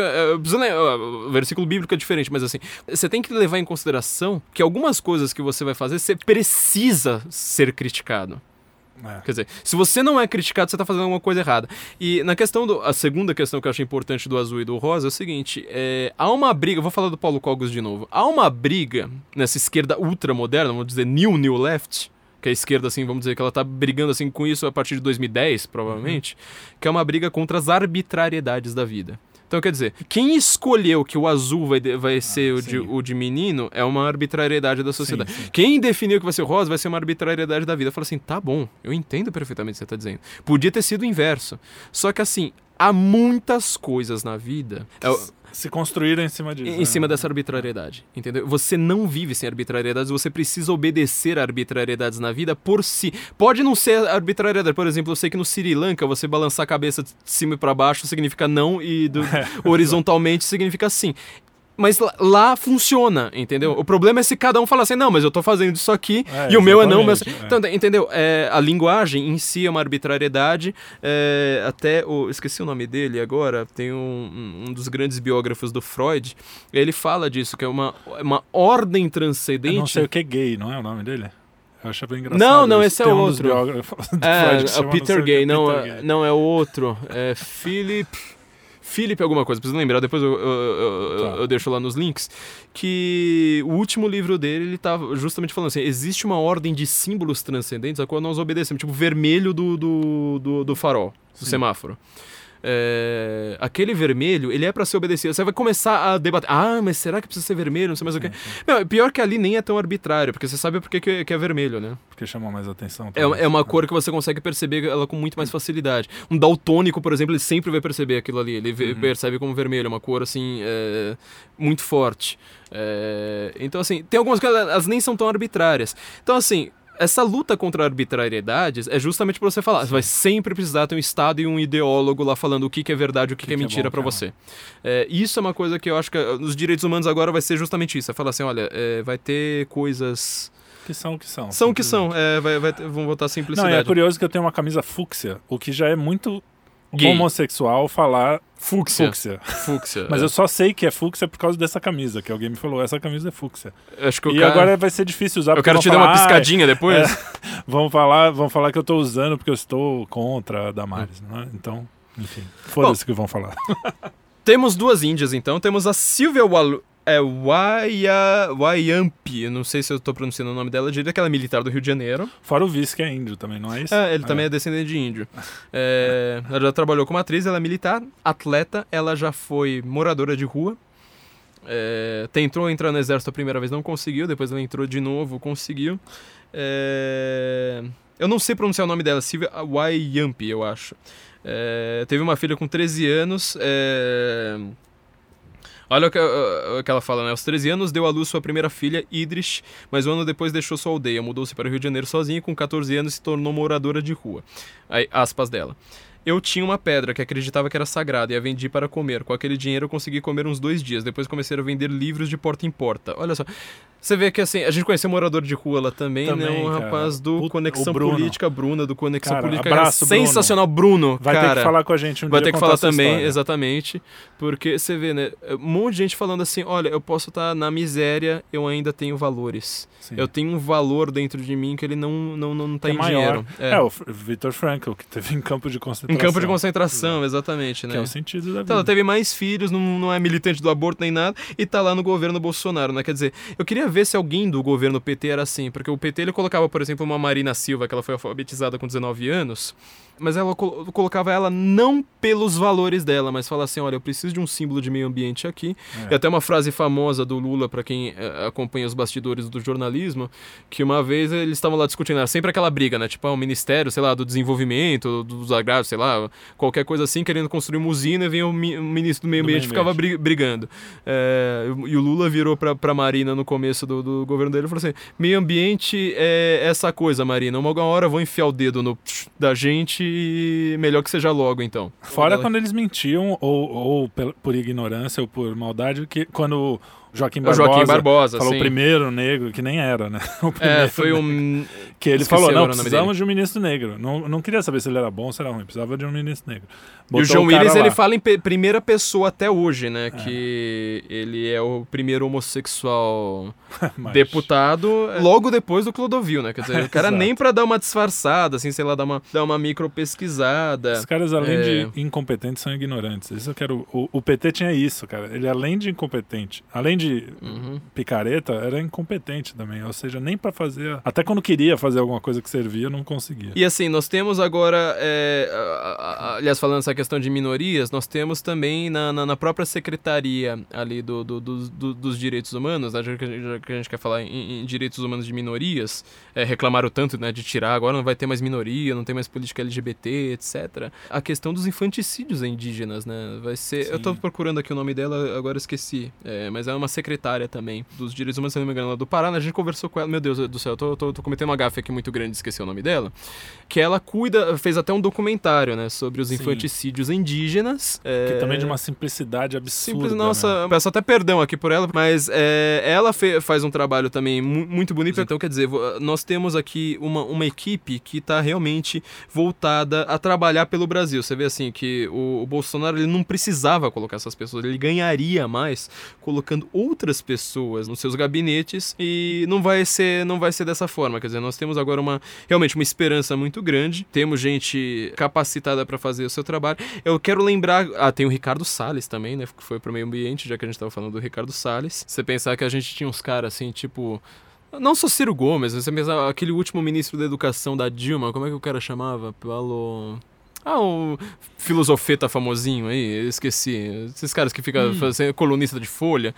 lem- ó, o versículo bíblico é diferente, mas assim, você tem que levar em consideração que algumas coisas que você vai fazer, você precisa ser criticado. É. Quer dizer, se você não é criticado, você tá fazendo alguma coisa errada. E na questão do. A segunda questão que eu acho importante do azul e do rosa é o seguinte: é, há uma briga, vou falar do Paulo Cogos de novo. Há uma briga nessa esquerda ultramoderna, vamos dizer, new, new left, que é a esquerda, assim, vamos dizer, que ela tá brigando assim com isso a partir de 2010, provavelmente, que é uma briga contra as arbitrariedades da vida. Então, quer dizer, quem escolheu que o azul vai, de- vai ser o de, sim. o de menino é uma arbitrariedade da sociedade. sim. Quem definiu que vai ser o rosa vai ser uma arbitrariedade da vida. Fala assim, tá bom, eu entendo perfeitamente o que você tá dizendo. Podia ter sido o inverso. Só que assim, há muitas coisas na vida é, Se construíram em cima disso. em né? cima dessa arbitrariedade, entendeu? Você não vive sem arbitrariedades, você precisa obedecer a arbitrariedades na vida por si. Pode não ser arbitrariedade, por exemplo, eu sei que no Sri Lanka você balançar a cabeça de cima para baixo significa não e do- horizontalmente significa sim. Mas lá, lá funciona, entendeu? O problema é se cada um falar assim, não, mas eu tô fazendo isso aqui É, e o meu é não, mas... é. Então, entendeu? É, a linguagem em si é uma arbitrariedade. é, até o. Esqueci o nome dele agora. Tem um, um- dos grandes biógrafos do Freud. Ele fala disso, que é uma, uma ordem Eu transcendente. não sei o que é gay, não é o nome dele? Eu achava engraçado. Não, não, esse é um outro. É, Freud é o Peter Gay, não, Peter é, Gay. não é o outro. É Philip. Philip alguma coisa, preciso lembrar, depois eu, eu, eu- Tá. eu deixo lá nos links. Que o último livro dele, ele tá justamente falando assim: existe uma ordem de símbolos transcendentes a qual nós obedecemos, tipo vermelho do, do, do, do farol, do Sim. semáforo. É, aquele vermelho, ele é pra ser obedecido. Você vai começar a debater. Ah, mas será que precisa ser vermelho? Não sei mais o que. Não, pior que ali nem é tão arbitrário, porque você sabe por que que é vermelho, né? Porque chamou mais atenção. É, talvez. é uma cor que você consegue perceber ela com muito mais facilidade. Um daltônico, por exemplo, ele sempre vai perceber aquilo ali. Ele vê- percebe como vermelho, é uma cor assim é, muito forte. É, então, assim, tem algumas coisas, elas nem são tão arbitrárias. Então, assim. Essa luta contra arbitrariedades é justamente pra você falar. Você vai sempre precisar ter um Estado e um ideólogo lá falando o que, que é verdade e o que, que, é que é mentira que é você. É, isso é uma coisa que eu acho que eh, nos direitos humanos agora vai ser justamente isso. É falar assim, olha, é, vai ter coisas... Que são o que são. São o que são. É, vai, vai ter- vão botar Não, simplicidade. e é curioso que eu tenho uma camisa fúcsia, o que já é muito Gay. homossexual falar Fúcsia. fúcsia. Fúcsia. Mas é. eu só sei que é fúcsia por causa dessa camisa, que alguém me falou, essa camisa é fúcsia. Acho que e cara... agora vai ser difícil usar Eu quero te dar uma falar, "Ah, piscadinha depois. vão falar, vão falar que eu tô usando porque eu estou contra a Damares, não é? Então, enfim, foda-se que vão falar. Temos duas índias, então. Temos a Silvia Walu... É, Waya... Wayampi. Eu não sei se eu tô pronunciando o nome dela direito. Aquela militar do Rio de Janeiro. Fora o vice que é índio também, não é isso? É, ele também é descendente de índio. É, ela já trabalhou como atriz, ela é militar, atleta. Ela já foi moradora de rua. É, tentou entrar no exército a primeira vez, não conseguiu. Depois ela entrou de novo, conseguiu. É, eu não sei pronunciar o nome dela, Silvia Wayampi, eu acho. É, teve uma filha com 13 anos. Olha o que, o que, ela fala, né? Aos 13 anos deu à luz sua primeira filha, Idris, mas um ano depois deixou sua aldeia, mudou-se para o Rio de Janeiro sozinha e com 14 anos se tornou moradora de rua. Aí, aspas dela. Eu tinha uma pedra que acreditava que era sagrada e a vendi para comer. Com aquele dinheiro eu consegui comer uns dois dias. Depois comecei a vender livros de porta em porta. Olha só. Você vê que assim, a gente conheceu um morador de rua lá também, né? também né? Um cara. rapaz do Conexão Política, Bruna, do Conexão cara, Política. Abraço, sensacional, Bruno. Vai cara, ter que falar com a gente um Vai ter que falar também, história. exatamente. Porque você vê, né? Um monte de gente falando assim: olha, eu posso estar na miséria, eu ainda tenho valores. Sim. Eu tenho um valor dentro de mim que ele não, não, não tá que em é dinheiro. É. é, o Victor Frankl, que teve em campo de concentração. Em campo de concentração, exatamente, né? Que é o sentido da vida. Então, ela teve mais filhos, não, não é militante do aborto nem nada, e tá lá no governo Bolsonaro, né? Quer dizer, eu queria ver se alguém do governo PT era assim, porque o PT ele colocava, por exemplo, uma Marina Silva, que ela foi alfabetizada com 19 anos, mas ela col colocava ela não pelos valores dela, mas fala assim, olha, eu preciso de um símbolo de meio ambiente aqui. É. E até uma frase famosa do Lula, para quem é, acompanha os bastidores do jornalismo, que uma vez eles estavam lá discutindo, era sempre aquela briga, né? Tipo, ah, o Ministério, sei lá, do Desenvolvimento, dos Agrários, sei lá, qualquer coisa assim, querendo construir uma usina, e vinha o, mi o ministro do Meio Ambiente e ficava brig brigando. É, e o Lula virou pra, pra Marina no começo do, do governo dele e falou assim, meio ambiente é essa coisa, Marina, uma hora vão enfiar o dedo no da gente e melhor que seja logo, então. Fora quando eles mentiam, ou, ou por ignorância ou por maldade, que quando Joaquim Barbosa, Joaquim Barbosa falou sim. o primeiro negro, que nem era, né? é, foi um... Que ele Esqueci falou, não, precisamos de um ministro negro. Não, não queria saber se ele era bom ou se era ruim, precisava de um ministro negro. Botou e o João Willis, ele fala em primeira pessoa até hoje, né? É. Que ele é o primeiro homossexual deputado, logo depois do Clodovil, né? Quer dizer, o cara nem pra dar uma disfarçada, assim, sei lá, dar uma, dar uma micro pesquisada. Os caras, além é... de incompetentes, são ignorantes. Isso eu quero... O, o PT tinha isso, cara. Ele, além de incompetente, além de uhum. picareta, era incompetente também. Ou seja, nem para fazer. Até quando queria fazer alguma coisa que servia, não conseguia. E assim, nós temos agora. É, aliás, falando essa questão de minorias, nós temos também na, na, na própria secretaria ali do, do, do, do, dos direitos humanos, né, já que a gente quer falar em, em direitos humanos de minorias, é, reclamaram tanto né, de tirar, agora não vai ter mais minoria, não tem mais política LGBT, etc. A questão dos infanticídios indígenas, né? Vai ser. Sim. Eu tô procurando aqui o nome dela, agora esqueci. É, mas é uma secretária também dos direitos humanos, se não me engano, lá do Pará. A gente conversou com ela, meu Deus do céu, eu tô, tô, tô cometendo uma gafe aqui muito grande, esqueci o nome dela. Que ela cuida, fez até um documentário, né, sobre os Sim. infanticídios indígenas. É... Que também de uma simplicidade absurda. Simples, nossa, né? peço até perdão aqui por ela, mas é, ela faz um trabalho também muito bonito. Sim. Então, quer dizer, nós temos aqui uma, uma equipe que está realmente voltada a trabalhar pelo Brasil. Você vê assim que o, o Bolsonaro ele não precisava colocar essas pessoas, ele ganharia mais colocando outras pessoas nos seus gabinetes e não vai ser não vai ser dessa forma. Quer dizer, nós temos agora uma realmente uma esperança muito grande. Temos gente capacitada para fazer o seu trabalho. Eu quero lembrar, ah, tem o Ricardo Salles também, né, que foi pro meio ambiente, já que a gente estava falando do Ricardo Salles. Você pensar que a gente tinha uns caras assim, tipo não só Ciro Gomes, você pensar aquele último ministro da educação da Dilma, como é que o cara chamava? Paulo ah, o filosofeta famosinho aí, esqueci. Esses caras que ficam hum. fazendo colunista de folha.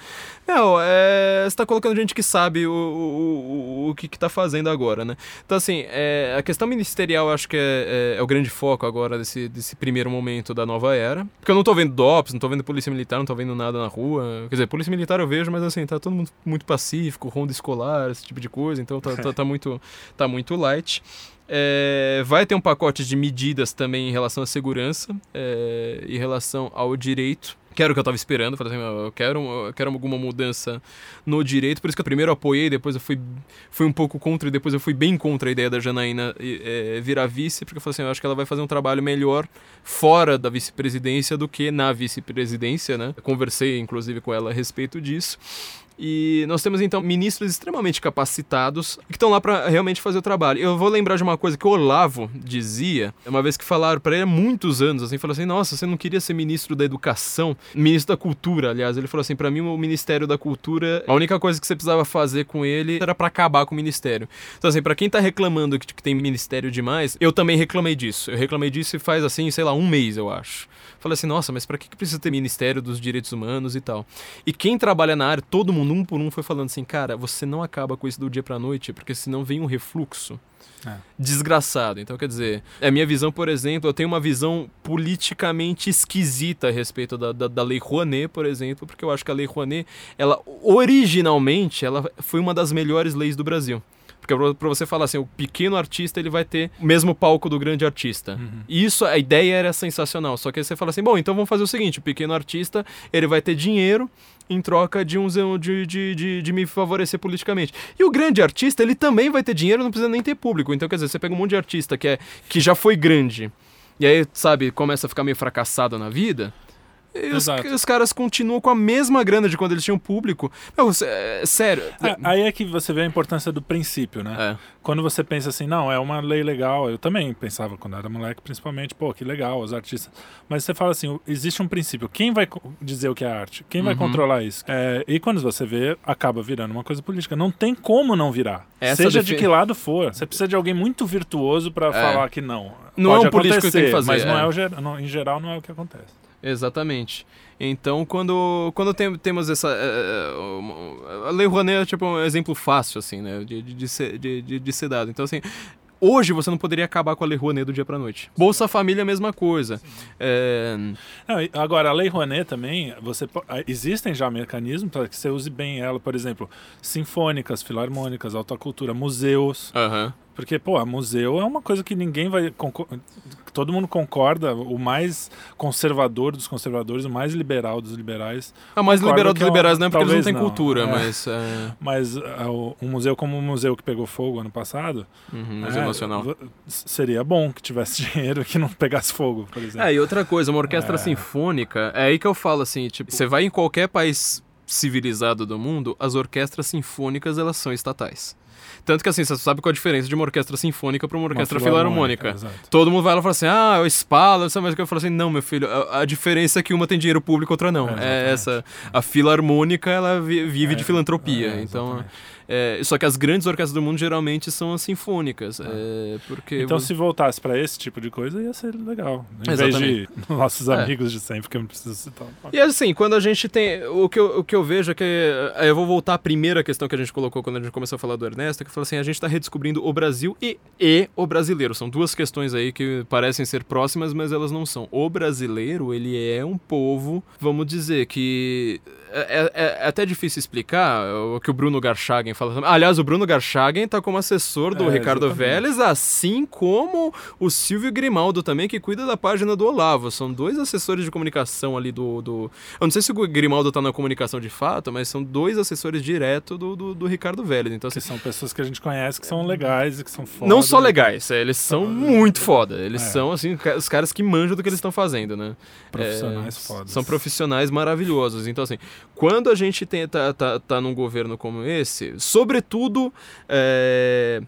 Não, é, você tá colocando gente que sabe o, o, o, o que, que tá fazendo agora, né? Então, assim, é, a questão ministerial acho que é, é, é, o grande foco agora desse, desse primeiro momento da nova era. Porque eu não tô vendo DOPS, não tô vendo polícia militar, não tô vendo nada na rua. Quer dizer, polícia militar eu vejo, mas assim, tá todo mundo muito pacífico, ronda escolar, esse tipo de coisa. Então tá, tá, tá muito, tá muito light. É, vai ter um pacote de medidas também em relação à segurança, é, em relação ao direito que era o que eu estava esperando. Falei assim, eu quero, eu quero alguma mudança no direito. Por isso que eu primeiro apoiei, depois eu fui, fui um pouco contra e depois eu fui bem contra a ideia da Janaína é, virar vice, porque eu falei assim, eu acho que ela vai fazer um trabalho melhor fora da vice-presidência do que na vice-presidência, né? Conversei, inclusive, com ela a respeito disso. E nós temos então ministros extremamente capacitados que estão lá para realmente fazer o trabalho. Eu vou lembrar de uma coisa que o Olavo dizia, uma vez que falaram para ele há muitos anos, assim, falou assim: "Nossa, você não queria ser ministro da educação, ministro da cultura". Aliás, ele falou assim: "Para mim o Ministério da Cultura, a única coisa que você precisava fazer com ele era para acabar com o ministério". Então assim, para quem tá reclamando que, que tem ministério demais, eu também reclamei disso. Eu reclamei disso e faz assim, sei lá, um mês, eu acho. Falei assim: "Nossa, mas para que precisa ter Ministério dos Direitos Humanos e tal?". E quem trabalha na área, todo mundo um por um foi falando assim, cara, você não acaba com isso do dia pra noite, porque senão vem um refluxo. É. Desgraçado. Então, quer dizer, é minha visão, por exemplo, eu tenho uma visão politicamente esquisita a respeito da, da, da Lei Rouanet, por exemplo, porque eu acho que a Lei Rouanet, ela originalmente, ela foi uma das melhores leis do Brasil. Porque pra você falar assim, o pequeno artista ele vai ter o mesmo palco do grande artista. Uhum. Isso, a ideia era sensacional. Só que aí você fala assim, bom, então vamos fazer o seguinte, o pequeno artista ele vai ter dinheiro em troca de, um, de, de, de, de, me favorecer politicamente. E o grande artista, ele também vai ter dinheiro, não precisa nem ter público. Então, quer dizer, você pega um monte de artista que, é, que já foi grande, e aí, sabe, começa a ficar meio fracassado na vida, e os, os, caras continuam com a mesma grana de quando eles tinham público. Não, é, sério. É, aí é que você vê a importância do princípio, né? É. Quando você pensa assim, não, é uma lei legal. Eu também pensava quando era moleque, principalmente, pô, que legal, os artistas. Mas você fala assim, existe um princípio. Quem vai dizer o que é arte? Quem vai uhum. controlar isso? É, e quando você vê, acaba virando uma coisa política. Não tem como não virar. Essa Seja de que lado for. Você precisa de alguém muito virtuoso para é. falar que não. Não Pode é um político que tem que fazer. Mas não é. é o, em geral não é o que acontece. Exatamente. Então, quando, quando tem, temos essa. Uh, a Lei Rouanet é tipo um exemplo fácil, assim, né? De, de, de, ser, de, de, de ser dado. Então, assim, Hoje você não poderia acabar com a Lei Rouanet do dia para noite. Bolsa Família, a mesma coisa. É... Não, agora, a Lei Rouanet também, você, existem já mecanismos para que você use bem ela. Por exemplo, sinfônicas, filarmônicas, alta cultura, museus. Uhum. Porque, pô, a museu é uma coisa que ninguém vai. Todo mundo concorda, o mais conservador dos conservadores, o mais liberal dos liberais. A mais liberal dos é liberais não é porque eles não têm não. cultura, é. mas. É... Mas uh, um museu como o museu que pegou fogo ano passado. Uhum, museu é, Nacional. Seria bom que tivesse dinheiro e que não pegasse fogo, por exemplo. É, e outra coisa, uma orquestra é. sinfônica, é aí que eu falo assim, tipo, você vai em qualquer país civilizado do mundo, as orquestras sinfônicas elas são estatais. Tanto que assim, você sabe qual é a diferença de uma orquestra sinfônica para uma orquestra uma filarmônica. Todo mundo vai lá e fala assim, ah, o Spala, sabe mais que eu falo assim, não, meu filho, a, a, diferença é que uma tem dinheiro público, outra não. É, é essa. A filarmônica, ela vive é, de filantropia. É, então. É, só que as grandes orquestras do mundo geralmente são as sinfônicas. Ah. É, porque então, se voltasse para esse tipo de coisa, ia ser legal. Em Exatamente. vez de nossos é. amigos de sempre, que eu não preciso citar. E assim, quando a gente tem. O que eu, o que eu vejo é que. Eu vou voltar à primeira questão que a gente colocou quando a gente começou a falar do Ernesto, que falou assim: a gente está redescobrindo o Brasil e, e o brasileiro. São duas questões aí que parecem ser próximas, mas elas não são. O brasileiro, ele é um povo, vamos dizer, que é, é, é, até difícil explicar o que o Bruno Garchagen fala. Aliás, o Bruno Garchagen está como assessor do é, Ricardo exatamente. Vélez, assim como o Silvio Grimaldo também, que cuida da página do Olavo. São dois assessores de comunicação ali do. do... Eu não sei se o Grimaldo está na comunicação de fato, mas são dois assessores direto do, do, do Ricardo Vélez. Então, assim, são pessoas que a gente conhece que são legais e que são foda. Não só legais, é, eles são muito foda. Eles é. são, assim, os caras que manjam do que eles estão fazendo, né? Profissionais é, fodas. São profissionais maravilhosos. Então, assim, quando a gente tem, tá, tá, tá num governo como esse, sobretudo é,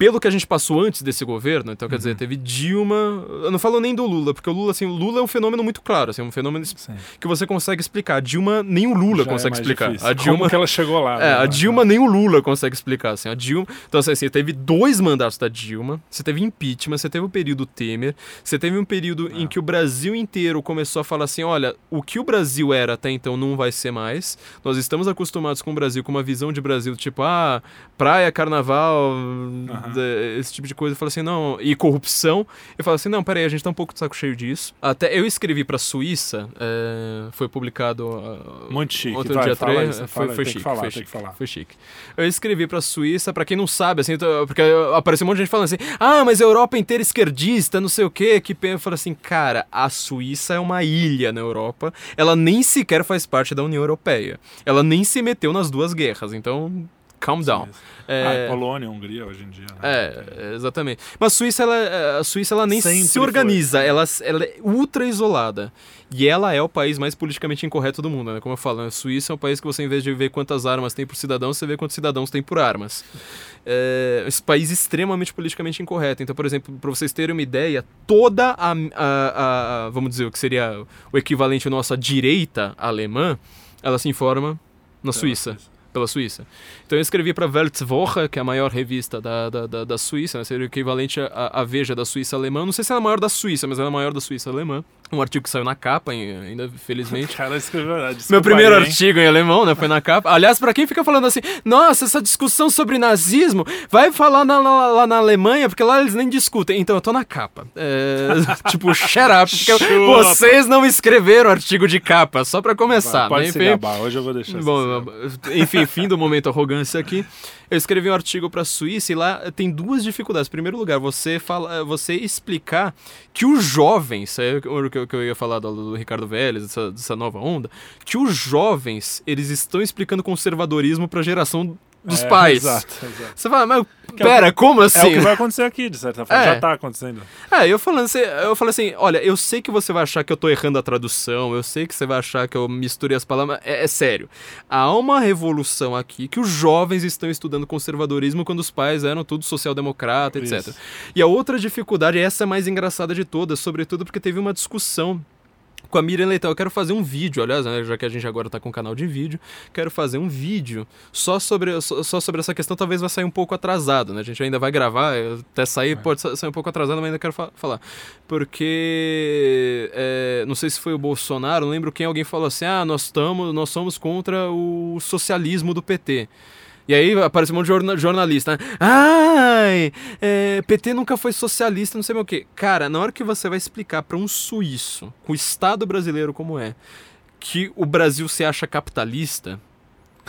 pelo que a gente passou antes desse governo, então quer dizer, uhum. teve Dilma, eu não falo nem do Lula, porque o Lula, assim, o Lula é um fenômeno muito claro, assim, um fenômeno Sim. que você consegue explicar. Dilma, nem o Lula Já é consegue é explicar. Difícil. A Dilma, Como que ela chegou lá. É, né? a Dilma nem o Lula consegue explicar, assim, a Dilma... Então, assim, você teve dois mandatos da Dilma, você teve impeachment, você teve o período Temer, você teve um período em que o Brasil inteiro começou a falar assim, olha, o que o Brasil era até então não vai ser mais, nós estamos acostumados com o Brasil, com uma visão de Brasil, tipo, ah, praia, carnaval... Uhum esse tipo de coisa. Eu falo assim, não, e corrupção. Eu falo assim, não, peraí, a gente tá um pouco de saco cheio disso. Até eu escrevi pra Suíça, é, foi publicado. Uh, Muito chique, outro vai, dia foi, fala, foi chique. Falar, foi, chique foi chique. Eu escrevi pra Suíça, pra quem não sabe, assim, porque apareceu um monte de gente falando assim, ah, mas a Europa inteira esquerdista, não sei o quê. Que eu falo assim, cara, a Suíça é uma ilha na Europa, ela nem sequer faz parte da União Europeia. Ela nem se meteu nas duas guerras, então calm down. É... Ah, Polônia, Hungria hoje em dia. Né? É, exatamente. Mas a Suíça, ela, a Suíça, ela nem Sempre se organiza, ela, ela é ultra isolada. E ela é o país mais politicamente incorreto do mundo, né? Como eu falo, a Suíça é um país que você, em vez de ver quantas armas tem por cidadão, você vê quantos cidadãos tem por armas. É, esse país extremamente politicamente incorreto. Então, por exemplo, para vocês terem uma ideia, toda a, a, a, vamos dizer, o que seria o equivalente à nossa direita alemã, ela se informa na Suíça. Suíça pela Suíça. Então eu escrevi para Weltwoche, que é a maior revista da, da, da, da Suíça, né? seria o equivalente à, à Veja da Suíça alemã. Não sei se é a maior da Suíça, mas é a maior da Suíça alemã. Um artigo que saiu na capa, ainda, felizmente. Cara, escreveu, Meu primeiro aí, artigo em alemão, né? Foi na capa. Aliás, para quem fica falando assim, nossa, essa discussão sobre nazismo, vai falar na, na, lá na Alemanha, porque lá eles nem discutem. Então eu tô na capa. É, tipo, shut up, porque vocês não escreveram artigo de capa, só para começar. Vai, pode né? enfim, se gabar, hoje eu vou deixar Bom, enfim, fim do momento arrogância aqui. Eu escrevi um artigo para a Suíça e lá tem duas dificuldades. Em primeiro lugar, você fala, você explicar que os jovens, é o que eu ia falar do, do Ricardo Vélez, dessa, dessa nova onda, que os jovens, eles estão explicando conservadorismo para a geração dos é, pais. Exato, exato. Você fala, mas pera, é como assim? É o que vai acontecer aqui, de certa forma. É. Já tá acontecendo. É, eu falando assim, eu falei assim, olha, eu sei que você vai achar que eu tô errando a tradução, eu sei que você vai achar que eu misturei as palavras, é, é sério. Há uma revolução aqui que os jovens estão estudando conservadorismo quando os pais eram tudo social-democrata, etc. Isso. E a outra dificuldade, essa é mais engraçada de todas, sobretudo porque teve uma discussão com a Miriam Leitão. Eu quero fazer um vídeo, aliás, né, já que a gente agora está com um canal de vídeo, quero fazer um vídeo só sobre, só, sobre essa questão. Talvez vai sair um pouco atrasado, né? A gente ainda vai gravar, até sair, é. pode sair um pouco atrasado, mas ainda quero fa falar. Porque, é, não sei se foi o Bolsonaro, não lembro quem, alguém falou assim: ah, nós, tamo, nós somos contra o socialismo do PT. E aí aparece um monte de jornalista. Né? Ai, é, PT nunca foi socialista, não sei o que. Cara, na hora que você vai explicar para um suíço, com o Estado brasileiro como é, que o Brasil se acha capitalista,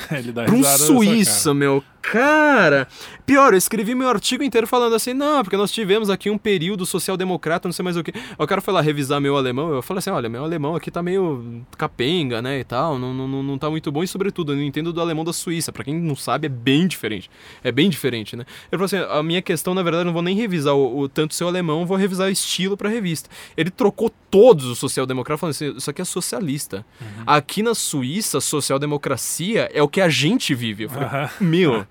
Ele dá pra um suíço, meu, Cara, pior, eu escrevi meu artigo inteiro falando assim, não, porque nós tivemos aqui um período social-democrata, não sei mais o que. O cara foi lá revisar meu alemão, eu falei assim, olha, meu alemão aqui tá meio capenga, né, e tal, não, não, não tá muito bom, e sobretudo, eu não entendo do alemão da Suíça, para quem não sabe, é bem diferente. É bem diferente, né. Ele falou assim, a minha questão, na verdade, não vou nem revisar o, o tanto seu alemão, vou revisar o estilo pra revista. Ele trocou todos os social-democratas, falando assim, isso aqui é socialista. Uhum. Aqui na Suíça, social-democracia é o que a gente vive. Eu falei, uhum. meu...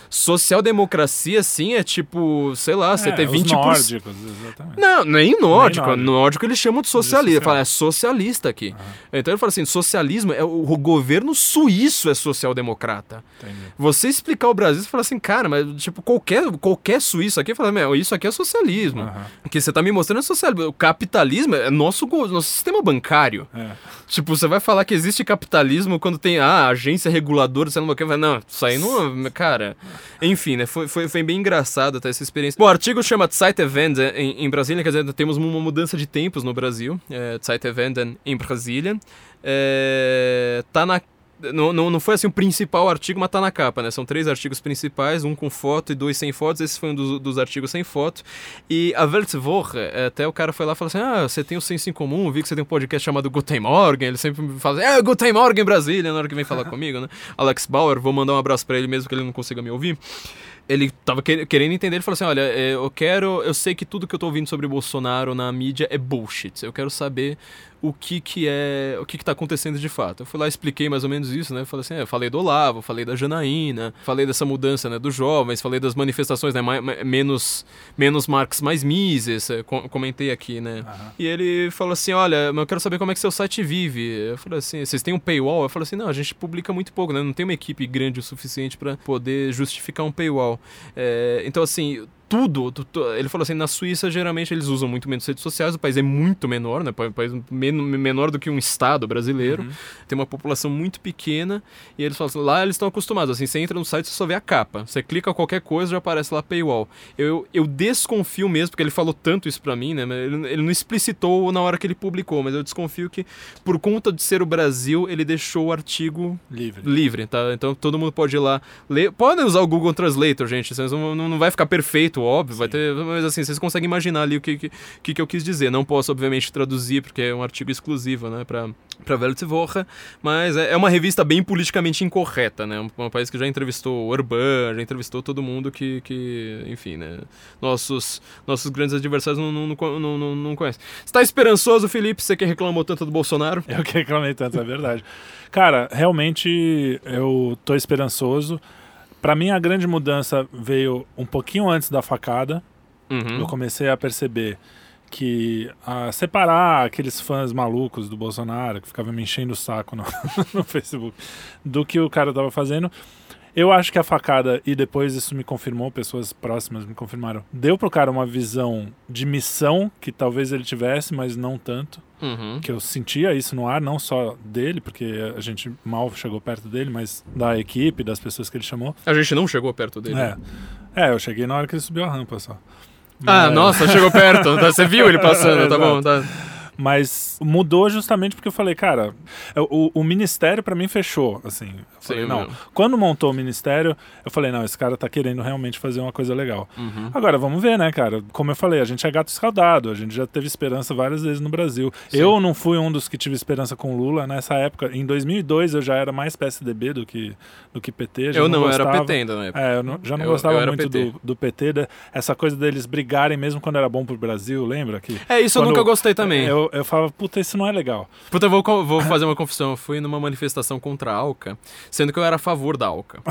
Social-democracia, sim, é tipo, sei lá, você é, ter 20%. Os nórdicos, exatamente. Não, nem nórdico. Nem nórdico. nórdico eles chamam de socialista. Fala, é socialista aqui. Uhum. Então ele fala assim: socialismo, é o, o governo suíço é social-democrata. Você explicar o Brasil, você fala assim, cara, mas tipo, qualquer, qualquer suíço aqui fala, meu, isso aqui é socialismo. Uhum. O que você tá me mostrando é socialismo. O capitalismo é nosso, nosso sistema bancário. É. Tipo, você vai falar que existe capitalismo quando tem ah, agência reguladora, você não quer. Não, isso aí não. Cara. Enfim, né? Foi, foi, foi bem engraçado até essa experiência. Bom, o artigo chama Zeitwende em, em Brasília, quer dizer, temos uma mudança de tempos no Brasil. É, Zeitwende em Brasília. É, tá na não, não, não foi assim o principal artigo, mas tá na capa, né? São três artigos principais, um com foto e dois sem fotos. Esse foi um dos, dos artigos sem foto. E a Weltwoche, é, até o cara foi lá e falou assim: Ah, você tem o senso em comum, vi que você tem um podcast chamado Guten Morgen. Ele sempre fala assim: Ah, Guten Morgen Brasília, na hora que vem falar comigo, né? Alex Bauer, vou mandar um abraço para ele mesmo que ele não consiga me ouvir ele tava querendo entender, ele falou assim: olha, é, eu quero. Eu sei que tudo que eu tô ouvindo sobre Bolsonaro na mídia é bullshit. Eu quero saber o que que é, o que que tá acontecendo de fato. Eu fui lá expliquei mais ou menos isso, né? Falei assim, é, eu falei do Olavo, falei da Janaína, falei dessa mudança, né, dos jovens, falei das manifestações, né, mais, menos menos Marx, mais Mises, é, comentei aqui, né? Uhum. E ele falou assim, olha, eu quero saber como é que seu site vive. Eu falei assim, vocês têm um paywall? Eu falei assim, não, a gente publica muito pouco, né? Não tem uma equipe grande o suficiente para poder justificar um paywall. É, então assim, tudo. Ele falou assim, na Suíça geralmente eles usam muito menos redes sociais, o país é muito menor, né? País menor do que um estado brasileiro, uhum. tem uma população muito pequena, e eles falam assim, lá eles estão acostumados, assim, você entra no site, você só vê a capa, você clica qualquer coisa, já aparece lá paywall. Eu, eu desconfio mesmo, porque ele falou tanto isso pra mim, né? Ele, ele não explicitou na hora que ele publicou, mas eu desconfio que por conta de ser o Brasil, ele deixou o artigo livre, livre tá? Então todo mundo pode ir lá ler. Podem usar o Google Translator, gente, não, não vai ficar perfeito muito óbvio, vai ter. Mas assim, vocês conseguem imaginar ali o que, que, que eu quis dizer. Não posso, obviamente, traduzir, porque é um artigo exclusivo, né, pra, pra Weltwoche, mas é, é uma revista bem politicamente incorreta, né? Um, um país que já entrevistou o Orbán, já entrevistou todo mundo que, que enfim, né? Nossos, nossos grandes adversários não, não, não, não, não conhecem. Você tá esperançoso, Felipe? Você que reclamou tanto do Bolsonaro? Eu que reclamei tanto, é verdade. Cara, realmente eu tô esperançoso. Para mim, a grande mudança veio um pouquinho antes da facada. Uhum. Eu comecei a perceber que a separar aqueles fãs malucos do Bolsonaro que ficavam me enchendo o saco no, no Facebook do que o cara tava fazendo. Eu acho que a facada, e depois isso me confirmou, pessoas próximas me confirmaram, deu pro cara uma visão de missão que talvez ele tivesse, mas não tanto. Uhum. Que eu sentia isso no ar, não só dele, porque a gente mal chegou perto dele, mas da equipe, das pessoas que ele chamou. A gente não chegou perto dele. É, é eu cheguei na hora que ele subiu a rampa só. Ah, Mas- nossa, chegou perto. Você viu ele passando, tá bom. Tá. Mas mudou justamente porque eu falei, cara, o, o ministério pra mim fechou, assim. Eu Sim, falei, não, quando montou o ministério, eu falei, não, esse cara tá querendo realmente fazer uma coisa legal. Uhum. Agora, vamos ver, né, cara? Como eu falei, a gente é gato escaldado, a gente já teve esperança várias vezes no Brasil. Eu não fui um dos que tive esperança com o Lula nessa época. Em 2002 eu já era mais PSDB do que, do que PT. já Eu não, era gostava. PT ainda na época. É, eu não- já não Eu- gostava eu era muito PT. Do, do PT, da- essa coisa deles brigarem mesmo quando era bom pro Brasil, lembra? Que É, isso eu nunca gostei também. Eu, eu falava, puta, isso não é legal. Puta, eu vou, vou fazer uma confissão. Eu fui numa manifestação contra a ALCA, sendo que eu era a favor da ALCA.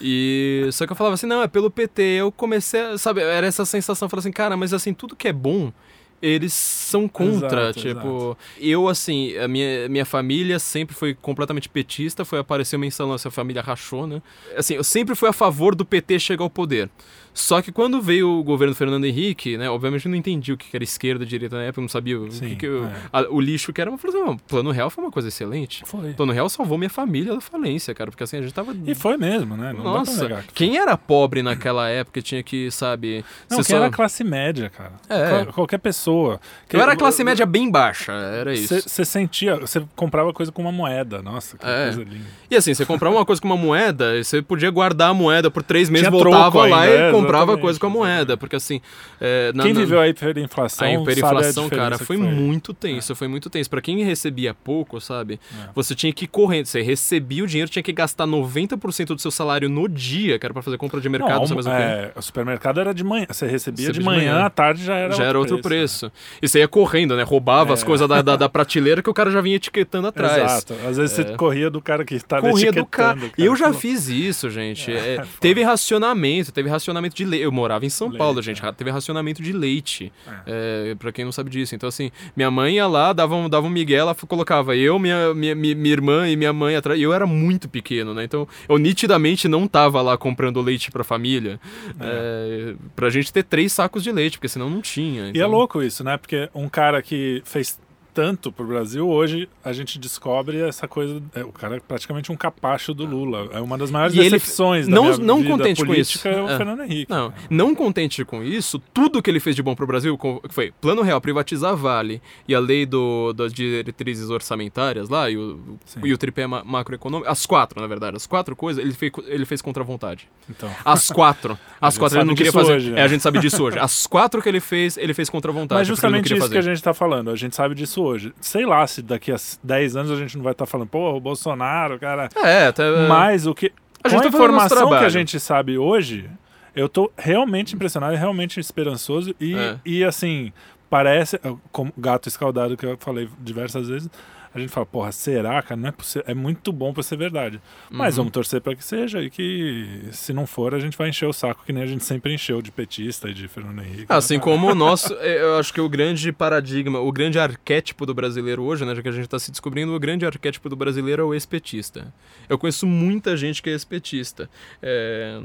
E só que eu falava assim, não, é pelo PT. Eu comecei, a, sabe, era essa sensação, eu falei assim, cara, mas assim, tudo que é bom, eles são contra, Exato, tipo, eu assim, a minha, minha família sempre foi completamente petista, foi aparecer uma instalação, a família rachou, né? Assim, eu sempre fui a favor do PT chegar ao poder. Só que quando veio o governo Fernando Henrique, né, obviamente eu não entendi o que era esquerda, direita na época, eu não sabia o, Sim, que que eu- é. a- o lixo que era, mas eu falei assim, plano real foi uma coisa excelente. Foi. Plano real salvou minha família da falência, cara, porque assim, a gente tava... E foi mesmo, né? Não Nossa, quem era pobre naquela época tinha que, sabe... Não, quem só- era classe média, cara. É. Qual- qualquer pessoa. Que- Eu era classe média bem baixa, era isso. Você sentia, você comprava coisa com uma moeda. Nossa, que É. coisa linda. E assim, você comprava uma coisa com uma moeda, você podia guardar a moeda por três meses, Tinha voltava lá ainda, e é, comprava coisa com a moeda. Porque assim. é, na- Quem na- viveu a hiperinflação, A hiperinflação, a cara, foi, que muito tenso, foi muito tenso. Pra quem recebia pouco, sabe? É. Você tinha que ir correndo, você recebia o dinheiro, tinha que gastar 90% do seu salário no dia, que era pra fazer compra de mercado, Não, sabe mais é, o supermercado era de manhã. Você recebia Recebia de de manhã, à tarde já era já era outro né? preço. E você ia correndo, né? Roubava as É. coisas da, da, da prateleira que o cara já vinha etiquetando atrás. Exato. Às vezes É. você corria do cara que estava Corria etiquetando. do cara. cara. Eu já fiz isso, gente. É, teve racionamento, teve racionamento de leite. Eu morava em São Leite, Paulo, gente. é. Teve racionamento de leite. É, pra quem não sabe disso. Então, assim, minha mãe ia lá, dava um, dava um migué, ela colocava eu, minha, minha, minha irmã e minha mãe atrás. E eu era muito pequeno, né? Então, eu nitidamente não tava lá comprando leite pra família. É. pra gente ter três sacos de leite, porque senão não tinha. E é Então- louco isso, né? Porque um cara que fez tanto pro Brasil, hoje a gente descobre essa coisa. é, o cara é praticamente um capacho do Lula. É uma das maiores E ele- decepções da não- minha não contente com isso. é o É. Fernando Henrique. Não, não contente com isso, tudo que ele fez de bom pro Brasil foi Plano Real, privatizar a Vale e a lei do, das diretrizes orçamentárias lá, e o, Sim. e o tripé ma- macroeconômico, as quatro, na verdade, as quatro coisas, ele fez, ele fez contra a vontade. Então. As quatro. As quatro ele não queria fazer. hoje, né? É, a gente sabe disso hoje. As quatro que ele fez, ele fez contra a vontade. Mas ele justamente isso que a fazer. gente tá falando. A gente sabe disso hoje. Sei lá se daqui a 10 anos a gente não vai estar falando, pô, o Bolsonaro, cara. É, até. Mas o que. A gente com a tá informação que a gente sabe hoje, eu tô realmente impressionado e realmente esperançoso. E, É. e assim, parece, como gato escaldado que eu falei diversas vezes, a gente fala, porra, será, cara? Não é, é muito bom pra ser verdade. Mas Uhum. vamos torcer pra que seja e que, se não for, a gente vai encher o saco, que nem a gente sempre encheu de petista e de Fernando Henrique. Assim né? como o nosso, é, eu acho que o grande paradigma, o grande arquétipo do brasileiro hoje, né, já que a gente está se descobrindo, o grande arquétipo do brasileiro é o ex-petista. Eu conheço muita gente que é ex-petista. É,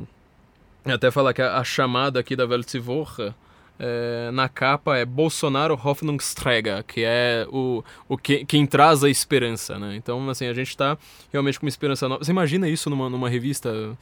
até falar que a, a chamada aqui da Weltwoche, é, na capa é Bolsonaro Hoffnungsträger, que é o, o que, quem traz a esperança, né? Então, assim, a gente tá realmente com uma esperança nova. Você imagina isso numa, numa revista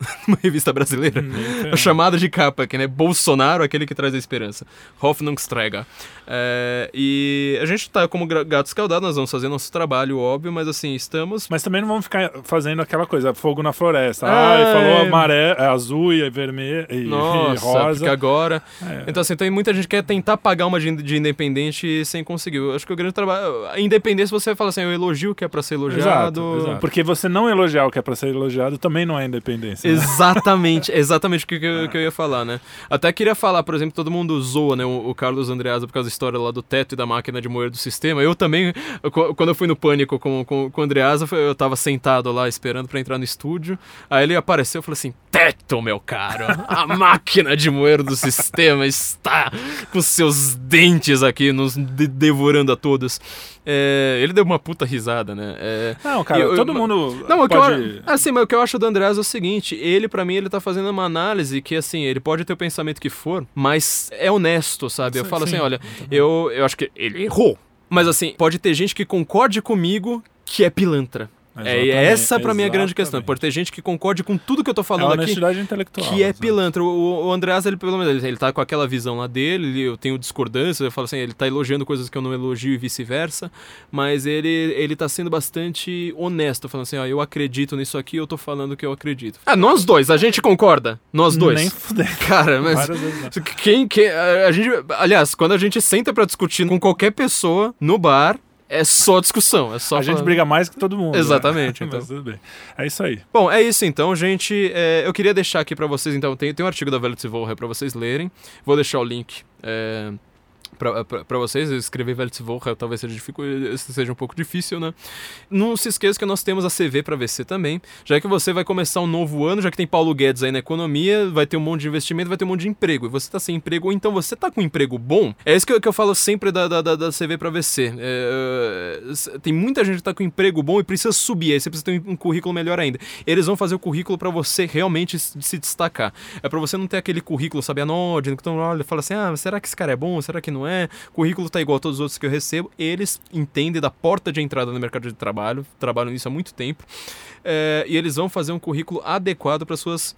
numa revista brasileira. Nem A chamada de capa, que né? Bolsonaro, aquele que traz a esperança. Hoffnungsträger. É, e a gente tá como gato escaldado, nós vamos fazer nosso trabalho, óbvio, mas assim, estamos. Mas também não vamos ficar fazendo aquela coisa, fogo na floresta. Ah, Ah, e falou é. maré, é azul e é vermelho e, e Nossa, rosa. porque agora. É. Então, assim, tem muita gente que quer tentar pagar uma de, de independente sem conseguir. Eu acho que o grande trabalho. A independência, você fala assim, eu elogio o que é pra ser elogiado. Exato, exato. Porque você não elogiar o que é pra ser elogiado também não é independência. Né? Exatamente, exatamente o que, que eu, que eu ia falar, né? Até queria falar, por exemplo, todo mundo zoa, né, o, o Carlos Andreasa por causa da história lá do teto e da máquina de moer do sistema. Eu também, eu- qu- quando eu fui no Pânico com, com, com o Andreasa, eu tava sentado lá esperando pra entrar no estúdio. Aí ele apareceu e falou assim: Teto, meu caro, a máquina de moer do sistema está com seus dentes aqui, nos de- devorando a todos. É, ele deu uma puta risada, né? É, Não, cara, Eu- eu- todo mundo não, o que, pode... eu, assim, mas o que eu acho do Andreas é o seguinte, ele pra mim ele tá fazendo uma análise que assim, ele pode ter o pensamento que for, mas é honesto, sabe? Eu Sim, falo sim. assim, olha, eu, eu acho que ele errou. Mas assim, pode ter gente que concorde comigo que é pilantra. É, Exatamente, essa pra mim é a grande questão. Pode ter gente que concorde com tudo que eu tô É falando aqui. honestidade intelectual. Que é pilantra. O, o Andreas, ele pelo menos, ele, ele tá com aquela visão lá dele, ele- eu tenho discordâncias, eu falo assim, ele tá elogiando coisas que eu não elogio e vice-versa, mas ele, ele tá sendo bastante honesto, falando assim, ó, eu acredito nisso aqui, eu tô falando que eu acredito. Ah, nós dois, a gente concorda? Nós dois. Nem fuder. Cara, mas... Quem, quem, a gente, aliás, quando a gente senta pra discutir com qualquer pessoa no bar, é só discussão, é só A gente falar- briga mais que todo mundo. né? Exatamente, então. Mas tudo bem. É isso aí. Bom, é isso então, gente. É, eu queria deixar aqui pra vocês, então, tem, tem um artigo da Weltwoche pra vocês lerem. Vou deixar o link é, pra vocês. Eu escrevi Weltwoche, talvez seja, dificu- seja um pouco difícil, né? Não se esqueça que nós temos a CV pra VC também. Já que você vai começar um novo ano, já que tem Paulo Guedes aí na economia, vai ter um monte de investimento, vai ter um monte de emprego. E você tá sem emprego, ou então você tá com um emprego bom. É isso que eu, que eu falo sempre da, da, da- da CV pra VC. É, tem muita gente que tá com um emprego bom e precisa subir. Aí você precisa ter um, currículo melhor ainda. Eles vão fazer o currículo pra você realmente se destacar. É pra você não ter aquele currículo, sabe, anódino, que então olha, fala assim: "Ah, será que esse cara é bom? Será que não é?" O currículo tá igual a todos os outros que eu recebo. Eles entendem da porta de entrada no mercado de trabalho, trabalham nisso há muito tempo. É, e eles vão fazer um currículo adequado para suas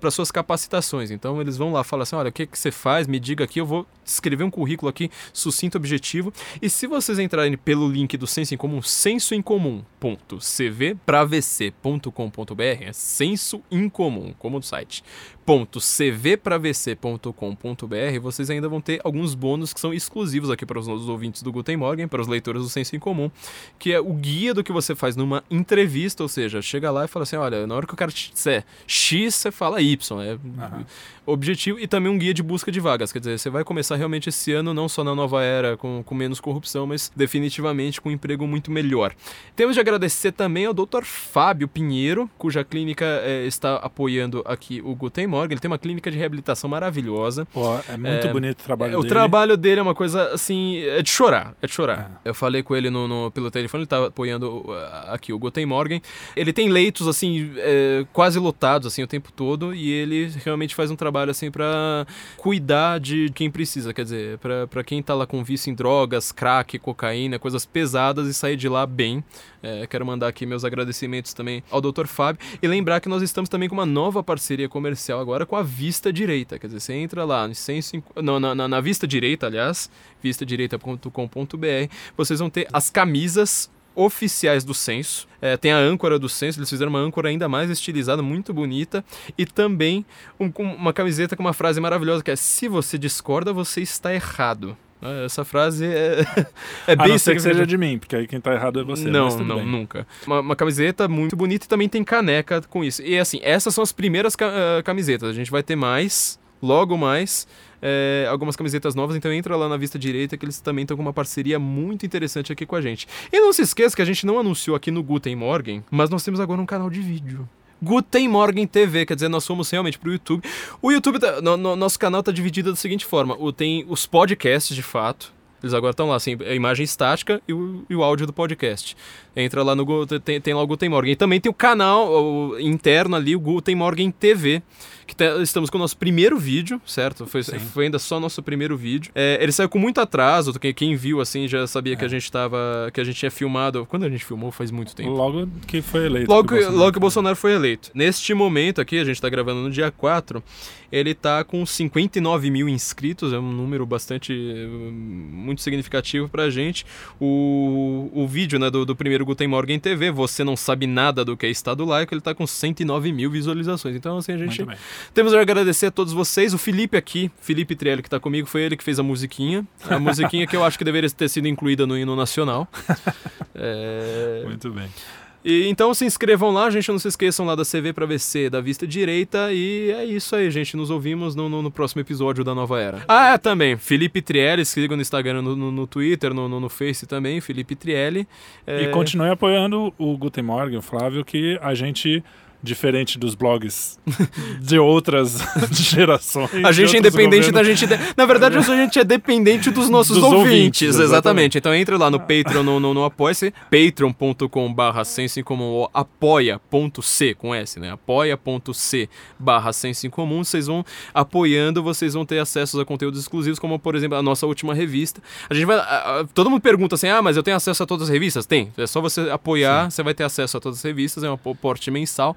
para suas capacitações. Então eles vão lá falar assim, olha, o que que você faz? Me diga aqui, eu vou escrever um currículo aqui sucinto, objetivo. E se vocês entrarem pelo link do Senso em Comum, sensoincomum.cvpravc.com.br, é senso em comum, como do site. .cvpravc.com.br, vocês ainda vão ter alguns bônus que são exclusivos aqui para os nossos ouvintes do Guten Morgen, para os leitores do Senso em Comum, que é o guia do que você faz numa entrevista, ou seja, chega lá e fala assim, olha, na hora que o cara te disser X, você fala Y, é Aham. objetivo, e também um guia de busca de vagas, quer dizer, você vai começar realmente esse ano, não só na nova era, com, com menos corrupção, mas definitivamente com um emprego muito melhor. Temos de agradecer também ao Dr. Fábio Pinheiro, cuja clínica eh, está apoiando aqui o Guten Morgen, ele tem uma clínica de reabilitação maravilhosa, Pô, é muito É, bonito o trabalho é, o dele. trabalho dele é uma coisa assim, é de chorar, é de chorar. É. Eu falei com ele no, no- pelo telefone, ele tá apoiando uh, aqui o Guten Morgen. Ele tem leitos assim, é, quase lotados assim o tempo todo e ele realmente faz um trabalho assim para cuidar de quem precisa, quer dizer, pra quem tá lá com vício em drogas, crack, cocaína, coisas pesadas e sair de lá bem. É, quero mandar aqui meus agradecimentos também ao Dr. Fábio e lembrar que nós estamos também com uma nova parceria comercial agora com a Vista Direita. Quer dizer, você entra lá no Senso, em- não, na, na, na Vista Direita, aliás, vistadireita.com.br, vocês vão ter as camisas oficiais do Censo. É, tem a âncora do Censo, eles fizeram uma âncora ainda mais estilizada, muito bonita. E também um- uma camiseta com uma frase maravilhosa que é Se você discorda, você está errado. É, Essa frase é, é A bem não ser que seja de mim, porque aí quem tá errado é você. Não, não, bem. nunca. Uma, uma camiseta muito bonita e também tem caneca com isso. E assim, essas são as primeiras ah, camisetas. A gente vai ter mais, logo mais, é, algumas camisetas novas. Então entra lá na Vista Direita que eles também estão com uma parceria muito interessante aqui com a gente. E não se esqueça que a gente não anunciou aqui no Guten Morgen, mas nós temos agora um canal de vídeo. Guten Morgen TV, quer dizer, nós fomos realmente pro YouTube. O YouTube, tá- no- no- nosso canal tá dividido da seguinte forma: o, tem os podcasts de fato. Eles agora estão lá, assim, a imagem estática e o, e o áudio do podcast. Entra lá no tem, tem lá o Guten Morgen. E também tem o canal o interno ali, o Guten Morgen TV, que tá- estamos com o nosso primeiro vídeo, certo? Foi, foi ainda só nosso primeiro vídeo. É, ele saiu com muito atraso, quem, quem viu assim já sabia que a gente tava. que a gente tinha filmado. Quando a gente filmou faz muito tempo. Logo que foi eleito. Logo, que o Bolsonaro logo que o Bolsonaro foi eleito. Neste momento aqui, a gente tá gravando no dia 4, ele tá com 59 mil inscritos, é um número bastante. eh, muito significativo pra gente. O, o vídeo né, do, do primeiro Guten Morgen TV, Você Não Sabe Nada do que é Estado Laico, ele tá com 109 mil visualizações. Então, assim, a gente. Temos a agradecer a todos vocês. O Felipe aqui, Felipe Trielli, que tá comigo, foi ele que fez a musiquinha. A musiquinha que eu acho que deveria ter sido incluída no hino nacional. É, Muito bem. E então se inscrevam lá, gente. Não se esqueçam lá da CV pra VC da Vista Direita. E é isso aí, gente. Nos ouvimos no, no- no próximo episódio da Nova Era. Ah, é, também. Felipe Trielli, sigam no Instagram, no, no- no Twitter, no, no, no Face também. Felipe Trielli. É, E continue apoiando o Guten Morgen, o Flávio, que a gente, diferente dos blogs de outras gerações. A gente é independente da gente. de- Na verdade, a gente é dependente dos nossos Dos ouvintes. ouvintes, exatamente. exatamente. Então entre lá no Patreon, no, no, no Apoia-se, patreon.com/barra senso em comum, ou apoia.c com S, né? apoia.c barra senso em comum. Vocês vão apoiando, vocês vão ter acesso a conteúdos exclusivos, como por exemplo a nossa última revista. A gente vai. a- a- todo mundo pergunta assim: ah, mas eu tenho acesso a todas as revistas? Tem. É só você apoiar, você vai ter acesso a todas as revistas, é um aporte mensal.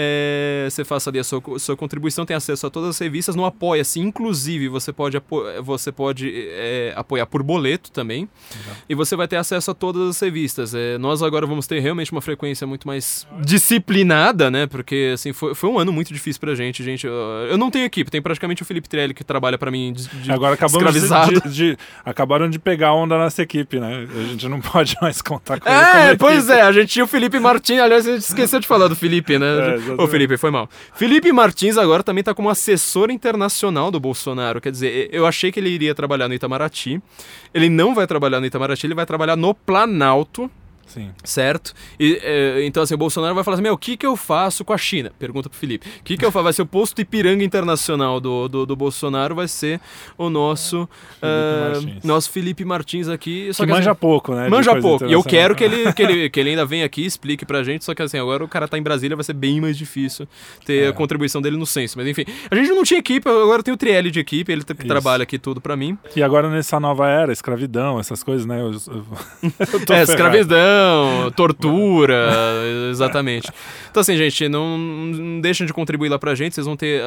É, você faça ali a sua, sua contribuição, tem acesso a todas as revistas no Apoia-se. Inclusive, você pode, apo- você pode é, apoiar por boleto também. E você vai ter acesso a todas as revistas. É, nós agora vamos ter realmente uma frequência muito mais disciplinada, né? Porque, assim, foi, foi um ano muito difícil pra gente, gente. Eu, eu não tenho equipe, tem praticamente o Felipe Trelli que trabalha pra mim de, de Agora acabamos de, de- de- acabaram de pegar a onda na nossa equipe, né? A gente não pode mais contar com ele como É, equipe. pois é, a gente tinha o Felipe Martins, aliás, a gente esqueceu de falar do Felipe, né? É, Ô. Felipe, foi mal. Felipe Martins agora também tá como assessor internacional do Bolsonaro, quer dizer, eu achei que ele iria trabalhar no Itamaraty, ele não vai trabalhar no Itamaraty, ele vai trabalhar no Planalto, Sim. certo? E, é, então, assim, o Bolsonaro vai falar assim: Meu, o que, que eu faço com a China? Pergunta pro Felipe. O que, que eu faço? Vai ser o posto Ipiranga Internacional do, do, do Bolsonaro, vai ser o nosso. ah, Martins. nosso Felipe Martins aqui. Só Que que, assim, manja pouco, né? Manja pouco. E eu quero que ele, que, ele, que ele ainda venha aqui e explique pra gente. Só que assim, agora o cara tá em Brasília, vai ser bem mais difícil ter É. a contribuição dele no censo. Mas enfim, a gente não tinha equipe, agora tem o Trielli de equipe, ele Isso. trabalha aqui tudo pra mim. E agora nessa nova era, escravidão, essas coisas, né? Eu, eu- eu É, ferrado. escravidão, tortura, exatamente. Então assim, gente, não, não deixem de contribuir lá pra gente, vocês vão ter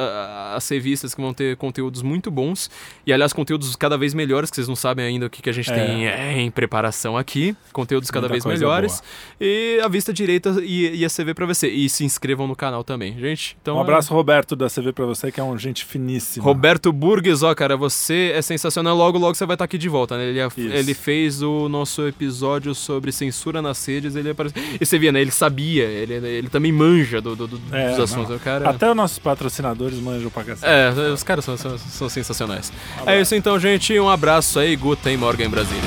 as revistas que vão ter conteúdos muito bons. E aliás, conteúdos cada vez melhores, que vocês não sabem ainda o que, que a gente É. tem é, em preparação aqui. Conteúdos cada Muita vez melhores. E a vista direita e, e a CV pra você. E se inscrevam no canal também, gente. Então, Um abraço, Roberto, da CV pra você, que é um gente finíssima. Roberto Burgues, ó, cara, você é sensacional. Logo, logo você vai estar aqui de volta, né? Ele, Isso. ele fez o nosso episódio sobre censura nas sedes, ele apareceu. E você via, né? Ele sabia, ele, ele também manja do, do, do é, dos assuntos. O cara... Até os nossos patrocinadores manjam pra cacete. É, os caras são, são, são sensacionais. Um é isso então, gente. Um abraço aí, Guta e Morgan em Brasília.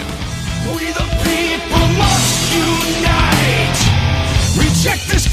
We the people must unite. Reject this